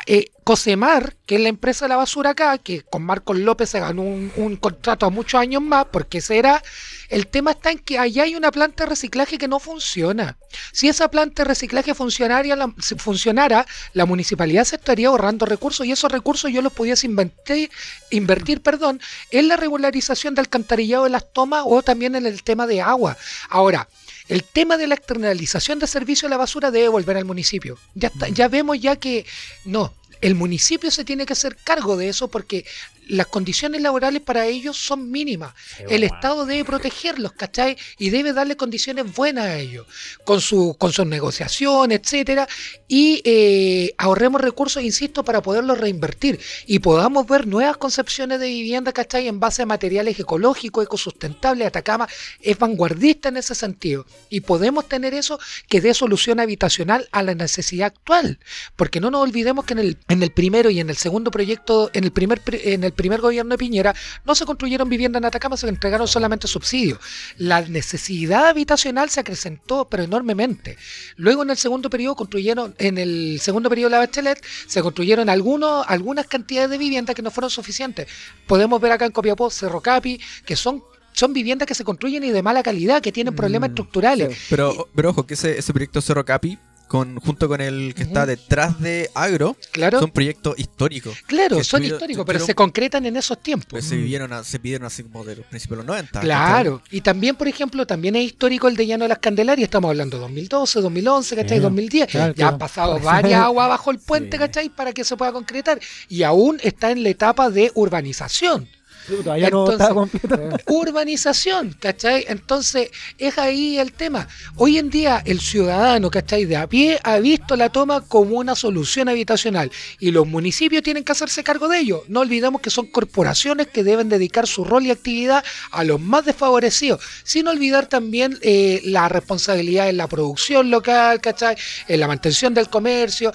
Eh, Cosemar, que es la empresa de la basura acá, que con Marcos López se ganó un, contrato a muchos años más, porque será. El tema está en que allá hay una planta de reciclaje que no funciona. Si esa planta de reciclaje funcionara, la municipalidad se estaría ahorrando recursos y esos recursos yo los pudiese invertir, invertir perdón, en la regularización del alcantarillado de las tomas o también en el tema de agua. Ahora, el tema de la externalización de servicio de la basura debe volver al municipio. Ya, está- ya vemos ya que no, el municipio se tiene que hacer cargo de eso porque las condiciones laborales para ellos son mínimas. El Estado debe protegerlos, ¿cachai? Y debe darle condiciones buenas a ellos, con su, con sus negociaciones, etcétera, y eh, ahorremos recursos, insisto, para poderlos reinvertir y podamos ver nuevas concepciones de vivienda, ¿cachai? En base a materiales ecológicos, ecosustentables. Atacama es vanguardista en ese sentido. Y podemos tener eso que dé solución habitacional a la necesidad actual. Porque no nos olvidemos que en el, en el primero y en el segundo proyecto, en el primer, pri- en el primer gobierno de Piñera, no se construyeron viviendas en Atacama, se entregaron solamente subsidios. La necesidad habitacional se acrecentó, pero enormemente. Luego en el segundo periodo construyeron, en el segundo periodo de la Bachelet, se construyeron algunos, algunas cantidades de viviendas que no fueron suficientes. Podemos ver acá en Copiapó, Cerro Capi, que son son viviendas que se construyen y de mala calidad, que tienen problemas Mm, estructurales. Pero, pero ojo, que ese, ese proyecto Cerro Capi, con, junto con el que está Ujú. detrás de Agro, Claro, son proyectos históricos. claro, son históricos, pero se concretan en esos tiempos. Pues se vivieron, a- se pidieron así como de los principios de los 90. Claro, y también, por ejemplo, también es histórico el de Llano de las Candelarias, estamos hablando de 2012, 2011, ¿cachai? Sí. 2010. Claro, ya claro. han pasado varias *laughs* aguas bajo el puente, Sí. ¿cachai? Para que se pueda concretar. Y aún está en la etapa de urbanización. Todavía no Entonces- estaba completo. Urbanización, ¿cachai? Entonces, es ahí el tema. Hoy en día, el ciudadano, ¿cachai? De a pie ha visto la toma como una solución habitacional y los municipios tienen que hacerse cargo de ello. No olvidemos que son corporaciones que deben dedicar su rol y actividad a los más desfavorecidos, sin olvidar también eh, la responsabilidad en la producción local, ¿cachai? En la mantención del comercio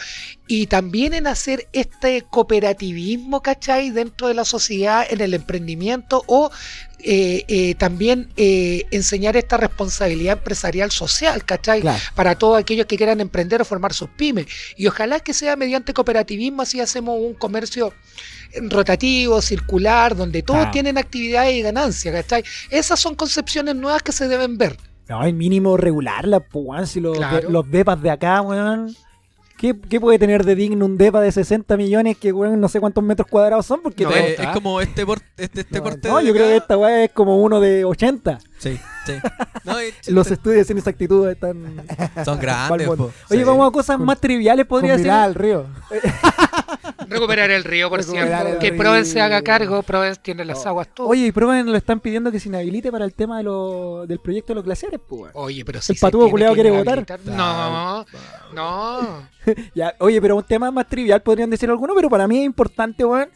y también en hacer este cooperativismo, ¿cachai? Dentro de la sociedad, en el emprendimiento o eh, eh, también eh, enseñar esta responsabilidad empresarial social, ¿cachai? Claro. Para todos aquellos que quieran emprender o formar sus pymes. Y ojalá que sea mediante cooperativismo, así hacemos un comercio rotativo, circular, donde todos Claro. tienen actividades y ganancias, ¿cachai? Esas son concepciones nuevas que se deben ver. No, hay mínimo regularla, pues. Si los, Claro. de- los depas de acá, weón. ¿Qué, qué puede tener de digno un depa de 60 millones que, weón, no sé cuántos metros cuadrados son? Porque No, es, es como este porte, este, este No, porte No, de yo creo que esta weá es como uno de 80. Sí, sí. No, *laughs* Los estudios sin exactitud están. son *laughs* grandes, po. Oye, Sí. vamos a cosas Con- más triviales, podría Con ser. mirada al río. *laughs* Recuperar el río, por cierto. Que río. Proven se haga cargo, Proven tiene las aguas todas. Oye, y Proven lo están pidiendo que se inhabilite para el tema de lo, del proyecto de los glaciares, pues, weón. Oye, pero si El patudo culiao quiere votar. No, no. *laughs* Ya, oye, pero un tema más trivial podrían decir algunos, pero para mí es importante, weón,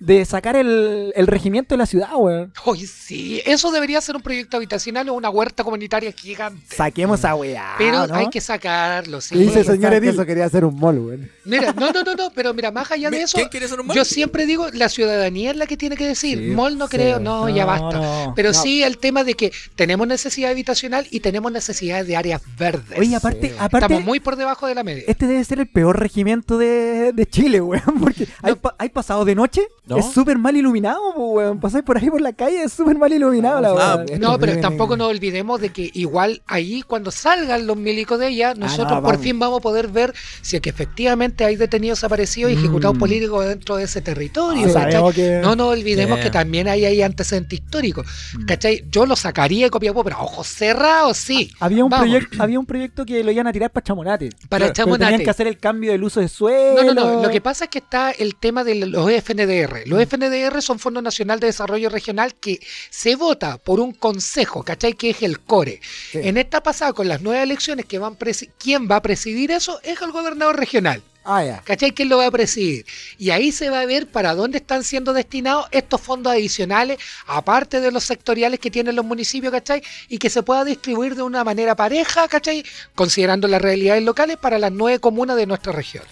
de sacar el, el regimiento de la ciudad, weón. Oye, sí, eso debería ser un proyecto habitacional o una huerta comunitaria gigante. Saquemos esa weá. Pero ¿no? hay que sacarlo, sí. Dice, Bueno, señor Edil. Eso quería hacer un mall, weón. Mira, no, no, no, no, pero mira, más allá de eso, ¿Quién quiere ser un yo siempre digo, la ciudadanía es la que tiene que decir. Sí, Mall no sí. creo, no, ya basta. no. Pero No. sí el tema de que tenemos necesidad habitacional y tenemos necesidades de áreas verdes. Oye, aparte, Sí. aparte Estamos muy por debajo de la media. este debe ser el peor regimiento de, de Chile, weón. Porque hay, hay pasado de noche, ¿No? es súper mal iluminado, po, weón. Pasáis por ahí por la calle, es súper mal iluminado la Ah. Estos No, pero tampoco nos olvidemos de que igual ahí cuando salgan los milicos de ella, nosotros no, por fin vamos a poder ver si es que efectivamente hay detenidos desaparecidos y ejecutados Mm. políticos dentro de ese territorio. Ah, que- No nos olvidemos Yeah. que también hay ahí antecedentes históricos. Mm. ¿Cachai? Yo lo sacaría de Copiapó, pero ojos cerrados, sí. Había un, proyecto, había un proyecto que lo iban a tirar para Chamonate. Para Pero Chamonate. Tenían que hacer el cambio del uso de suelo. No, no, no. Lo que pasa es que está el tema de los FNDR. Los FNDR son Fondo Nacional de Desarrollo Regional que se vota por un consejo, ¿cachai? Que es el CORE. Sí. En esta pasada, con las nuevas elecciones, que van ¿quién va a presidir eso? Es el gobernador regional. Ah, ya. ¿Cachai? ¿Quién lo va a presidir? Y ahí se va a ver para dónde están siendo destinados estos fondos adicionales, aparte de los sectoriales que tienen los municipios, ¿cachai? Y que se pueda distribuir de una manera pareja, ¿cachai? Considerando las realidades locales para las nueve comunas de nuestra región.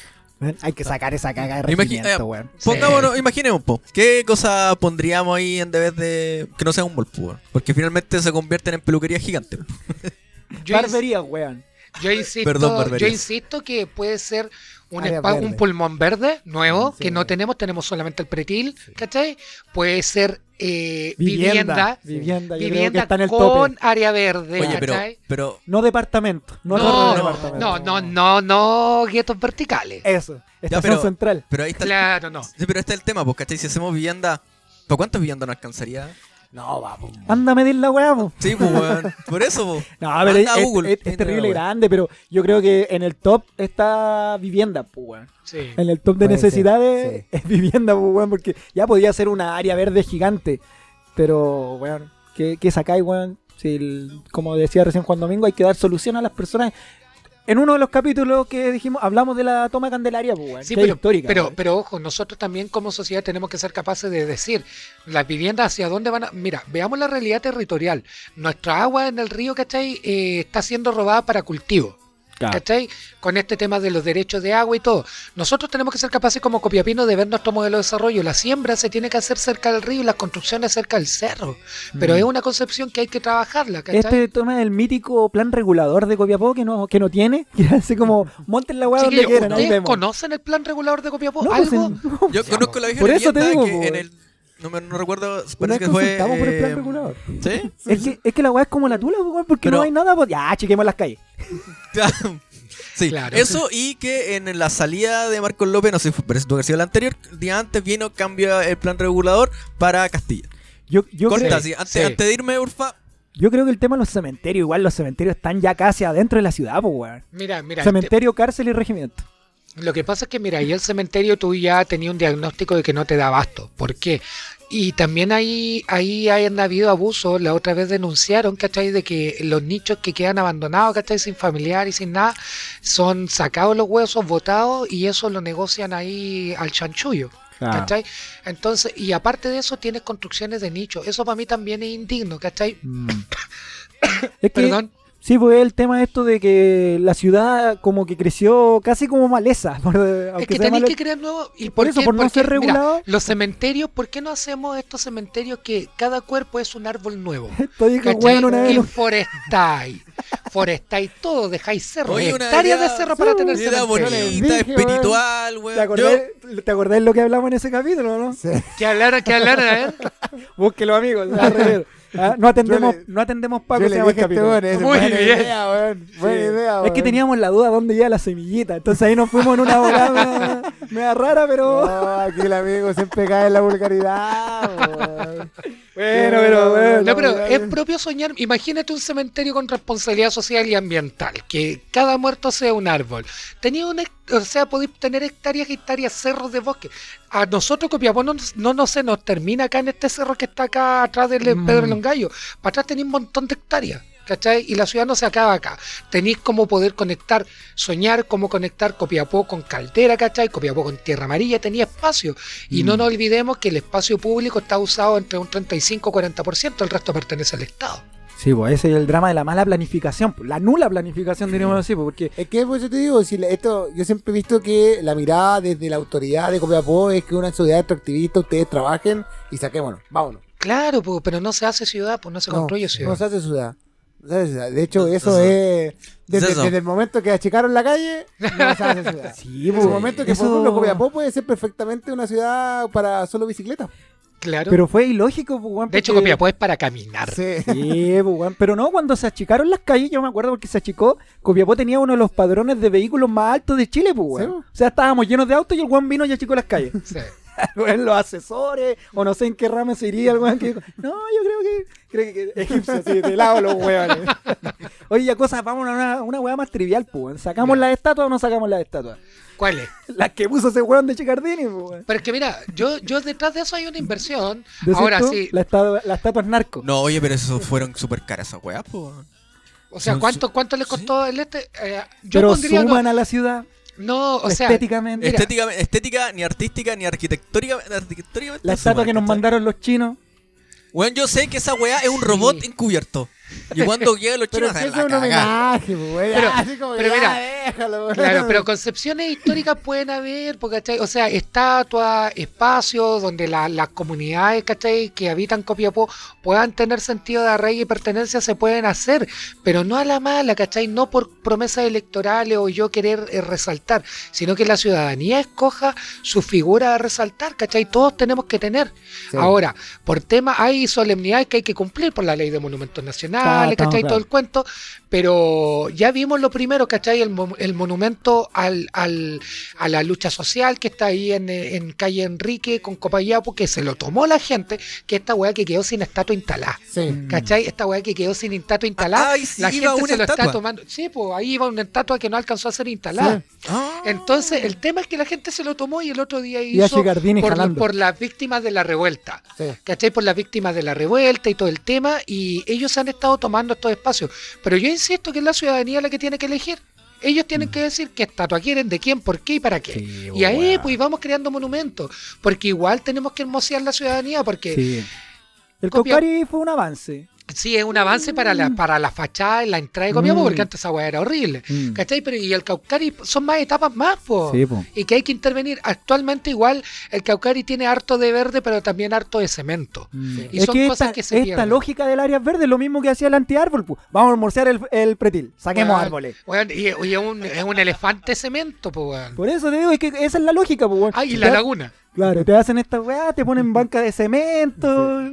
*laughs* Hay que sacar esa caga de regimiento, eh, weón. Pongámonos, imaginemos, po, ¿qué cosa pondríamos ahí en vez de que no sea un weón? Porque finalmente se convierten en peluquerías gigantes. po. Yo, ins- Barbería, weón. Yo insisto, Perdón, yo insisto que puede ser un, verde. un pulmón verde nuevo Sí. que no tenemos, tenemos solamente el pretil, ¿cachai? Puede ser eh, Vivienda. vivienda, Vivienda, está en el con tope. área verde, Oye, pero, ¿cachai? pero No departamento. No, No, torre de no, departamento. no, no, no, guetos verticales. Eso. Estación pero- central. Pero ahí está, Claro, no. sí, pero está el tema, pues, ¿cachai? Si hacemos vivienda, ¿para cuántas viviendas nos alcanzaría? No, vamos. Anda a medir la weá, po. Sí, pues, weón. Por eso, pues. *laughs* No, pero es, Anda a es- Google, es- es mira, terrible grande, pero yo creo que en el top está vivienda, pues, weón. Sí. En el top de Puede ser, necesidades sí. es vivienda, pues, weón, porque ya podía ser una área verde gigante. Pero, weón, ¿qué, qué sacáis, weón? Si el- como decía recién Juan Domingo, hay que dar solución a las personas. En uno de los capítulos que dijimos, hablamos de la toma de Candelaria, pues, Sí, pero, histórica. pero, pero ojo, nosotros también como sociedad tenemos que ser capaces de decir las viviendas hacia dónde van a... Mira, veamos la realidad territorial. Nuestra agua en el río, ¿cachai? Eh, está siendo robada para cultivo. Claro. ¿Cachai? Con este tema de los derechos de agua y todo. Nosotros tenemos que ser capaces como Copiapino de ver nuestro modelo de desarrollo. La siembra se tiene que hacer cerca del río y las construcciones cerca del cerro. Pero Mm. es una concepción que hay que trabajarla, ¿cachai? Este tema del mítico plan regulador de Copiapó que no, que no tiene, *laughs* que hace como monten la weá donde Chiquillos, quieran, ¿Ustedes conocen el plan regulador de Copiapó? No, pues, ¿Algo? en- no, Yo conozco la vieja Por eso te digo, que en el. No, me, no recuerdo. Una Parece vez que fue. consultamos por el plan eh, regulador. ¿Sí? *laughs* Es que, es que la weá es como la tula, weón, porque Pero- no hay nada, pues ya, chequemos las calles. *laughs* sí, Claro. eso y que en la salida de Marcos López, no sé, fue- pero haber sido la anterior, el día antes vino cambia el plan regulador para Castilla. Yo, yo, Corta, creo, antes, sí. antes de irme, Urfa, yo creo que el tema de los cementerios, igual los cementerios están ya casi adentro de la ciudad, pues weón. Mira, mira. Cementerio, cárcel y regimiento. Lo que pasa es que, mira, ahí el cementerio tú ya tenías un diagnóstico de que no te da abasto. ¿Por qué? Y también ahí, ahí hayan habido abusos. La otra vez denunciaron, ¿cachai? De que los nichos que quedan abandonados, ¿cachai? Sin familiar y sin nada, son sacados los huesos, botados y eso lo negocian ahí al chanchullo. ¿Cachai? Entonces, y aparte de eso, tienes construcciones de nicho. Eso para mí también es indigno, ¿cachai? Mm. *coughs* es que, Perdón. Sí, pues el tema esto de que la ciudad como que creció casi como maleza. *laughs* por- Es que tenéis que crear nuevos. ¿Y por eso, qué? por no Porque, ser mira, regulado. los cementerios, ¿por qué no hacemos estos cementerios que cada cuerpo es un árbol nuevo? *laughs* Esto dijo ¿Cachai? weón una vez. Y forestáis. Forestáis todo, dejáis cerros. Oye, una hectáreas de cerro para sí, tener una idea cementerio. bonita, espiritual, weón. ¿Te acordás, ¿Te acordás lo que hablamos en ese capítulo, no? Sí. Que hablaran, que hablaran, a ver. *laughs* Búsquelo, amigos. Ah, No atendemos, le- no atendemos Paco, se le llama este weón, es Muy buena bien. idea, weón. Buena Sí. idea, Es que weón. teníamos la duda dónde iba la semillita. Entonces ahí nos fuimos en una volada *laughs* media rara, pero. No, aquí el amigo siempre cae en la vulgaridad, weón. *laughs* Bueno, pero bueno. No, pero es propio soñar. Imagínate un cementerio con responsabilidad social y ambiental. Que cada muerto sea un árbol. Tenía un, hect- o sea, podéis tener hectáreas y hectáreas, cerros de bosque. A nosotros, Copiapó, no, nos- no, no se nos termina acá en este cerro que está acá atrás del Mm. Pedro Longallo. Para atrás tenéis un montón de hectáreas. ¿Cachai? Y la ciudad no se acaba acá. Tenéis cómo poder conectar, soñar cómo conectar Copiapó con Caldera, ¿cachai? Copiapó con Tierra Amarilla, tenía espacio. Y Mm. no nos olvidemos que el espacio público está usado entre un 35-40%, el resto pertenece al Estado. Sí, pues ese es el drama de la mala planificación, pues, la nula planificación, diríamos así, pues, porque Es que por eso te digo, si esto, yo siempre he visto que la mirada desde la autoridad de Copiapó es que una sociedad extractivista, ustedes trabajen y saquémonos, vámonos. Claro, pues, pero no se hace ciudad, pues no se No, construye ciudad. No se hace ciudad. De hecho, eso es. Desde, Eso. desde el momento que achicaron la calle, no se hace ciudad. *laughs* sí, En pues, ese momento que, por eso- ejemplo, Copiapó puede ser perfectamente una ciudad para solo bicicleta. claro. Pero fue ilógico, pues, weón, de hecho, Copiapó es para caminar. Sí. *laughs* Sí, pues, pero no, cuando se achicaron las calles, yo me acuerdo porque se achicó, Copiapó tenía uno de los padrones de vehículos más altos de Chile, pues. Sí, pues. O sea, estábamos llenos de autos y el weón vino y achicó las calles. Sí. Weón, los asesores, o no sé en qué rama se iría el weón que dijo, no, yo creo que, creo que egipcio, así, de lado los weones. Oye, ya cosas, vamos a una, una weá más trivial, pues, weón. ¿Sacamos Ya. las estatuas o no sacamos las estatuas? ¿Cuál es? Las que puso ese weón de Chicardini, pues, weón. Pero es que mira, yo, yo detrás de eso hay una inversión. ¿Decís Ahora tú? sí, La estatua, la estatua es narco. No, oye, pero eso fueron súper caras esas weas, po. o sea, ¿cuánto, cuánto le costó el este? Eh, yo pero pondría no, suman a la ciudad no, o sea, estéticamente. Estética, estética, ni artística, ni arquitectónica. arquitectóricamente la estatua que nos mandaron los chinos. Weón, yo sé que esa weá es un robot Sí. encubierto. Y cuando llegan los Pero chinos, la es un homenaje, pues, güey. Pero- Así como, pero ya, mira, déjalo, güey. Claro, pero concepciones históricas pueden haber, porque, ¿cachai? O sea, estatuas, espacios donde la- las comunidades, ¿cachai? Que habitan Copiapó puedan tener sentido de arraigo y pertenencia se pueden hacer, pero no a la mala, ¿cachai? No por promesas electorales o yo querer eh, resaltar, sino que la ciudadanía escoja su figura a resaltar, ¿cachai? Todos tenemos que tener. Sí. Ahora, por tema, hay solemnidades que hay que cumplir por la ley de monumentos nacionales, ¿cachai? Todo el cuento, pero ya vimos lo primero, ¿cachai? El, el monumento al, al- a la lucha social que está ahí en, eh, en calle Enrique con Copayapo, que se lo tomó la gente, que esta weá que quedó sin estatua instalada. Sí. ¿Cachai? Esta weá que quedó sin estatua instalada, Ay, sí, la gente se lo está tomando. Sí, pues ahí iba una estatua que no alcanzó a ser instalada. Ah. Entonces, el tema es que la gente se lo tomó y el otro día hizo por, por las víctimas de la revuelta. Sí. ¿Cachai? Por las víctimas de la revuelta y todo el tema, y ellos han estado tomando estos espacios. Pero yo insisto que es la ciudadanía la que tiene que elegir. Ellos tienen que decir qué estatua quieren, de quién, por qué y para qué. Sí, y ahí pues vamos creando monumentos, porque igual tenemos que hermosear la ciudadanía, porque Sí. El Copia- Caucari fue un avance. Es un avance para la, para la fachada, la entrada de Copiapó, Mm. porque antes esa weá era horrible. Mm. ¿Cachai? Pero y el Caucari son más etapas más, po. Sí, po. Y que hay que intervenir. Actualmente igual el Caucari tiene harto de verde, pero también harto de cemento. Mm. Y es son que cosas esta, que se esta pierden. lógica del área verde es lo mismo que hacía el antiárbol. pu. Vamos a almorzar el, el pretil. Saquemos árboles. weón, y, y es, un, es un elefante cemento, po, weón. Por eso te digo, es que esa es la lógica, weón. Ah, y la laguna. Claro, te hacen esta weá, te ponen banca de cemento.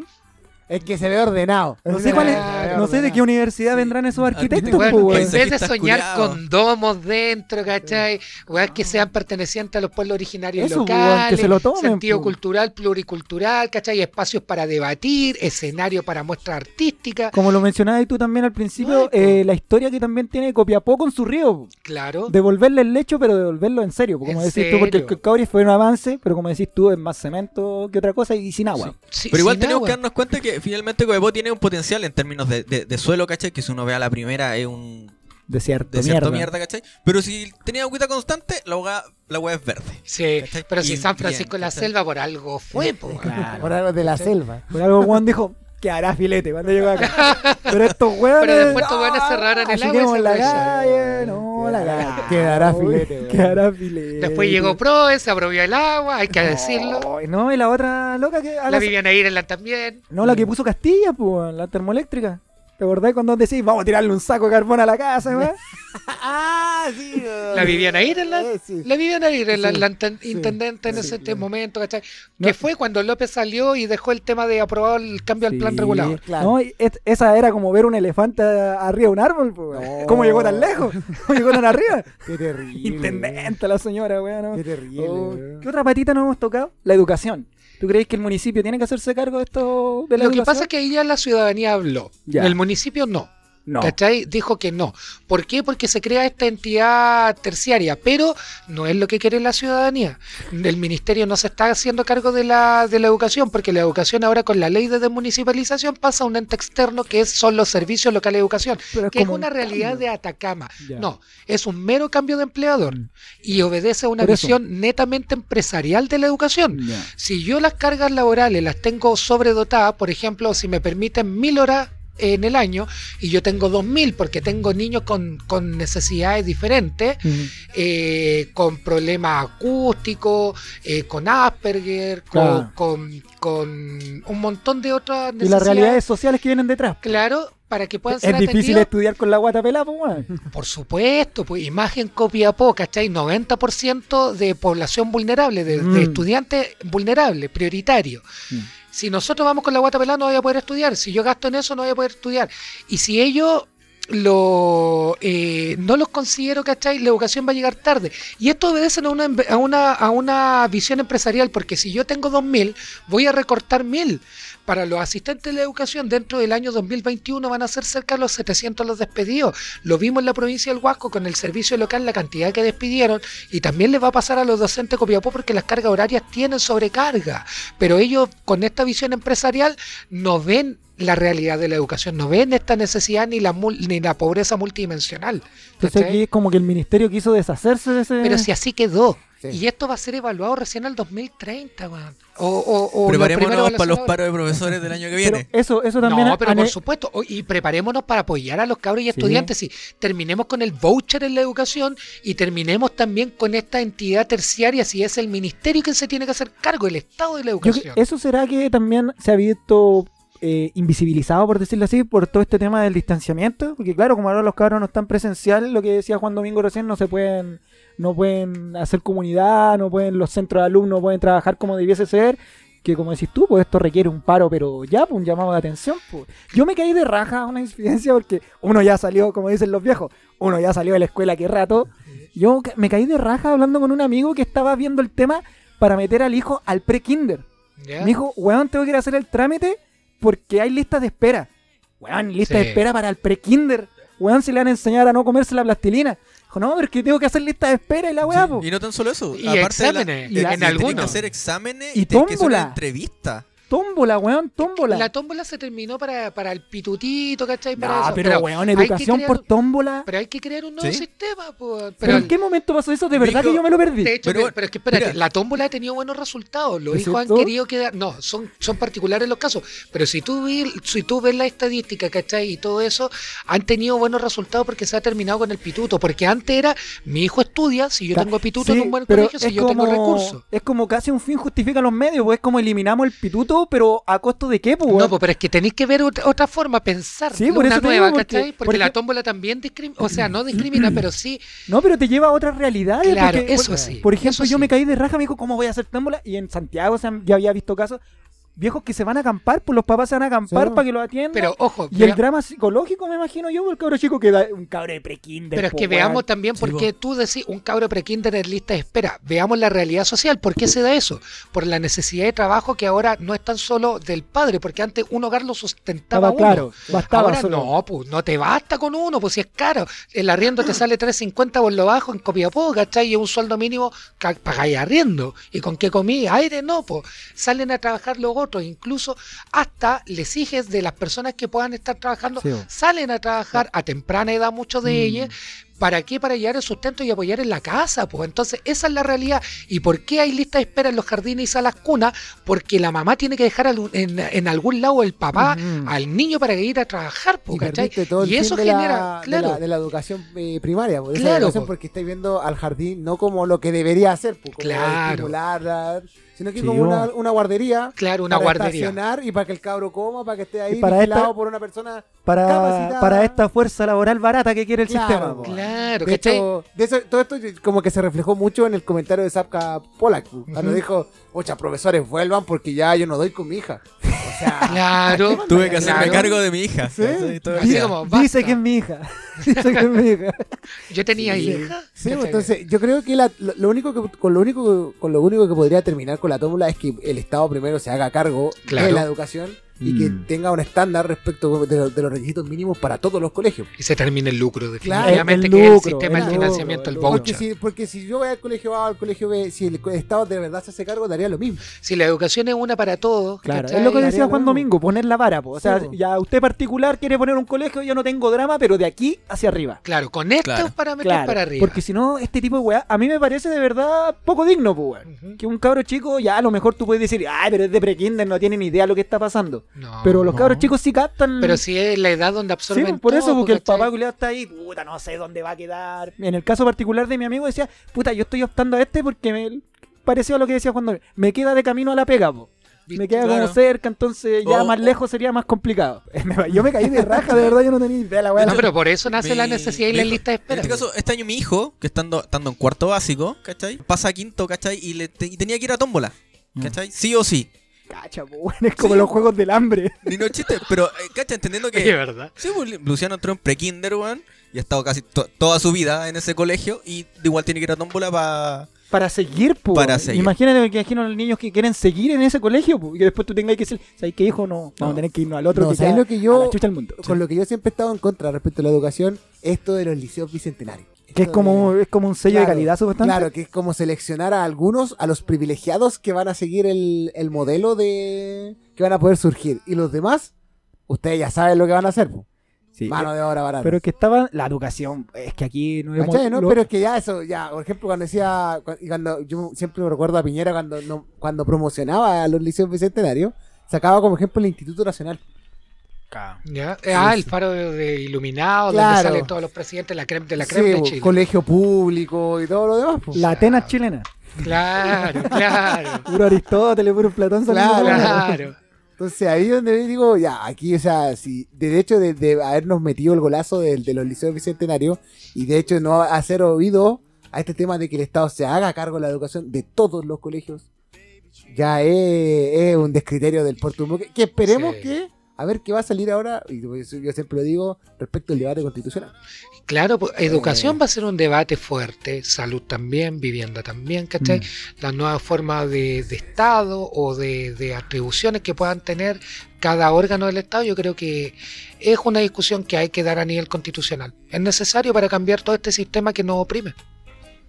Es que se ve ordenado. No sé, cuál es- no sé de qué universidad vendrán esos arquitectos, pues, en vez de soñar con domos dentro, ¿cachai? Weón, que sean pertenecientes a los pueblos originarios Eso, weón, locales, que se lo tomen, sentido cultural, pluricultural, ¿cachai? Espacios para debatir, escenario para muestras artísticas, Como lo mencionabas tú también al principio, eh, la historia que también tiene Copiapó con su río. claro. Devolverle el lecho, pero devolverlo en serio. Como ¿En decís tú, porque el serio? Caucari fue un avance, pero como decís tú, es más cemento que otra cosa y sin agua. Sí, Pero igual tenemos agua. que darnos cuenta que finalmente Copiapó tiene un potencial en términos de, de- de suelo, ¿cachai? Que si uno ve a la primera es un Desierto, desierto mierda. mierda, ¿cachai? Pero si tenía agüita constante, la hueá la hueá es verde. Sí, ¿cachai? pero si Y San bien, Francisco de la ¿cachai? Selva por algo fue, po. Claro. Por algo de la selva. Por algo Juan dijo que hará filete cuando llegó acá. *laughs* Pero estos hueones. Pero después estos hueones cerraron el agua y la calle. No, la calle. Quedará filete, weón. Quedará filete. Después llegó Proe, se apropió el agua, hay que decirlo. No, y la otra loca que. la- Viviana Irela también. No, la que puso Castilla, pues, la termoeléctrica. ¿Te acordás cuando decís, vamos a tirarle un saco de carbón a la casa, weón? *laughs* ah, sí. La Viviana Irela. Eh, sí. La Viviana Irela, Sí, la sí, intendente en ese claro. momento, ¿cachai? No. Que fue cuando López salió y dejó el tema de aprobar el cambio al plan regulador. claro. No, y esa era como ver un elefante arriba de un árbol, pues. No. ¿Cómo llegó tan lejos? ¿Cómo llegó tan arriba? *laughs* Qué terrible. Intendente la señora, weón. ¿no? Qué terrible. Oh. ¿Qué otra patita nos hemos tocado? La educación. ¿Tú crees que el municipio tiene que hacerse cargo de esto de la Lo que pasa es que ahí ya la ciudadanía habló. Ya. El municipio no. No. ¿Cachai? Dijo que no. ¿Por qué? Porque se crea esta entidad terciaria, pero no es lo que quiere la ciudadanía. El ministerio no se está haciendo cargo de la, de la educación, porque la educación ahora con la ley de desmunicipalización pasa a un ente externo que es, son los servicios locales de educación, Pero es que es un una realidad cambio. de Atacama. Ya. No, es un mero cambio de empleador Mm. y obedece a una visión netamente empresarial de la educación. Ya. Si yo las cargas laborales las tengo sobredotadas, por ejemplo, si me permiten mil horas en el año y yo tengo dos mil porque tengo niños con, con necesidades diferentes, eh, con problemas acústicos, eh, con Asperger, con, Claro. con, con un montón de otras Y necesidades. las realidades sociales que vienen detrás. Claro, para que puedan ser Es difícil estudiar con la guata pelada, pues. Por supuesto, pues imagen Copiapó, ¿cachai? 90% de población vulnerable, de, de Mm. estudiantes vulnerables, prioritarios. Mm. Si nosotros vamos con la guata pelada no voy a poder estudiar. Si yo gasto en eso no voy a poder estudiar. Y si ellos lo, eh, no los considero, ¿cachai? La educación va a llegar tarde. Y esto obedece a una, a una, a una visión empresarial, porque si yo tengo 2.000, voy a recortar 1.000. Para los asistentes de la educación, dentro del año 2021 van a ser cerca de los 700 los despedidos. Lo vimos en la provincia del Huasco con el servicio local, la cantidad que despidieron, y también les va a pasar a los docentes de Copiapó porque las cargas horarias tienen sobrecarga. Pero ellos, con esta visión empresarial, no ven la realidad de la educación, no ven esta necesidad ni la, mul- ni la pobreza multidimensional. Entonces aquí es como que el ministerio quiso deshacerse de ese... Pero si así quedó. Sí. Y esto va a ser evaluado recién al 2030, weón. O, o, o Preparémonos para los paros de profesores del año que Pero viene. eso, eso también No, pero por supuesto. Y preparémonos para apoyar a los cabros y Sí. estudiantes. Y terminemos con el voucher en la educación y terminemos también con esta entidad terciaria, si es el ministerio que se tiene que hacer cargo, el Estado de la Yo educación. ¿Eso será que también se ha visto eh, invisibilizado, por decirlo así, por todo este tema del distanciamiento? Porque claro, como ahora los cabros no están presencial, lo que decía Juan Domingo recién, no se pueden no pueden hacer comunidad, no pueden los centros de alumnos pueden trabajar como debiese ser. Que como decís tú, pues esto requiere un paro, pero ya, pues un llamado de atención. Pues. Yo me caí de raja a una incidencia porque uno ya salió, como dicen los viejos, uno ya salió de la escuela qué rato. Yo me caí de raja hablando con un amigo que estaba viendo el tema para meter al hijo al pre-kinder. Me dijo, weón, tengo que ir a hacer el trámite porque hay listas de espera. Weón, lista de Sí. espera para el pre-kinder. Weón, si le van a enseñar a no comerse la plastilina. Dijo, no, pero es que tengo que hacer lista de espera y la weá, po. Y no tan solo eso. Y aparte de la- exámenes, de- en de- tenés algunos. que hacer exámenes Y y, que hacer una entrevista. Tómbola, weón, tómbola. La tómbola se terminó para, para el pitutito, ¿cachai? Para No, eso. pero, weón, hay que educación crear- por tómbola. Pero hay que crear un nuevo ¿Sí? sistema, pues. ¿Pero Pero, en qué momento pasó eso? De verdad Dijo- que yo me lo perdí. de hecho, Pero pero, es que espérate, mira. la tómbola ha tenido buenos resultados. Los ¿Es hijos han querido quedar. No, son, son particulares los casos. Pero si tú, vi- si tú ves la estadística, ¿cachai? Y todo eso, han tenido buenos resultados porque se ha terminado con el pituto. Porque antes era, mi hijo estudia, si yo tengo pituto Sí, en un buen pero colegio, si es yo tengo como- recursos. Es como casi un fin justifica los medios, pues es como eliminamos el pituto, pero a costo de qué, pues, No, pues, pero es que tenéis que ver otra, otra forma, pensar Sí, por una eso nueva, porque- ¿cachai? Porque, porque- la tómbola también discrimina, o sea, no discrimina, *clears throat* pero sí, No, pero te lleva a otras realidades. Claro, porque, eso por, sí, Por ejemplo, yo sí. me caí de raja, me dijo, ¿cómo voy a hacer tómbola? Y en Santiago, o sea, ya había visto casos, viejos que se van a acampar, pues los papás se van a acampar Sí. para que lo atiendan. pero ojo, y vea- el drama psicológico, me imagino yo, el cabro chico que da un cabro de pre-kinder. pero es que veamos también por qué tú decís un cabro prekinder en lista de espera. Veamos la realidad social. ¿Por qué se da eso? Por la necesidad de trabajo que ahora no es tan solo del padre, porque antes un hogar lo sustentaba Estaba uno. claro, bastaba Ahora solo. no, pues no te basta con uno, pues si es caro. El arriendo te sale 3.50 por lo bajo en Copiapó, ¿cachai? Y un sueldo mínimo pagáis arriendo. ¿Y con qué comí? Aire no, pues. Salen a trabajar los otros, incluso hasta les exiges de las personas que puedan estar trabajando, Sí, salen a trabajar a temprana edad muchos de Mm. ellas. ¿Para qué? Para llevar el sustento y apoyar en la casa, pues. Entonces, esa es la realidad. ¿Y por qué hay lista de espera en los jardines y salas cunas? Porque la mamá tiene que dejar al- en, en algún lado el papá Ujú. al niño para que ir a trabajar, Y pues, Y eso de genera, la, de claro, la, de la educación eh, primaria, pues, Claro, educación, po. porque estáis viendo al jardín no como lo que debería hacer, pues, como Claro. estimular, sino que Sí, como una, una guardería. claro, una para guardería. estacionar y para que el cabro coma, para que esté ahí para vigilado esta- por una persona Para, capacitada. para esta fuerza laboral barata que quiere el Claro, sistema. po. Claro, De hecho, de eso, todo esto como que se reflejó mucho en el comentario de Zapka Polak, cuando dijo, ocha, profesores, vuelvan porque ya yo no doy con mi hija. O sea, *laughs* Claro. Tuve que hacerme Claro. cargo de mi hija. Sí. Así como, Dice que es mi hija. *laughs* Dice que es mi hija. Yo tenía Sí. hija. Sí, entonces yo creo que la- lo, lo único que con lo único con lo único que podría terminar con la tómbola es que el Estado primero se haga cargo Claro. de la educación y que Mm. tenga un estándar respecto de, lo- de los requisitos mínimos para todos los colegios. Y se termina el lucro, definitivamente, el que es el lucro, sistema el del lucro, financiamiento, el el lucro. Porque si, porque si yo voy al colegio A o al colegio B, si el Estado de verdad se hace cargo, daría lo mismo. Si la educación es una para todos, Claro, ¿cachai? es lo que decía Juan Domingo, poner la vara. po. O sea, Sí, po. ya usted particular quiere poner un colegio, yo no tengo drama, pero de aquí hacia arriba. Claro, con estos Claro. parámetros Claro, para arriba. porque si no, este tipo de weá, a mí me parece de verdad poco digno, pues. Ujú. Que un cabro chico, ya a lo mejor tú puedes decir, ay, pero es de prekinder, no tiene ni idea lo que está pasando. No. pero los no. cabros chicos sí captan. Pero si es la edad donde Sí, absorben por eso, porque el papá culiado está ahí, puta, no sé dónde va a quedar. En el caso particular de mi amigo decía, puta, yo estoy optando a este porque me pareció a lo que decía Juan Domingo. Me queda de camino a la pega, po. Me queda Claro. como cerca, entonces ya O- más o- lejos sería más complicado. *laughs* Yo me caí de raja, de verdad, yo no tenía idea de la weá. No, pero por eso nace Mi- la necesidad y la hijo- lista de En espera. este caso, este año mi hijo, que estando, estando en cuarto básico, ¿cachai? Pasa a quinto, ¿cachai? Y, le te- y tenía que ir a tómbola, Mm. ¿cachai? Sí o sí. Cacha, po, es como Sí. los juegos del hambre. Ni no es chiste, pero, eh, ¿cachai? Entendiendo Es que... verdad. Sí, pues, Luciano entró en pre-kinder, weón, y ha estado casi to- toda su vida en ese colegio, y igual tiene que ir a tómbola para... Para seguir, po. Para seguir. Imagínate que imagino a los niños que quieren seguir en ese colegio, po, y que después tú tengas que decir, ¿sabes qué hijo? No, vamos a tener que irnos al otro No, que ¿sabes queda lo que yo- a la chucha del mundo. Con lo que yo siempre he estado en contra respecto a la educación, esto de los liceos bicentenarios. Que es como, de- es como un sello de Claro, calidad, supuestamente. Claro, que es como seleccionar a algunos, a los privilegiados que van a seguir el, el modelo de que van a poder surgir. Y los demás, ustedes ya saben lo que van a hacer. po. Sí, Mano de obra barata. Pero es que estaba la educación. Es que aquí no hemos. ¿Cachai, no? lo- Pero es que ya eso, ya, por ejemplo, cuando decía, cuando yo siempre me recuerdo a Piñera cuando no, cuando promocionaba a los liceos bicentenarios, sacaba como ejemplo el Instituto Nacional. ¿Ya? Ah, el faro de, de iluminado, Claro. donde salen todos los presidentes, la creme de la Sí, creme de bo, Chile. colegio público y todo lo demás. po. La Atenas chilena. Claro, *laughs* claro. Puro Aristóteles, puro Platón. Claro. de la- Claro. Entonces ahí es donde digo, ya, aquí, o sea, si de hecho de, de habernos metido el golazo del- de, los liceos bicentenarios y de hecho no hacer oído a este tema de que el Estado se haga cargo de la educación de todos los colegios, ya es, es un descriterio del Puerto Humo, que, que esperemos Sí. que, a ver qué va a salir ahora, y yo yo siempre lo digo, respecto al debate constitucional. Claro, pues, educación va a ser un debate fuerte, salud también, vivienda también, ¿cachai? Mm. Las nuevas formas de, de Estado o de, de atribuciones que puedan tener cada órgano del Estado, yo creo que es una discusión que hay que dar a nivel constitucional. Es necesario para cambiar todo este sistema que nos oprime.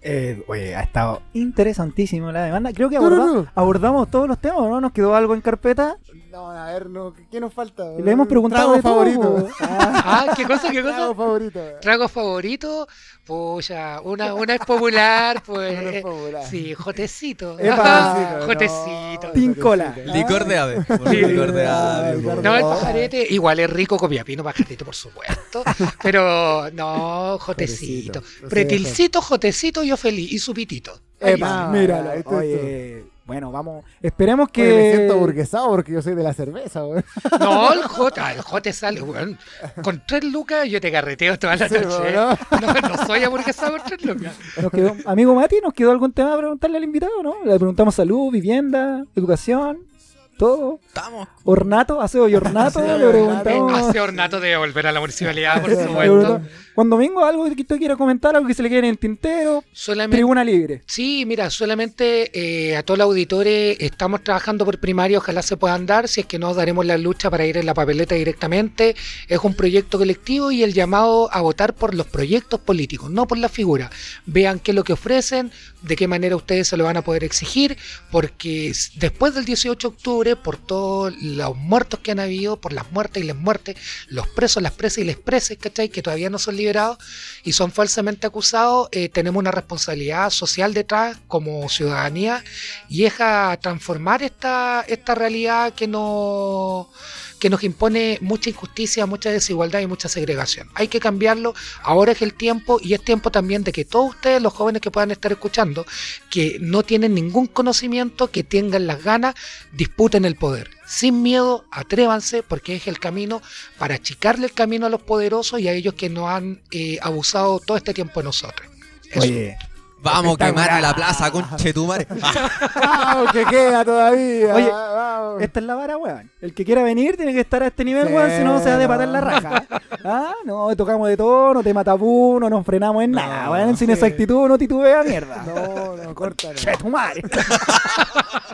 Eh, oye, ha estado interesantísimo la demanda. Creo que No, no, aborda- no. abordamos todos los temas, ¿no? Nos quedó algo en carpeta. No, a ver, no, ¿qué nos falta? Le hemos preguntado Trago de favorito. *laughs* Ah, Ah, ¿qué cosa, qué Trago cosa? favorito. Trago favorito, pucha, una, una es popular, pues. No es eh, popular. Sí, jotecito. Epa. no, jotecito. Tincola. Licor de ave. Sí. Licor de ave. No, el pajarete igual es rico con pino pajarete, por supuesto. Pero no, jotecito. Pretilcito, jotecito, yo feliz. Y su pitito. Epa, Ah, está Oye, bueno, vamos. Esperemos que. Oye, me siento burguesado porque yo soy de la cerveza, weón. No, el jota, el jote sale, weón. Con tres lucas yo te carreteo toda la Sí, noche. ¿no? No, no soy hamburguesado con tres lucas. Nos quedó- amigo Mati, ¿nos quedó algún tema a preguntarle al invitado, no? Le preguntamos salud, vivienda, educación, todo. Estamos. Ornato, aseo y ornato, le preguntamos. Hace ornato de volver a la municipalidad, por *laughs* supuesto. Juan Domingo, algo que usted quiera comentar, algo que se le quede en el tintero, Solamente tribuna libre. Sí, mira, solamente eh, a todos los auditores estamos trabajando por primaria, ojalá se puedan dar, si es que nos daremos la lucha para ir en la papeleta directamente. Es un proyecto colectivo y el llamado a votar por los proyectos políticos, no por la figura. Vean qué es lo que ofrecen, de qué manera ustedes se lo van a poder exigir, porque después del 18 de octubre, por todos los muertos que han habido, por las muertes y las muertes, los presos, las presas y les preses, ¿cachai? Que todavía no son liberados y son falsamente acusados, eh, tenemos una responsabilidad social detrás como ciudadanía y es a transformar esta, esta realidad que nos, que nos impone mucha injusticia, mucha desigualdad y mucha segregación. Hay que cambiarlo, ahora es el tiempo y es tiempo también de que todos ustedes, los jóvenes que puedan estar escuchando, que no tienen ningún conocimiento, que tengan las ganas, disputen el poder. Sin miedo, atrévanse, porque es el camino para achicarle el camino a los poderosos y a ellos que nos han eh, abusado todo este tiempo de nosotros. Eso. Oye, Vamos a quemar la plaza, conchetumare. *laughs* Vamos, que queda todavía. Oye, vamos. esta es la vara, weón. El que quiera venir tiene que estar a este nivel, Sí, weón, si no se va a no. patar la raja. Ah, no, tocamos de todo, no te matapú, no nos frenamos en nada, No, weón. Sin sí. esa actitud no titubea mierda. No, no, *laughs* córtalo. Che, tu madre.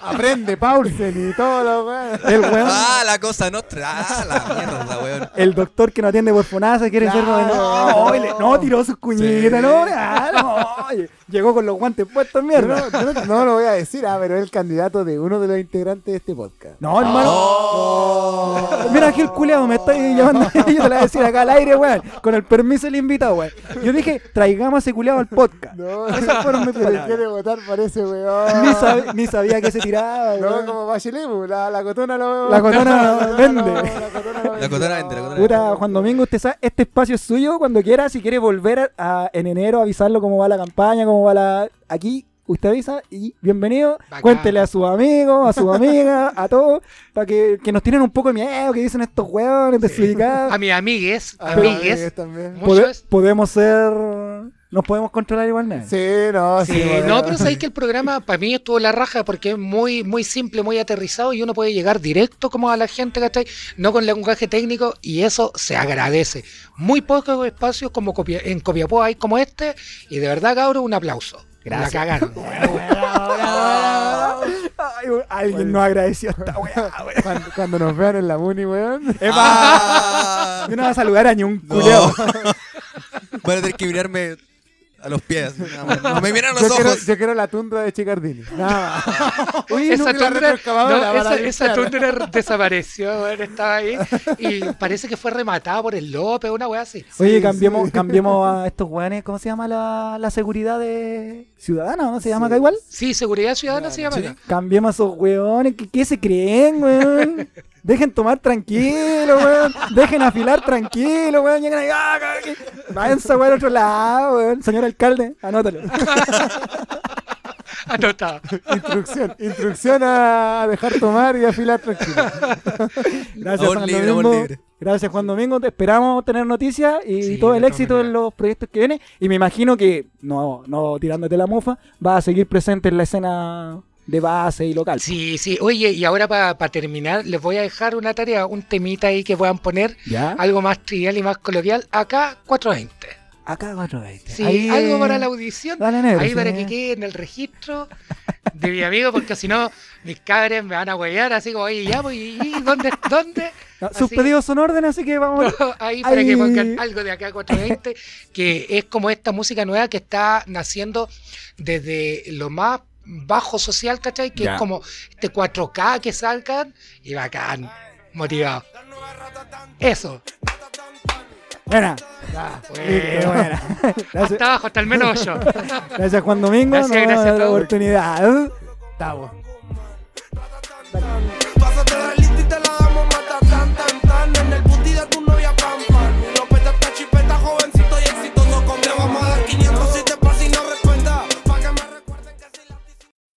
Aprende Paulsen y todo lo weón. El weón. Ah, la cosa nostra. Ah, la mierda, weón. El doctor que no atiende por FONASA quiere ser Claro. no, oye, no, tiró sus cuñitas, Sí. no, ah, no, oye, llegó con los guantes puestos, mierda. no, no- no lo voy a decir, ah, pero es el candidato de uno de los integrantes de este podcast. No, hermano. Oh. *laughs* Mira, aquí el culeado me está llamando. *laughs* Yo te la voy a decir acá al aire, weón. Con el permiso del invitado, weón. Yo dije, traigamos a ese culeado al podcast. No, Esas fueron mis *laughs* palabras. quiere votar por ese weón. Ni, sab- ni sabía que se tiraba, No, weón. como Bachelet, la, la cotona lo... La cotona no, vende. la cotona lo La cotona vende, la cotona Puta, Juan Domingo, usted sabe, este espacio es suyo cuando quiera. Si quiere volver a, a- en enero, avisarlo cómo va la campaña, cómo va la. Aquí, usted avisa y bienvenido. Bacán. Cuéntele a sus amigos, a sus *laughs* amigas, a todos, para que, que nos tienen un poco de miedo, que dicen estos hueones desubicados. *laughs* A mis amigues, Ah, amigues, también. es- podemos ser. Nos podemos controlar igualmente. Sí, no, sí. Sí, bueno. no, pero sabéis que el programa para mí estuvo la raja porque es muy, muy simple, muy aterrizado y uno puede llegar directo como a la gente, ¿cachai? No con lenguaje técnico y eso se agradece. Muy pocos espacios como Copia- en Copiapó hay como este y de verdad, cabrón, un aplauso. Gracias. La cagaron. *laughs* Alguien nos agradeció esta weá. *laughs* Cuando, cuando nos vean en la Muni, weón. Ah, Yo no voy a saludar a ni un no. culeo. *laughs* Van a tener que mirarme A los pies. *laughs* No me miran los Yo quiero, ojos. yo quiero la tundra de Chicardini. Nada. *laughs* Uy, Esa tundra, retroexcavadora no, para esa, esa limpiar. tundra *laughs* desapareció, weón, estaba ahí. Y parece que fue rematada por el López, una weá así. Oye, Sí, cambiemos, sí. cambiemos a estos weones, ¿cómo se llama la, la seguridad de ciudadana? ¿No se llama acá igual? Sí, Seguridad Ciudadana se llama Sí. acá. Cambiemos a esos weones, ¿qué, qué se creen, weón? Dejen tomar tranquilo, weón. Dejen afilar tranquilo, weón. Llegan ahí, ah, váyanse, weón, a otro lado, weón. Señor alcalde, anótalo. *laughs* Anotado. Instrucción, instrucción a dejar tomar y afilar tranquilo. *laughs* Gracias, Juan libre, Domingo. libre. Gracias, Juan Domingo. Te esperamos tener noticias y Sí, todo el éxito en los proyectos que vienen. Y me imagino que, no, no tirándote la mufa, va a seguir presente en la escena de base y local. Sí, sí. Oye, y ahora para terminar, les voy a dejar una tarea, un temita ahí que puedan poner, ¿Ya? algo más trivial y más coloquial. Acá 420. Acá 420. Sí, Ahí, algo para la audición. Dale, negro. ahí sí. para que quede en el registro de mi amigo, porque si no, mis cabres me van a huellar así como, oye, ya, pues, ¿y dónde? ¿Dónde? *laughs* No, sus pedidos son órdenes, así que vamos. *laughs* ahí para Ahí. que pongan algo de acá 420, que es como esta música nueva que está naciendo desde lo más bajo social, ¿cachai? Que es como este 4K que salgan y bacán, motivado. Eso. Buena. Bueno. Pues. buena. *laughs* Hasta abajo, hasta el menos yo. *laughs* Gracias Juan Domingo. Gracias, no, la oportunidad. Estamos.